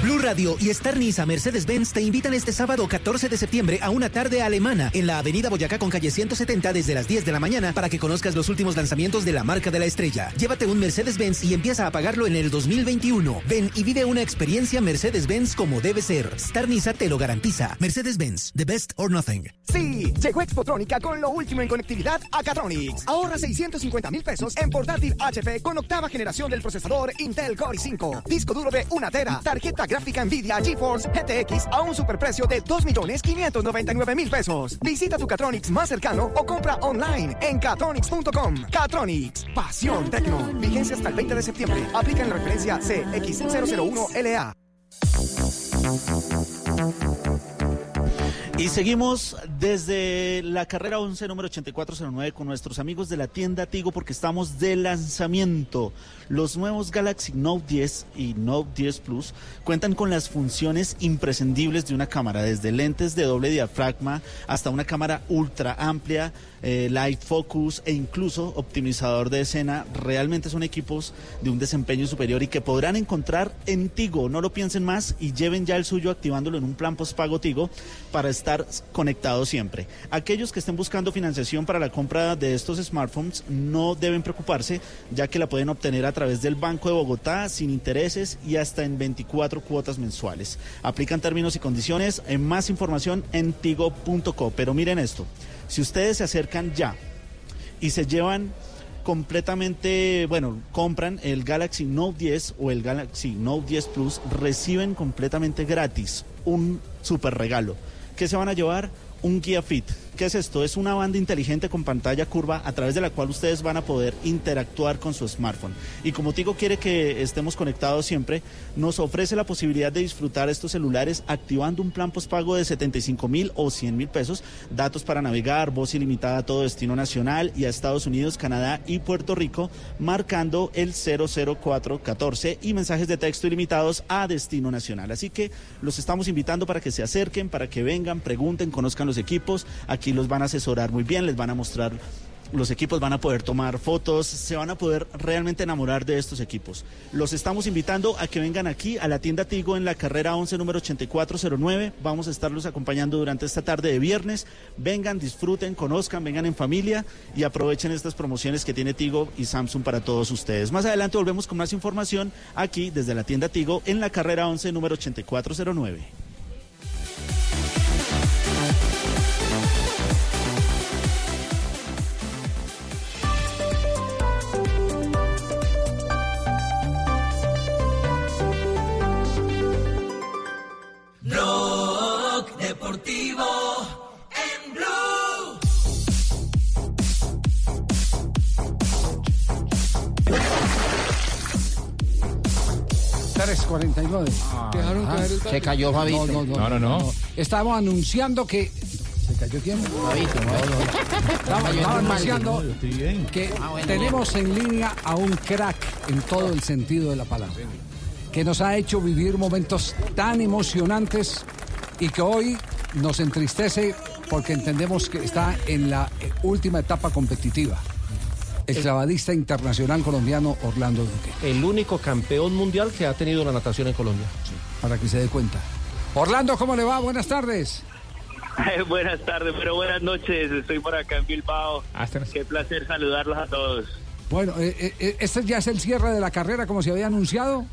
Blue Radio y Star Niza Mercedes-Benz te invitan este sábado 14 de septiembre a una tarde alemana en la Avenida Boyacá con calle 170 desde las 10 de la mañana para que conozcas los últimos lanzamientos de la marca de la estrella. Llévate un Mercedes-Benz y empieza a pagarlo en el 2021. Ven y vive una experiencia Mercedes-Benz como debe ser. Star Niza te lo garantiza. Mercedes-Benz, the best or nothing. Sí, llegó Expotrónica con lo último en conectividad a Catronics. Ahorra 650 mil pesos en portátil HP con octava generación del procesador Intel Core i5, disco duro de una tera, tarjeta gráfica Nvidia GeForce GTX a un superprecio de 2.599.000 pesos. Visita tu Catronics más cercano o compra online en catronics.com. Catronics, pasión tecno. Vigencia hasta el 20 de septiembre. Aplica en la referencia CX001LA. Y seguimos desde la carrera 11, número 8409, con nuestros amigos de la tienda Tigo, porque estamos de lanzamiento. Los nuevos Galaxy Note 10 y Note 10 Plus cuentan con las funciones imprescindibles de una cámara, desde lentes de doble diafragma hasta una cámara ultra amplia, eh, light focus e incluso optimizador de escena. Realmente son equipos de un desempeño superior y que podrán encontrar en Tigo. No lo piensen más y lleven ya el suyo activándolo en un plan postpago Tigo para estar conectados siempre. Aquellos que estén buscando financiación para la compra de estos smartphones no deben preocuparse, ya que la pueden obtener a través del Banco de Bogotá sin intereses y hasta en 24 cuotas mensuales. Aplican términos y condiciones. En más información en tigo.co. Pero miren esto, si ustedes se acercan ya y se llevan completamente, bueno, compran el Galaxy Note 10 o el Galaxy Note 10 Plus, reciben completamente gratis un super regalo. ¿Qué se van a llevar? Un Guía Fit. ¿Qué es esto? Es una banda inteligente con pantalla curva a través de la cual ustedes van a poder interactuar con su smartphone. Y como Tigo quiere que estemos conectados siempre, nos ofrece la posibilidad de disfrutar estos celulares activando un plan postpago de 75 mil o 100 mil pesos, datos para navegar, voz ilimitada a todo destino nacional y a Estados Unidos, Canadá y Puerto Rico, marcando el 00414 y mensajes de texto ilimitados a destino nacional. Así que los estamos invitando para que se acerquen, para que vengan, pregunten, conozcan los equipos. Aquí los van a asesorar muy bien, les van a mostrar los equipos van a poder tomar fotos, se van a poder realmente enamorar de estos equipos. Los estamos invitando a que vengan aquí a la tienda Tigo en la carrera 11 número 8409. Vamos a estarlos acompañando durante esta tarde de viernes. Vengan, disfruten, conozcan, vengan en familia y aprovechen estas promociones que tiene Tigo y Samsung para todos ustedes. Más adelante volvemos con más información aquí desde la tienda Tigo en la carrera 11 número 8409. Deportivo en Blue. Tres 49. Dejaron caer el Se cayó Fabito. No, No, no, no. Estamos anunciando que. ¿Se cayó quién? Fabito, Estamos, estamos anunciando que tenemos en línea a un crack en todo el sentido de la palabra. Que nos ha hecho vivir momentos tan emocionantes y que hoy nos entristece porque entendemos que está en la eh, última etapa competitiva. El clavadista internacional colombiano Orlando Duque. El único campeón mundial que ha tenido la natación en Colombia. Para que se dé cuenta. Orlando, ¿cómo le va? Buenas tardes. *laughs* buenas tardes, pero buenas noches. Estoy por acá en Bilbao. Ah, Qué placer saludarlos a todos. Bueno, eh, eh, ¿este ya es el cierre de la carrera como se había anunciado?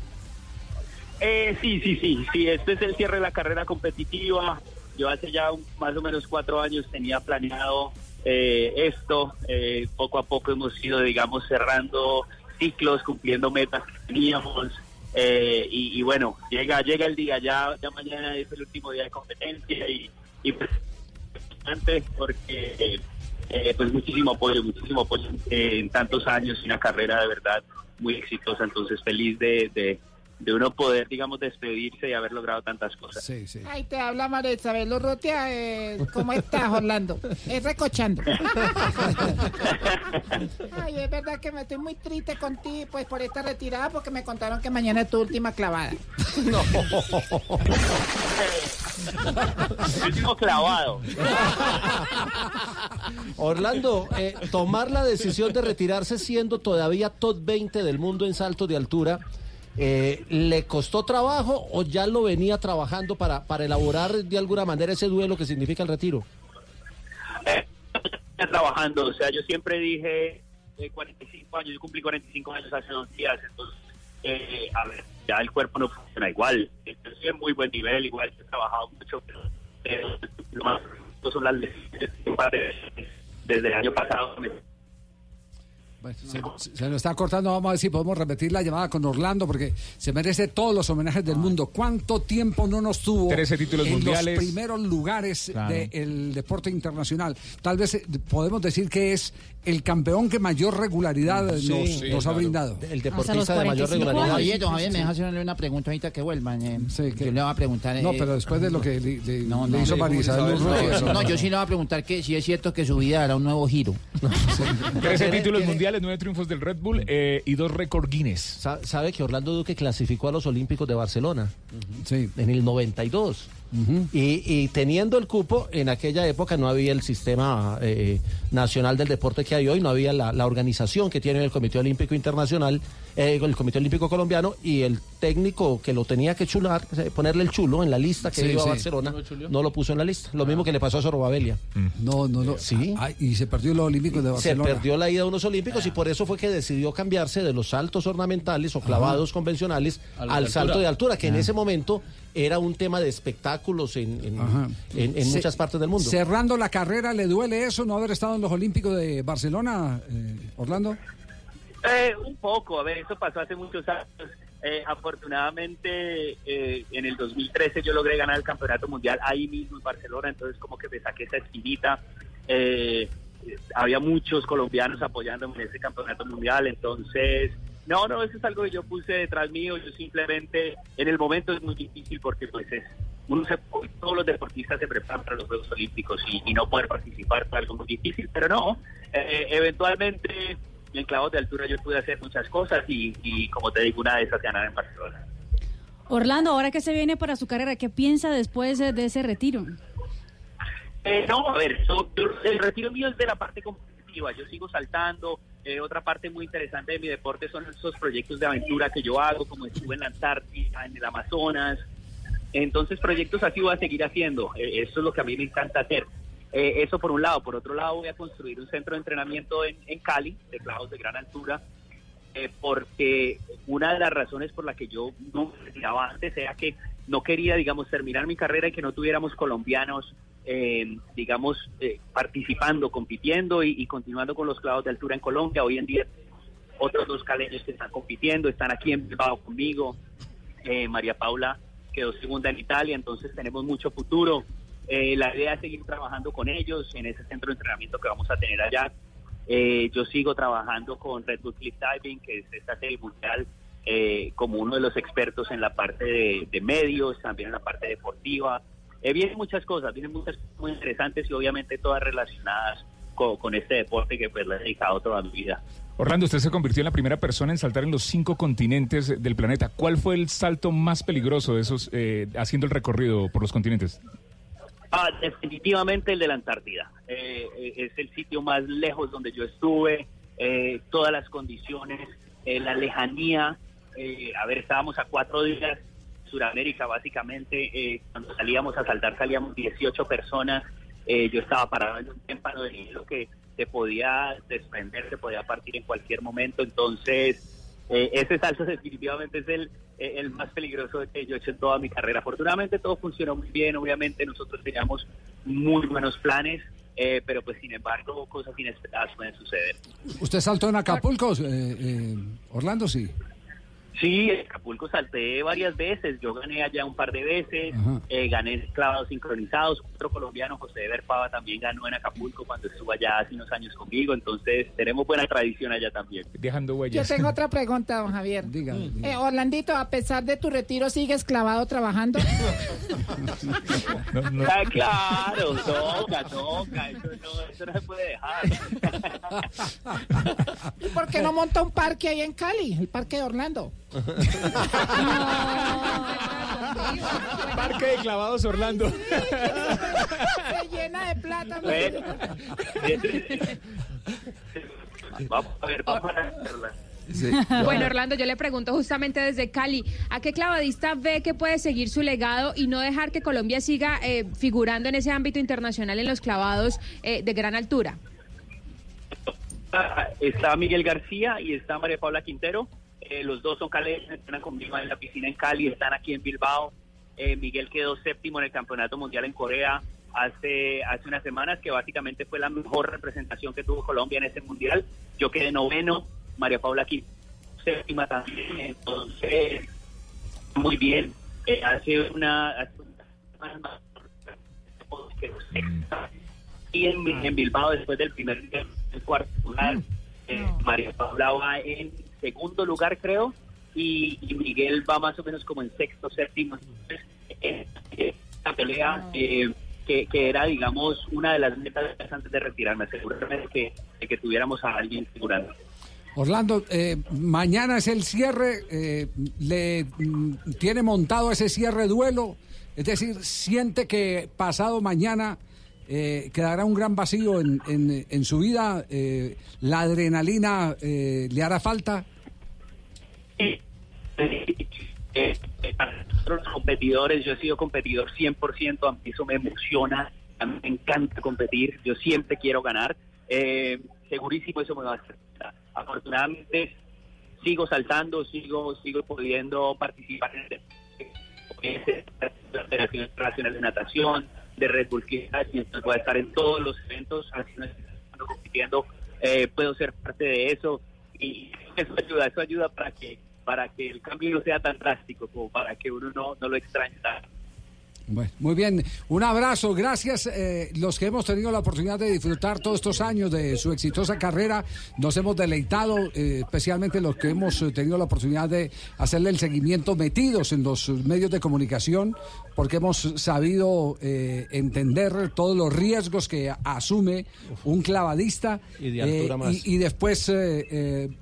Eh, sí, sí, sí, sí. Este es el cierre de la carrera competitiva. Yo hace ya un- más o menos cuatro años tenía planeado eh, esto. Eh, poco a poco hemos ido, digamos, cerrando ciclos, cumpliendo metas que teníamos. Eh, y, bueno, llega llega el día, ya, ya mañana es el último día de competencia y, y pues, antes porque eh, pues muchísimo apoyo, muchísimo apoyo en tantos años y una carrera de verdad muy exitosa. Entonces feliz de, de, de uno poder, digamos, despedirse y haber logrado tantas cosas. Sí, sí. Ay, te habla María Isabel Urrutia. Eh, ¿Cómo estás, Orlando? Es recochando. *laughs* Ay, es verdad que me estoy muy triste contigo, pues, por esta retirada, porque me contaron que mañana es tu última clavada. No. *laughs* Último clavado. Orlando, eh, tomar la decisión de retirarse siendo todavía top 20 del mundo en saltos de altura, eh, ¿le costó trabajo o ya lo venía trabajando para, para elaborar de alguna manera ese duelo que significa el retiro? Estoy trabajando, o sea, yo siempre dije eh, 45 años, yo cumplí 45 años hace dos días, entonces, eh, a ver, ya el cuerpo no funciona igual, estoy en muy buen nivel, igual he trabajado mucho, pero, pero lo más son las lesiones desde el año pasado se, se nos está cortando, vamos a ver si podemos repetir la llamada con Orlando, porque se merece todos los homenajes del mundo. ¿Cuánto tiempo no nos tuvo 13 títulos en mundiales. los primeros lugares Claro. del deporte internacional? Tal vez eh, podemos decir que es el campeón que mayor regularidad nos, Sí, nos ha brindado. El deportista de mayor regularidad. Oye, don Javier, me deja hacerle una pregunta ahorita que vuelvan. eh. Yo le voy a preguntar. No, eh, pero después de lo que le, le- no, le no, hizo no, yo sí le voy a preguntar que si es cierto que su vida era un nuevo giro. 13 *laughs* títulos mundiales, 9 triunfos del Red Bull eh, y dos récord Guinness. Sa- ¿Sabe que Orlando Duque clasificó a los Olímpicos de Barcelona? Sí. En el 92. Y, y teniendo el cupo, en aquella época no había el sistema eh, nacional del deporte que hay hoy, no había la, la organización que tiene el Comité Olímpico Internacional, eh, el Comité Olímpico Colombiano, y el técnico que lo tenía que chular, eh, ponerle el chulo en la lista que Sí, iba sí. a Barcelona, ¿No lo chuleó? no lo puso en la lista. Lo mismo que le pasó a Zorobabella. No, no, no. Sí. Ah, y se perdió los Olímpicos de Se Barcelona. perdió la ida a unos olímpicos y por eso fue que decidió cambiarse de los saltos ornamentales o clavados convencionales al salto de altura, que en Ah. ese momento era un tema de espectáculos en, en- Ajá. en- en Se- muchas partes del mundo. Cerrando la carrera, ¿le duele eso no haber estado en los Olímpicos de Barcelona, eh, Orlando? Eh, un poco, a ver, eso pasó hace muchos años. Eh, afortunadamente, eh, en el 2013 yo logré ganar el campeonato mundial ahí mismo en Barcelona, entonces como que me saqué esa esquinita. Eh, eh, había muchos colombianos apoyándome en ese campeonato mundial, entonces, no, no, eso es algo que yo puse detrás mío, yo simplemente, en el momento es muy difícil porque pues es, uno se, todos los deportistas se preparan para los Juegos Olímpicos y, y no poder participar fue algo muy difícil, pero no, eh, eventualmente en clavos de altura yo pude hacer muchas cosas y, y como te digo, una de esas ganar en Barcelona. Orlando, ahora que se viene para su carrera, ¿qué piensa después de, ese retiro? Eh, no, a ver, el retiro mío es de la parte competitiva, yo sigo saltando, eh, otra parte muy interesante de mi deporte son esos proyectos de aventura que yo hago, como estuve en la Antártida, en el Amazonas, entonces proyectos así voy a seguir haciendo, Eh, eso es lo que a mí me encanta hacer. Eh, eso por un lado, por otro lado voy a construir un centro de entrenamiento en, Cali, de clavos de gran altura, eh, porque una de las razones por la que yo no retiraba antes era que no quería, digamos, terminar mi carrera y que no tuviéramos colombianos, eh, digamos, eh, participando, compitiendo y, continuando con los clavos de altura en Colombia. Hoy en día, otros dos caleños que están compitiendo, están aquí en Bilbao conmigo. María Paula quedó segunda en Italia, entonces tenemos mucho futuro. Eh, la idea es seguir trabajando con ellos en ese centro de entrenamiento que vamos a tener allá. Eh, yo sigo trabajando con Red Bull Cliff Diving, que es esta serie mundial, eh, como uno de los expertos en la parte de, de medios, también en la parte deportiva. Eh, vienen muchas cosas, vienen muchas cosas muy interesantes y obviamente todas relacionadas con, con este deporte que pues le he dedicado toda mi vida. Orlando, usted se convirtió en la primera persona en saltar en los cinco continentes del planeta. ¿Cuál fue el salto más peligroso de esos eh, haciendo el recorrido por los continentes? Ah, definitivamente el de la Antártida. Eh, eh, es el sitio más lejos donde yo estuve, eh, todas las condiciones, eh, la lejanía. eh, a ver, estábamos a cuatro días, Suramérica básicamente, cuando salíamos a saltar salíamos 18 personas, yo estaba parado en un témpano de hielo que se podía desprender, se podía partir en cualquier momento, entonces ese salto *laughs* definitivamente es el, eh, el más peligroso que yo he hecho en toda mi carrera. Afortunadamente todo funcionó muy bien, obviamente nosotros teníamos muy buenos planes, eh, pero pues sin embargo cosas inesperadas pueden suceder. ¿Usted saltó en Acapulco, eh, eh, Orlando? Sí. Sí, en Acapulco salté varias veces. Yo gané allá un par de veces. Eh, gané clavados sincronizados. Otro colombiano, José Verpava, también ganó en Acapulco cuando estuvo allá hace unos años conmigo. Entonces, tenemos buena tradición allá también. Dejando Yo huellas. tengo otra pregunta, don Javier. Eh, Orlandito, a pesar de tu retiro, ¿sigues clavado trabajando? *laughs* Ah, claro, toca, toca. Eso no, eso no se puede dejar. ¿Y por qué no monta un parque ahí en Cali? El parque de Orlando. Parque de clavados Orlando. Se llena de plata. Bueno. Vamos a ver, vamos a hacerla. Bueno, Orlando, yo le pregunto justamente desde Cali, ¿a qué clavadista ve que puede seguir su legado y no dejar que Colombia siga eh, figurando en ese ámbito internacional en los clavados eh, de gran altura? Está Miguel García y está María Paula Quintero. Eh, los dos son caleños, están conmigo en la piscina en Cali, están aquí en Bilbao. Eh, Miguel quedó séptimo en el Campeonato Mundial en Corea hace, hace unas semanas, que básicamente fue la mejor representación que tuvo Colombia en ese mundial. Yo quedé noveno, María Paula Quintero séptima también, entonces muy bien. Eh, hace una... Hace una y en, en Bilbao después del primer el cuarto lugar eh, María Paula va en segundo lugar creo y, y Miguel va más o menos como en sexto séptimo. Entonces eh, eh, la pelea eh, que, que era digamos una de las metas antes de retirarme seguramente que, de que tuviéramos a alguien figurando. Orlando, eh, mañana es el cierre, eh, le mm, tiene montado ese cierre duelo, es decir, siente que pasado mañana eh, quedará un gran vacío en, en- en su vida, eh, la adrenalina eh, le hará falta. Para nosotros los competidores, yo he sido competidor 100%, a mí eso me emociona, a mí me encanta competir, yo siempre quiero ganar, eh, segurísimo eso me va a hacer. Afortunadamente sigo saltando, sigo sigo pudiendo participar en la Federación Internacional de Natación, de Red Bull y entonces voy a estar en todos los eventos, así no compitiendo, eh, puedo ser parte de eso y eso ayuda, eso ayuda para que para que el cambio no sea tan drástico como para que uno no, no lo extrañe tanto. Bueno, muy bien, un abrazo, gracias eh, los que hemos tenido la oportunidad de disfrutar todos estos años de su exitosa carrera, nos hemos deleitado, eh, especialmente los que hemos eh, tenido la oportunidad de hacerle el seguimiento metidos en los medios de comunicación, porque hemos sabido eh, entender todos los riesgos que asume un clavadista Y de altura más. y- y después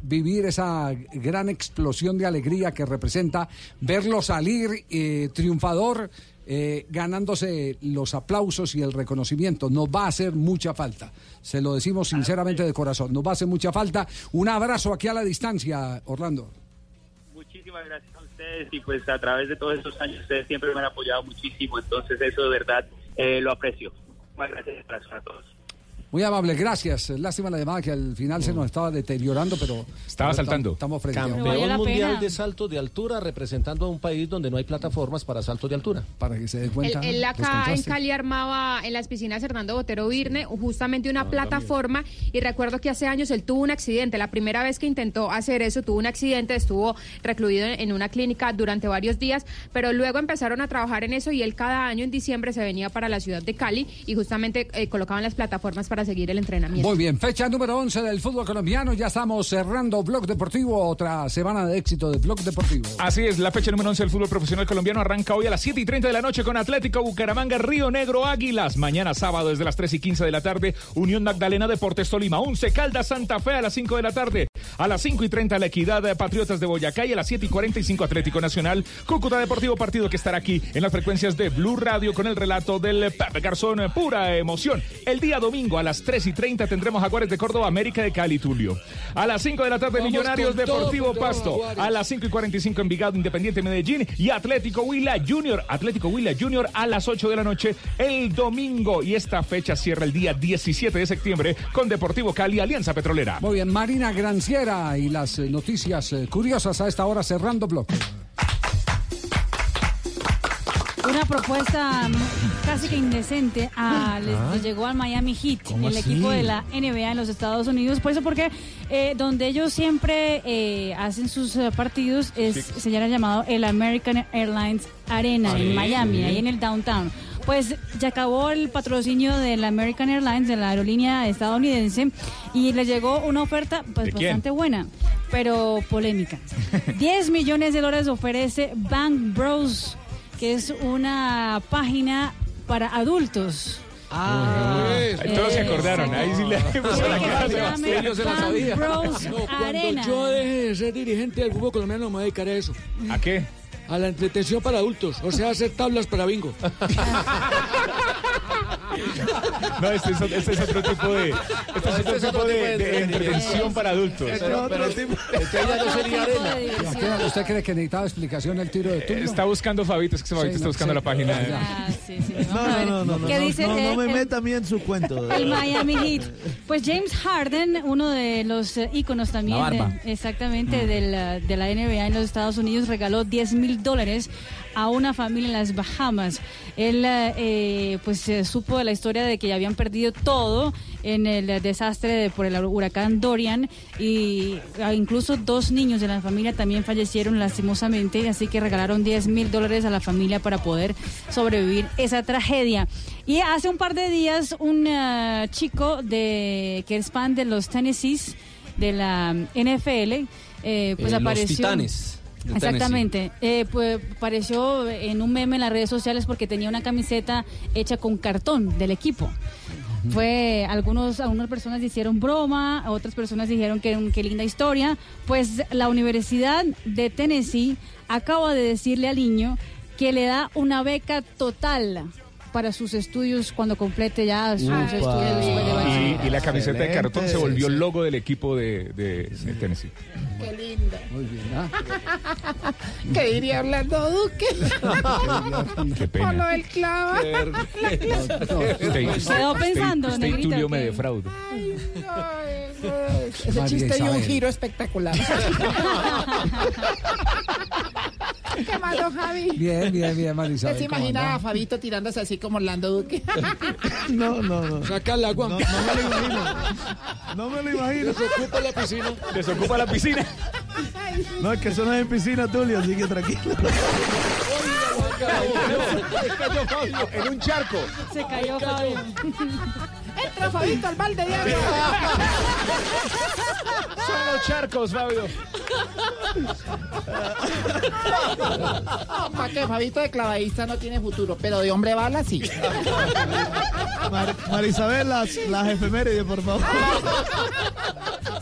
vivir esa gran explosión de alegría que representa verlo salir triunfador, eh, ganándose los aplausos y el reconocimiento. Nos va a hacer mucha falta. Se lo decimos sinceramente de corazón. Nos va a hacer mucha falta. Un abrazo aquí a la distancia, Orlando. Muchísimas gracias a ustedes y pues a través de todos estos años ustedes siempre me han apoyado muchísimo, entonces eso de verdad eh, lo aprecio. Muchas gracias a todos. Muy amable, gracias. Lástima la llamada que al final se nos estaba deteriorando, pero... Estaba saltando. Estamos frente a Campeón mundial de salto de altura representando a un país donde no hay plataformas para salto de altura. Para que se dé Él, él acá en Cali armaba en las piscinas Hernando Botero Virne justamente una plataforma y recuerdo que hace años él tuvo un accidente. La primera vez que intentó hacer eso tuvo un accidente, estuvo recluido en, en una clínica durante varios días, pero luego empezaron a trabajar en eso y él cada año en diciembre se venía para la ciudad de Cali y justamente eh, colocaban las plataformas para seguir el entrenamiento. Muy bien, fecha número 11 del fútbol colombiano. Ya estamos cerrando Blog Deportivo, otra semana de éxito de Blog Deportivo. Así es, la fecha número 11 del fútbol profesional colombiano arranca hoy a las 7 y 30 de la noche con Atlético Bucaramanga, Río Negro Águilas. Mañana sábado desde las 3 y 15 de la tarde, Unión Magdalena Deportes Tolima. 11 Caldas Santa Fe a las 5 de la tarde. A las 5 y 30 la Equidad de Patriotas de Boyacá y a las 7 y 45 Atlético Nacional. Cúcuta Deportivo Partido que estará aquí en las frecuencias de Blue Radio con el relato del Pepe Garzón. Pura emoción. El día domingo a las 3 y 30 tendremos Jaguares de Córdoba, América de Cali, Tulio. A las 5 de la tarde, Vamos Millonarios Deportivo todo, Pasto. A las 5 y 45 Envigado, Independiente Medellín y Atlético Huila Junior. Atlético Huila Junior a las 8 de la noche el domingo. Y esta fecha cierra el día 17 de septiembre con Deportivo Cali, Alianza Petrolera. Muy bien, Marina Granciera y las eh, noticias eh, curiosas a esta hora cerrando Blog. Una propuesta casi que indecente a, les, Ah. les llegó al Miami Heat, ¿Cómo el así? equipo de la NBA en los Estados Unidos. Por eso, porque eh, donde ellos siempre eh, hacen sus eh, partidos es, Sí. se llama llamado el American Airlines Arena Sí, en Miami, sí. ahí en el downtown. Pues ya acabó el patrocinio de la American Airlines, de la aerolínea estadounidense, y le llegó una oferta pues, bastante buena, pero polémica. *laughs* 10 millones de dólares ofrece Bank Bros, que es una página para adultos. Ah, todos se Eh, acordaron. Ahí sí le puso la cara a Sebastián. Yo se la sabía. Bros No, cuando Arena. yo deje de ser dirigente del fútbol colombiano me voy a dedicar a eso. ¿A qué? A la entretención para adultos, o sea, hacer tablas para bingo. *laughs* No, este es, este es otro tipo de, este es *laughs* otro tipo de, de entretención para adultos. Pero- pero- entonces ya no sería arena. ¿Usted, usted cree que necesitaba explicación el tiro de Tulio? Está buscando Fabito, es que Fabito Sí, está no, buscando sí. la página. Ah, sí, sí. Vamos No, no, no, no, ¿Qué no, dice no, no eh, me meta a mí en su cuento. El Miami Heat. Pues James Harden, uno de los eh, íconos también, La barba. de- exactamente, de, la, de la NBA en los Estados Unidos, regaló 10 mil dólares a una familia en las Bahamas. Él, eh, pues, eh, supo de la historia de que ya habían perdido todo en el desastre de- por el huracán Dorian y ah, incluso dos niños de la familia también fallecieron lastimosamente, así que regalaron 10 mil dólares a la familia para poder sobrevivir esa tragedia. Y hace un par de días un ah, chico de que es fan de los Tennessees de la NFL, eh, pues Eh, los apareció. Titanes de Exactamente. Eh, pues apareció en un meme en las redes sociales porque tenía una camiseta hecha con cartón del equipo. Fue algunos, algunas personas hicieron broma, otras personas dijeron que qué linda historia. Pues la Universidad de Tennessee acaba de decirle al niño que le da una beca total para sus estudios cuando complete ya sus Upa. estudios después de bachillerato. Y, y la camiseta de cartón se volvió el logo del equipo de, de- de Tennessee. Qué lindo. Muy bien. *laughs* ¿Qué diría Orlando Duque? *laughs* Qué Por lo pena. del. Usted- *laughs* Quedó pensando, usted y negrita, Tulio ¿o me qué? defrauda. Ese María chiste dio un giro espectacular. *laughs* ¿Qué más, don Javi? Bien, bien, bien, ¿Usted Marisabel. se ¿cómo imagina a? Fabito tirándose así como Orlando Duque? *laughs* No, no, no. Saca el agua. No, no me lo imagino. No me lo imagino. Desocupa la piscina. Desocupa la piscina. No, es que eso no es en piscina, Tulio, así que tranquilo. cayó Fabio en un charco. Se cayó Fabio. Entra Fabito al balde de agua. *laughs* Son los charcos, Fabio. ¿Para qué? Fabito de clavadista no tiene futuro, pero de hombre bala sí. Mar- Marisabel, las, las efemérides, por favor.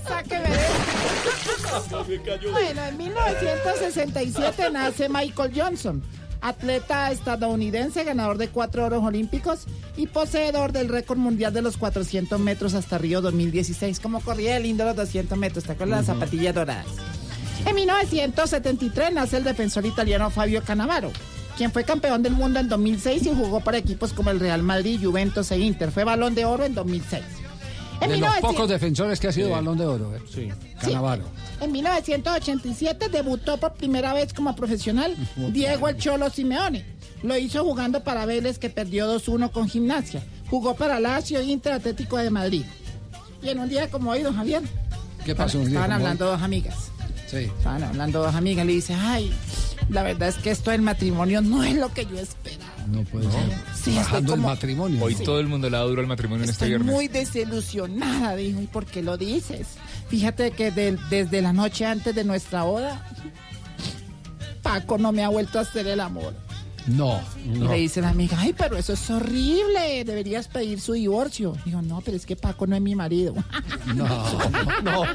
Sáqueme de esto. Bueno, en 1967 nace Michael Johnson, atleta estadounidense, ganador de cuatro oros olímpicos y poseedor del récord mundial de los 400 metros hasta Río 2016. Como corría el lindo los 200 metros, ¿te acuerdas? Las zapatillas doradas. En 1973 nace el defensor italiano Fabio Cannavaro, quien fue campeón del mundo en 2006 y jugó para equipos como el Real Madrid, Juventus e Inter. Fue balón de oro en 2006. En De los 1900 pocos defensores que ha sido Sí. balón de oro. ¿eh? Sí. Canavaro. En 1987 debutó por primera vez como profesional Diego El Cholo Simeone. Lo hizo jugando para Vélez que perdió 2-1 con Gimnasia. Jugó para Lazio e Inter Atlético de Madrid. Y en un día como hoy, don Javier, ¿Qué pasó? un día estaban como hablando hoy? dos amigas. Sí. Estaban hablando dos amigas. Le dice, ay, la verdad es que esto del matrimonio no es lo que yo esperaba. No puede ser. Sí, estoy Bajando el como- matrimonio. Hoy Sí. todo el mundo le da duro al matrimonio en este Estoy viernes. muy desilusionada, dijo. ¿Y por qué lo dices? Fíjate que desde la noche antes de nuestra boda, Paco no me ha vuelto a hacer el amor. No, Y no. le dice la amiga, ay, pero eso es horrible, deberías pedir su divorcio. Digo, no, pero es que Paco no es mi marido. No, *laughs* no. Uy,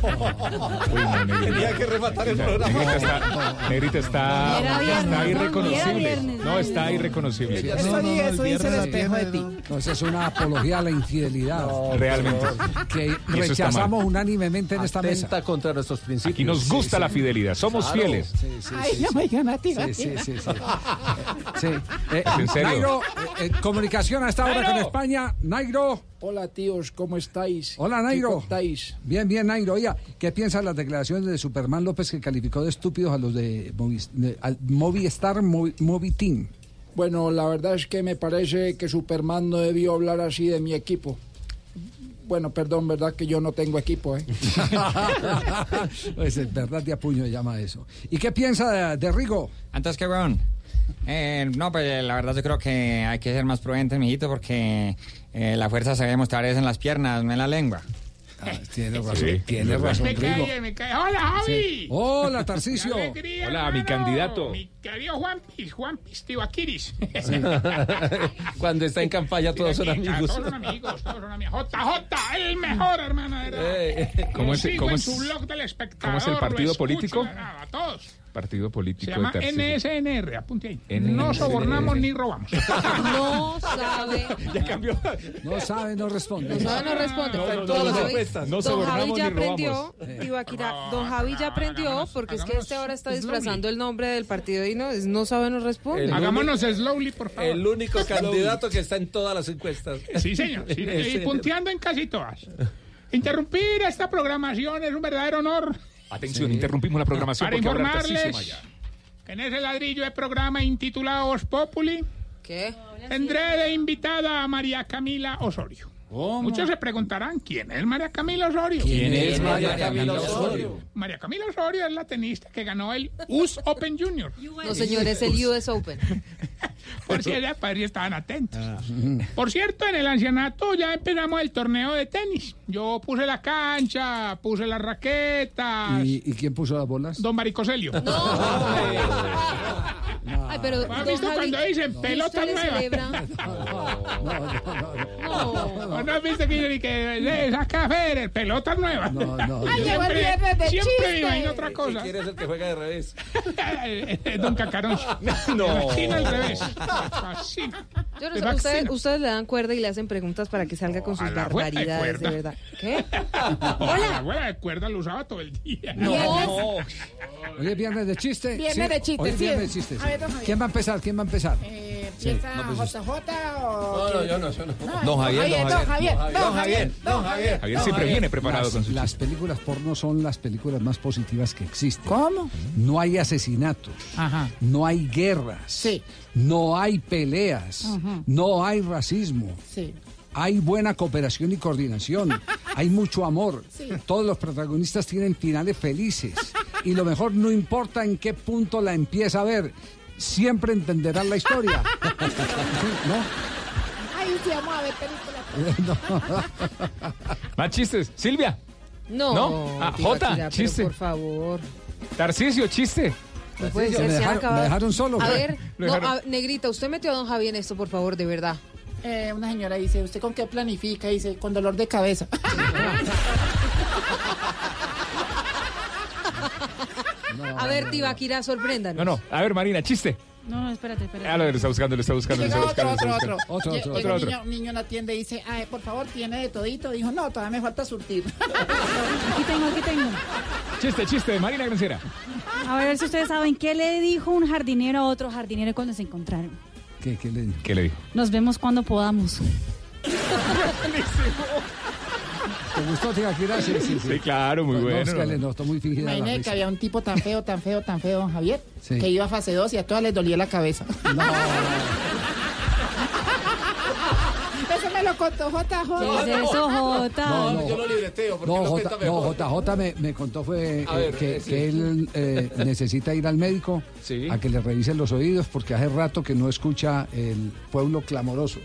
no, Negrita. Tenía que rematar el programa. Negrita está, Negrita está, irreconocible. No, está irreconocible. Eso, di- eso dice el espejo de ti. No, eso es una apología a la infidelidad. Realmente. Que Y rechazamos unánimemente en esta mesa. Atenta contra nuestros principios. Aquí nos gusta la fidelidad, somos Claro. fieles. Sí, sí, Ay, sí, no sí. me digan a ti, Sí, sí, sí, *laughs* sí. Eh, ¿En serio? Nairo, eh, eh, comunicación a esta hora Nairo. con España. Nairo. Hola tíos, ¿cómo estáis? Hola, ¿Qué Nairo. contáis? Bien, bien, Nairo. Oiga, ¿qué piensan las declaraciones de Superman López que calificó de estúpidos a los de, Movis- de- al Movistar Movi, Movi Team? Bueno, la verdad es que me parece que Superman no debió hablar así de mi equipo. Bueno, perdón, verdad que yo no tengo equipo, ¿eh? *laughs* Pues es verdad de apuño llama eso. ¿Y qué piensa de, de Rigo? Antes que weón. Eh, no, pues eh, la verdad yo creo que hay que ser más prudentes, mijito, porque eh, la fuerza se debe mostrar es en las piernas, no en la lengua. tiene razón, Sí, tiene razón, Me cae, me cae. Hola, Javi. Hola, Tarcisio. Qué alegría, Hola, mi hermano. candidato. Mi querido Juanpis, Juanpis, Tibaquiris. *laughs* Cuando está en campaña todos son amigos. Todos son amigos, todos son amigos. JJ, el mejor, hermano. de verdad. ¿Cómo es- cómo es- su blog del espectador. cómo es el partido escucho, político? A, a todos. Partido político Se llama de. NSNR, apunte ahí. No sobornamos ni robamos. *laughs* No sabe. Ya cambió. No sabe, no responde. No sabe, no responde. No, no, no, Javi- encuestas. No Don sobornamos Javi ya ni aprendió, robamos. Tibaquira, Don Javi ya aprendió, porque es que este ahora está disfrazando el nombre del partido y no, es- no sabe, no responde. El Hagámonos slowly, por favor. El único candidato que está en todas las encuestas. Sí, señor. sí, *laughs* y Ese- punteando en casi todas. Interrumpir esta programación es un verdadero honor. Atención, interrumpimos la programación porque para informarles que en ese ladrillo de programa intitulado Voz Populi ¿Qué? tendré de invitada a María Camila Osorio. Muchos se preguntarán, ¿quién es María Camila Osorio? ¿Quién es María Camila Osorio? María Camila Osorio es la tenista que ganó el US Open Junior. No, señor, es el US Open. *laughs* Por si, para ver si estaban atentos. Por cierto, en el ancianato ya empezamos el torneo de tenis. Yo puse la cancha, puse las raquetas. ¿Y, y quién puso las bolas? Don Maricoselio. *laughs* Ay, pero ¿Has visto Javi, cuando dicen ¿y pelota nueva? celebra? ¿O no has visto que que eh, saca Federer, pelota nueva? No, no. Yo Ay, llegó el siempre, viernes de siempre me chiste. imagino otra cosa. ¿Quién es el que juega de revés? *laughs* Don Cacarón. *laughs* No. Al revés. Fascina. Yo no sé, ustedes, le dan cuerda y le hacen preguntas para que salga con sus de barbaridades, de verdad. ¿Qué? *laughs* La abuela de cuerda lo usaba todo el día. No. Hoy es viernes de chiste. Viernes de chistes, Hoy es sí. viernes de chistes. A ver, don Javier. ¿Quién va a empezar? ¿Quién va a empezar? Eh, Sí. ¿Empieza No, pues JJ o...? No, no, yo no, yo no. Don Javier, Don Javier, don Javier, don Javier. Javier siempre viene preparado las, con su Las películas porno son las películas más positivas que existen. ¿Cómo? No hay asesinatos. Ajá. No hay guerras. Sí. No hay peleas. Ujú. No hay racismo. Sí. Hay buena cooperación y coordinación. *laughs* hay mucho amor. Sí. Todos los protagonistas tienen finales felices. y lo mejor, no importa en qué punto la empieza a ver, siempre entenderán la historia. *laughs* ¿No? Ay, sí, vamos a ver películas. *laughs* Más chistes. Silvia. No, ¿No? Ah, Jota, chiste. Por favor. Tarcisio, chiste. No puede Me ser, se ha dejaron- acabado. me dejaron solo, A ver, no, a- Negrita, usted metió a don Javi en esto, por favor, de verdad. Eh, una señora dice, ¿usted con qué planifica? Dice, con dolor de cabeza. *laughs* A ver, Tibaquira, sorpréndanos. No, no. A ver, Marina, chiste. No, no, espérate, espérate. Ah, lo está buscando, lo está buscando, lo está otro, buscando. lo otro, está otro. buscando. Otro, un otro. niño, un niño en la tienda y dice, Ay, por favor, ¿tiene de todito? Dijo, no, todavía me falta surtir. *laughs* Aquí tengo, aquí tengo. Chiste, chiste, Marina Granciera. A ver si ustedes saben qué le dijo un jardinero a otro jardinero cuando se encontraron. ¿Qué, qué le dijo? ¿Qué le dijo? Nos vemos cuando podamos. *laughs* ¿Te gustó, tía Kira? Sí, sí, sí. Sí, claro, muy No, bueno. es que le notó muy fingida la Imagínate que había un tipo tan feo, tan feo, tan feo, don Javier, Sí. que iba a fase 2 y a todas les dolía la cabeza. *laughs* Eso me lo contó JJ. ¿Qué es eso, Jota? No, no. Yo lo libreteo porque No, J, no. JJ me, me contó fue eh, ver, que, sí. que él eh, necesita ir al médico Sí. a que le revisen los oídos porque hace rato que no escucha el pueblo clamoroso.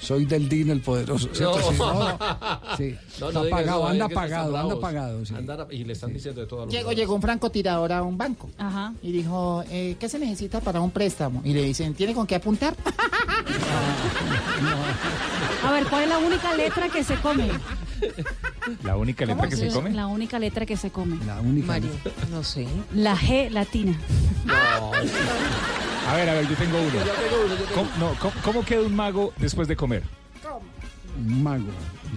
Soy del DIN el poderoso. ¿cierto? No. Sí, no, no. *laughs* Sí. No, Está no apagado, anda apagado, anda apagado. sí. Y le están diciendo de todo Llegó, llegó un francotirador a un banco Ajá. y dijo, eh, ¿qué se necesita para un préstamo? Y le dicen, ¿tiene con qué apuntar? *laughs* A ver, ¿cuál es la única letra que se come? *laughs* La única letra que se come. La única letra que se come. La única. María, no sé. La G latina. A ver, a ver, yo tengo uno. ¿Cómo, no, ¿cómo, cómo queda un mago después de comer? Un mago.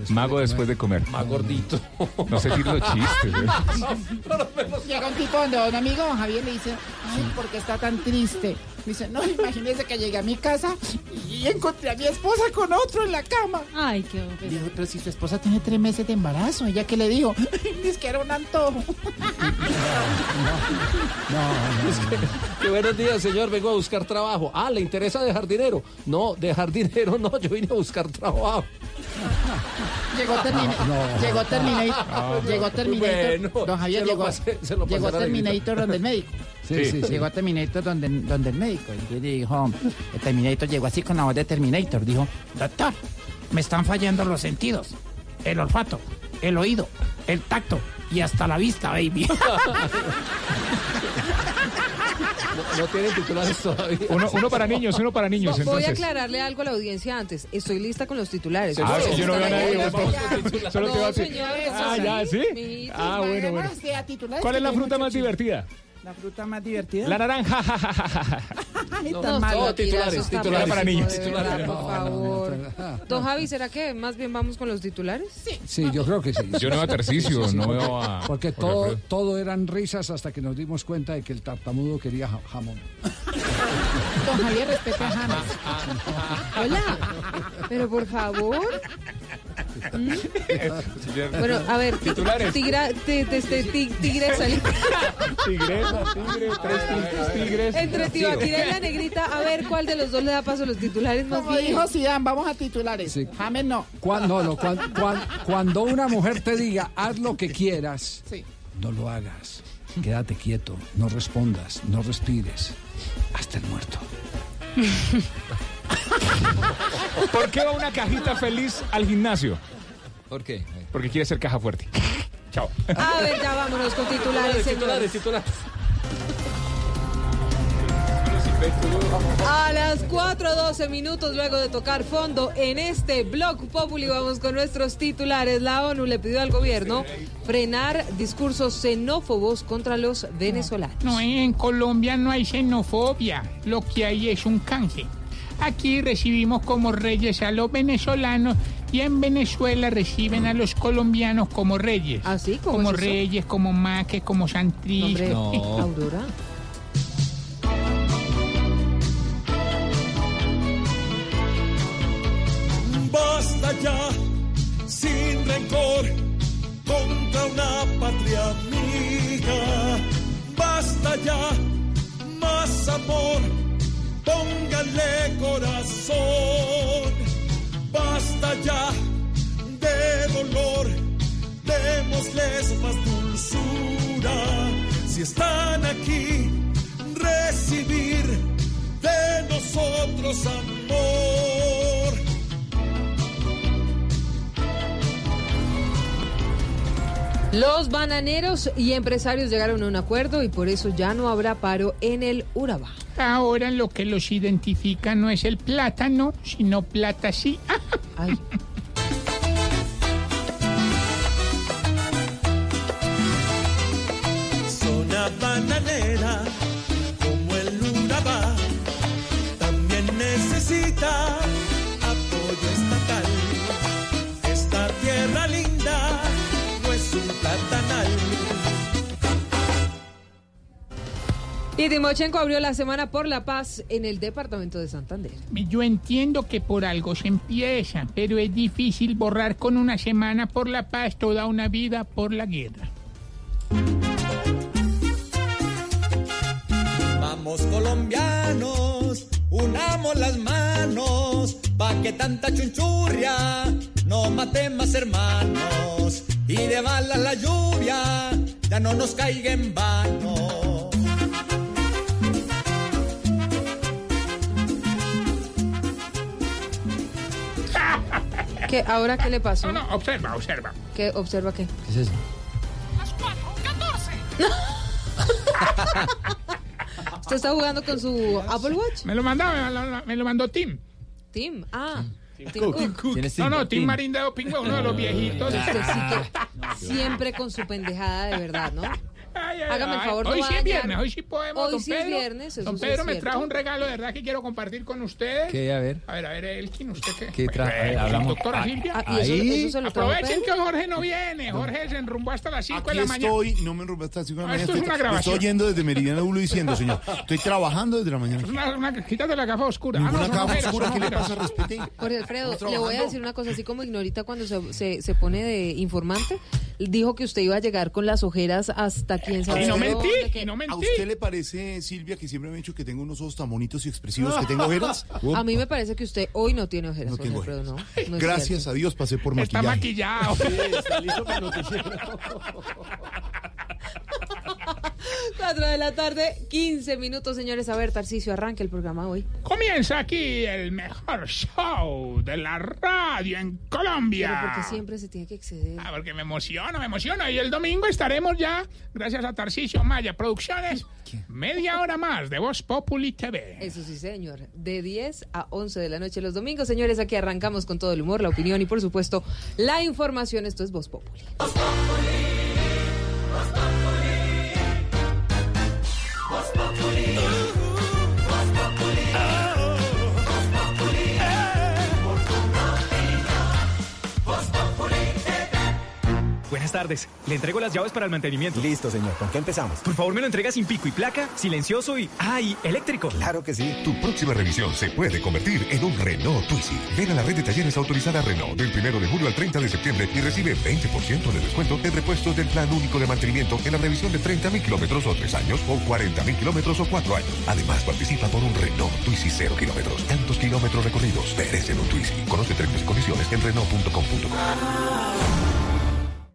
Mago después de comer. Más gordito. No sé decir los *laughs* chistes. ¿eh? Llega un tipo donde un amigo, Javier, le dice, ay, ¿por qué está tan triste? Dice, no, imagínese que llegué a mi casa y encontré a mi esposa con otro en la cama. Ay, qué Dijo, pero si su esposa tiene tres meses de embarazo, ¿ella qué le dijo? Dice que era un antojo. *laughs* Es que, que buenos días, señor. Vengo a buscar trabajo. Ah, ¿le interesa dejar dinero? No, dejar *laughs* dinero no. Yo vine a buscar trabajo. Llegó Terminator. No. Llegó Terminator. No. llegó Terminator. Bueno, don Javier llegó, pasé- llegó a Terminator donde el médico. Sí, sí, sí. Llegó Terminator donde, donde el médico. Y le dijo, el Terminator llegó así con la voz de Terminator. Dijo, doctor, me están fallando los sentidos. El olfato, el oído, el tacto y hasta la vista, baby. *laughs* No, no tienen titulares todavía. Uno, uno para niños, uno para niños. Voy a aclararle algo a la audiencia antes. Estoy lista con los titulares. Ah, sí, yo no veo a nadie. vos- Solo te iba a No, decir. señor, Ah, ya, sí. Ah, bueno, bueno. ¿Cuál es la fruta más divertida? La fruta más divertida. La naranja. *laughs* Ay, No, tan no, malo. todo titulares, titulares. Para niños. Titulares. por favor. Don Javi, ¿será que más bien vamos con los titulares? Sí. Sí, yo creo que sí. Yo no veo a Tarcisio, no veo a. Porque todo, todo eran risas hasta que nos dimos cuenta de que el tartamudo quería ja- jamón. Don Javier, respete a James. Hola. Pero por favor. *laughs* Bueno, a ver. Titulares. Tigra, ti- ti- ti- ti- tigresa. Tigresa, tigre, tres tigres. Entre Tibaquira y la negrita, a ver cuál de los dos le da paso a los titulares más Como bien. dijo Zidane, vamos a titulares. Sí. James no. Cuando, no, cuan- cuan- cuando una mujer te diga, haz lo que quieras, Sí. no lo hagas. Quédate quieto, no respondas, no respires. Hasta el muerto. *laughs* ¿Por qué va una cajita feliz al gimnasio? ¿Por qué? Porque quiere ser caja fuerte. Chao. A ver, ya vámonos con titulares, Titulares, señores. titulares. A las 4.12 minutos luego de tocar fondo en este Blog Populi vamos con nuestros titulares. La ONU le pidió al gobierno frenar discursos xenófobos contra los venezolanos. No, en Colombia no hay xenofobia, lo que hay es un canje. Aquí recibimos como reyes a los venezolanos y en Venezuela reciben a los colombianos como reyes. ¿Así? ¿Cómo como es eso? reyes, como maques, como santriz. Hombre, No. Aurora. Basta ya, sin rencor, contra una patria amiga. Basta ya, más amor, póngale corazón. Basta ya de dolor, démosles más dulzura. Si están aquí, recibir de nosotros amor. Los bananeros y empresarios llegaron a un acuerdo y por eso ya no habrá paro en el Urabá. Ahora lo que los identifica no es el plátano, sino plata sí. *laughs* Ay. Zona bananera, como el Urabá, también necesita Y Timochenko abrió la Semana por la Paz en el departamento de Santander. Yo entiendo que por algo se empieza, pero es difícil borrar con una semana por la paz toda una vida por la guerra. Vamos colombianos, unamos las manos, pa' que tanta chunchurria no mate más hermanos. Y de balas la lluvia ya no nos caiga en vano. ¿Qué, ¿Ahora qué le pasó? No, no, observa, observa. ¿Qué, ¿Observa qué? ¿Qué es eso? *laughs* ¿Usted está jugando con su Apple Watch? Me lo mandó, me lo, me lo mandó Tim. Tim. Ah. Tim Cook. Cook. ¿Quién es No, Tim? no, Tim. Marindeo Pingüe, uno de los viejitos. Usted sí que siempre con su pendejada de verdad, ¿no? Ay, ay, Hágame el ay. favor, no Hoy sí vaya. es viernes, hoy sí podemos. Hoy don sí es Pedro. viernes, eso Don sí Pedro es me cierto. trajo un regalo de verdad que quiero compartir con ustedes. ¿Qué? A ver. A ver, a ver, Elkin, ¿usted qué? ¿Qué trae? Eh, Hablamos- Doctora Silvia. ah, ¿y eso- Ahí. eso se lo trajo Aprovechen Pedro? que Jorge no viene. Jorge se enrumbó hasta las 5 de Aquí la mañana. estoy, no me enrumbe hasta las 5 de la Ah, mañana. esto es estoy, una grabación. estoy oyendo desde Meridiana Bulo diciendo, señor. *laughs* Estoy trabajando desde la mañana. Es Una, una, quítate la gafa oscura. Ah, no, Ninguna son gafa ojeras, oscura, son ¿qué le ojeras. pasa? Respete. Jorge Alfredo, Estamos le voy a trabajando. decir una cosa, así como Ignorita cuando se, se, se pone de informante, dijo que usted iba a llegar con las ojeras hasta quién sabe Y no mentí, que- y no ¿A mentí. usted le parece, Silvia, que siempre me ha dicho que tengo unos ojos tan bonitos y expresivos que tengo ojeras? *laughs* A mí me parece que usted hoy no tiene ojeras, No tengo Alfredo, no. Gracias cierto. a Dios pasé por Está maquillaje. maquillado. Sí, está listo para. *laughs* 4 de la tarde, 15 minutos, señores. A ver, Tarcicio, arranque el programa hoy. Comienza aquí el mejor show de la radio en Colombia. Pero porque siempre se tiene que exceder. Ah, porque me emociona, me emociona. Y el domingo estaremos ya, gracias a Tarcisio Maya Producciones, media hora más de Voz Populi TV. Eso sí, señor. De 10 a 11 de la noche los domingos. Señores, aquí arrancamos con todo el humor, la opinión y, por supuesto, la información. Esto es Voz Populi. Voz Populi. Buenas tardes. Le entrego las llaves para el mantenimiento. Listo, señor. ¿Con qué empezamos? Por favor, me lo entrega sin pico y placa, silencioso y. ¡Ah! y eléctrico. Claro que sí. Tu próxima revisión se puede convertir en un Renault Twizy. Ven a la red de talleres autorizada Renault del 1 de julio al 30 de septiembre y recibe 20% de descuento en repuestos del plan único de mantenimiento en la revisión de 30.000 kilómetros o 3 años o 40.000 kilómetros o 4 años. Además, participa por un Renault Twizy 0 kilómetros. Tantos kilómetros recorridos merecen un Twizy. Conoce términos y condiciones en Renault.com.co.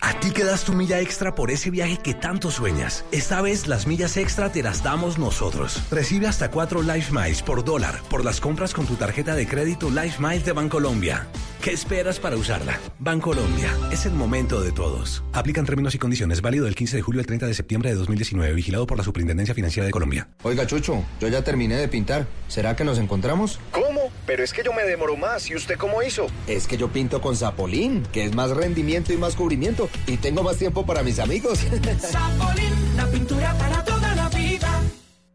A ti que das tu milla extra por ese viaje que tanto sueñas. Esta vez las millas extra te las damos nosotros. Recibe hasta 4 Life Miles por dólar por las compras con tu tarjeta de crédito Life Miles de Bancolombia. ¿Qué esperas para usarla? Bancolombia, es el momento de todos. Aplican términos y condiciones. Válido del 15 de julio al 30 de septiembre de 2019. Vigilado por la Superintendencia Financiera de Colombia. Oiga, Chucho, yo ya terminé de pintar. ¿Será que nos encontramos? ¿Cómo? Pero es que yo me demoro más. ¿Y usted cómo hizo? Es que yo pinto con Zapolín, que es más rendimiento y más cubrimiento. Y tengo más tiempo para mis amigos. *laughs* Zapolín, la pintura para vida.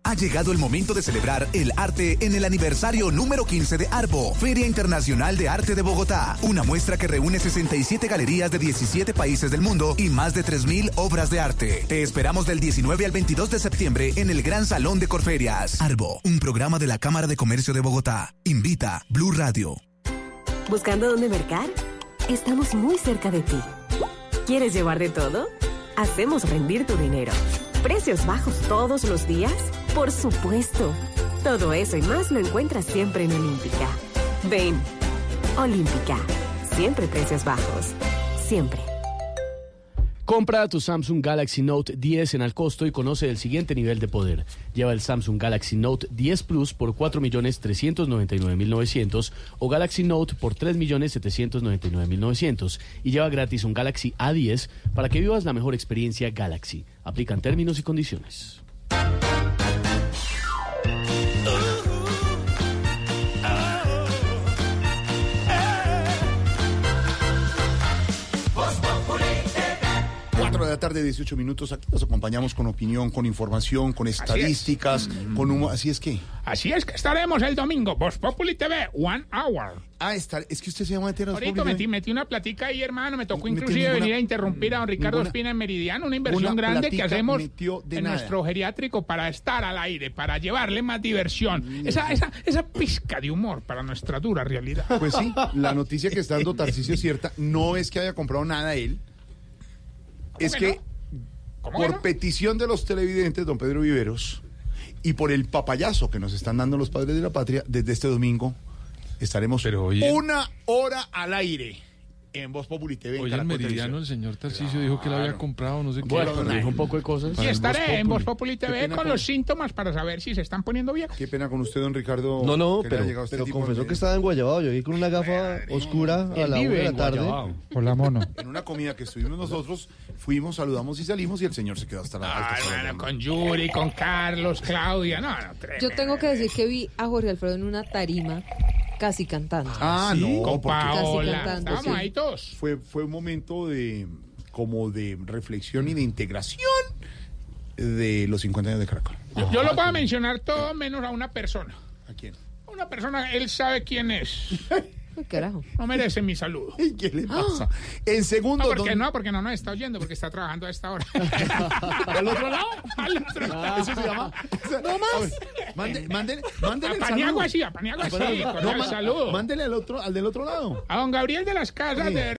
Ha llegado el momento de celebrar el arte en el aniversario número 15 de ARBO, Feria Internacional de Arte de Bogotá. Una muestra que reúne 67 galerías de 17 países del mundo y más de 3.000 obras de arte. Te esperamos del 19 al 22 de septiembre en el Gran Salón de Corferias. ARBO, un programa de la Cámara de Comercio de Bogotá. Invita Blue Radio. ¿Buscando dónde mercar? Estamos muy cerca de ti. ¿Quieres llevar de todo? Hacemos rendir tu dinero. ¿Precios bajos todos los días? Por supuesto. Todo eso y más lo encuentras siempre en Olímpica. Ven, Olímpica. Siempre precios bajos. Siempre. Compra tu Samsung Galaxy Note 10 en al costo y conoce el siguiente nivel de poder. Lleva el Samsung Galaxy Note 10 Plus por 4.399.900 o Galaxy Note por 3.799.900 y lleva gratis un Galaxy A10 para que vivas la mejor experiencia Galaxy. Aplican términos y condiciones. Cuatro de la tarde, 18 minutos. Aquí los acompañamos con opinión, con información, con estadísticas, con humo. Así es que. Así es que estaremos el domingo, Voz Populi TV, one hour. Ah, estar, es que usted se llama Voz Ahorita metí, metí una platica ahí, hermano. Me tocó inclusive ninguna- venir a interrumpir a don Ricardo ninguna- Espina en Meridiano, una inversión grande que hacemos en nada. nuestro geriátrico para estar al aire, para llevarle más diversión. Esa, esa, esa pizca de humor para nuestra dura realidad. Pues sí, la noticia que está dando Tarcisio es cierta. No es que haya comprado nada él. Es que por petición de los televidentes, don Pedro Viveros, y por el papayazo que nos están dando los padres de la patria, desde este domingo estaremos una hora al aire. En Voz Populi TV. en el Caracol Meridiano, el señor Tarcisio dijo que lo había comprado, no sé qué. Bueno, para- dijo un poco de cosas. Y estaré en Voz Populi TV con con- los síntomas para saber si se están poniendo viejos. Qué pena con usted, don Ricardo. No, no, pero, este pero de confesó que estaba en Guayabao. Yo vi con una gafa oscura a la una de la en tarde. Por la mono. En una comida que estuvimos nosotros, fuimos, saludamos y salimos y el señor se quedó hasta la alta. Ah, bueno, con Yuri, con Carlos, Claudia, no, no, tremendo. Yo tengo que decir que vi a Jorge Alfredo en una tarima casi cantando. Ah, no, Con porque- Paola, Casi cantando, estábamos sí. ahí todos. Fue, fue un momento de como de reflexión y de integración de los 50 años de Caracol. Yo, yo lo voy a mencionar todo menos a una persona. ¿A quién? Una persona, él sabe quién es. *laughs* Uy, carajo. No merece mi saludo. ¿Qué le pasa? En segundo, No, porque don- no, porque no nos está oyendo, porque está trabajando a esta hora. *laughs* ¿Al otro lado? Al otro lado. Eso se llama. No más. Mande- Mándele, mándele A el Paniagua saludo. sí, a Paniagua sí, Paniagua. con No, el saludo. Mándele al otro, al del otro lado. A don Gabriel de las Casas de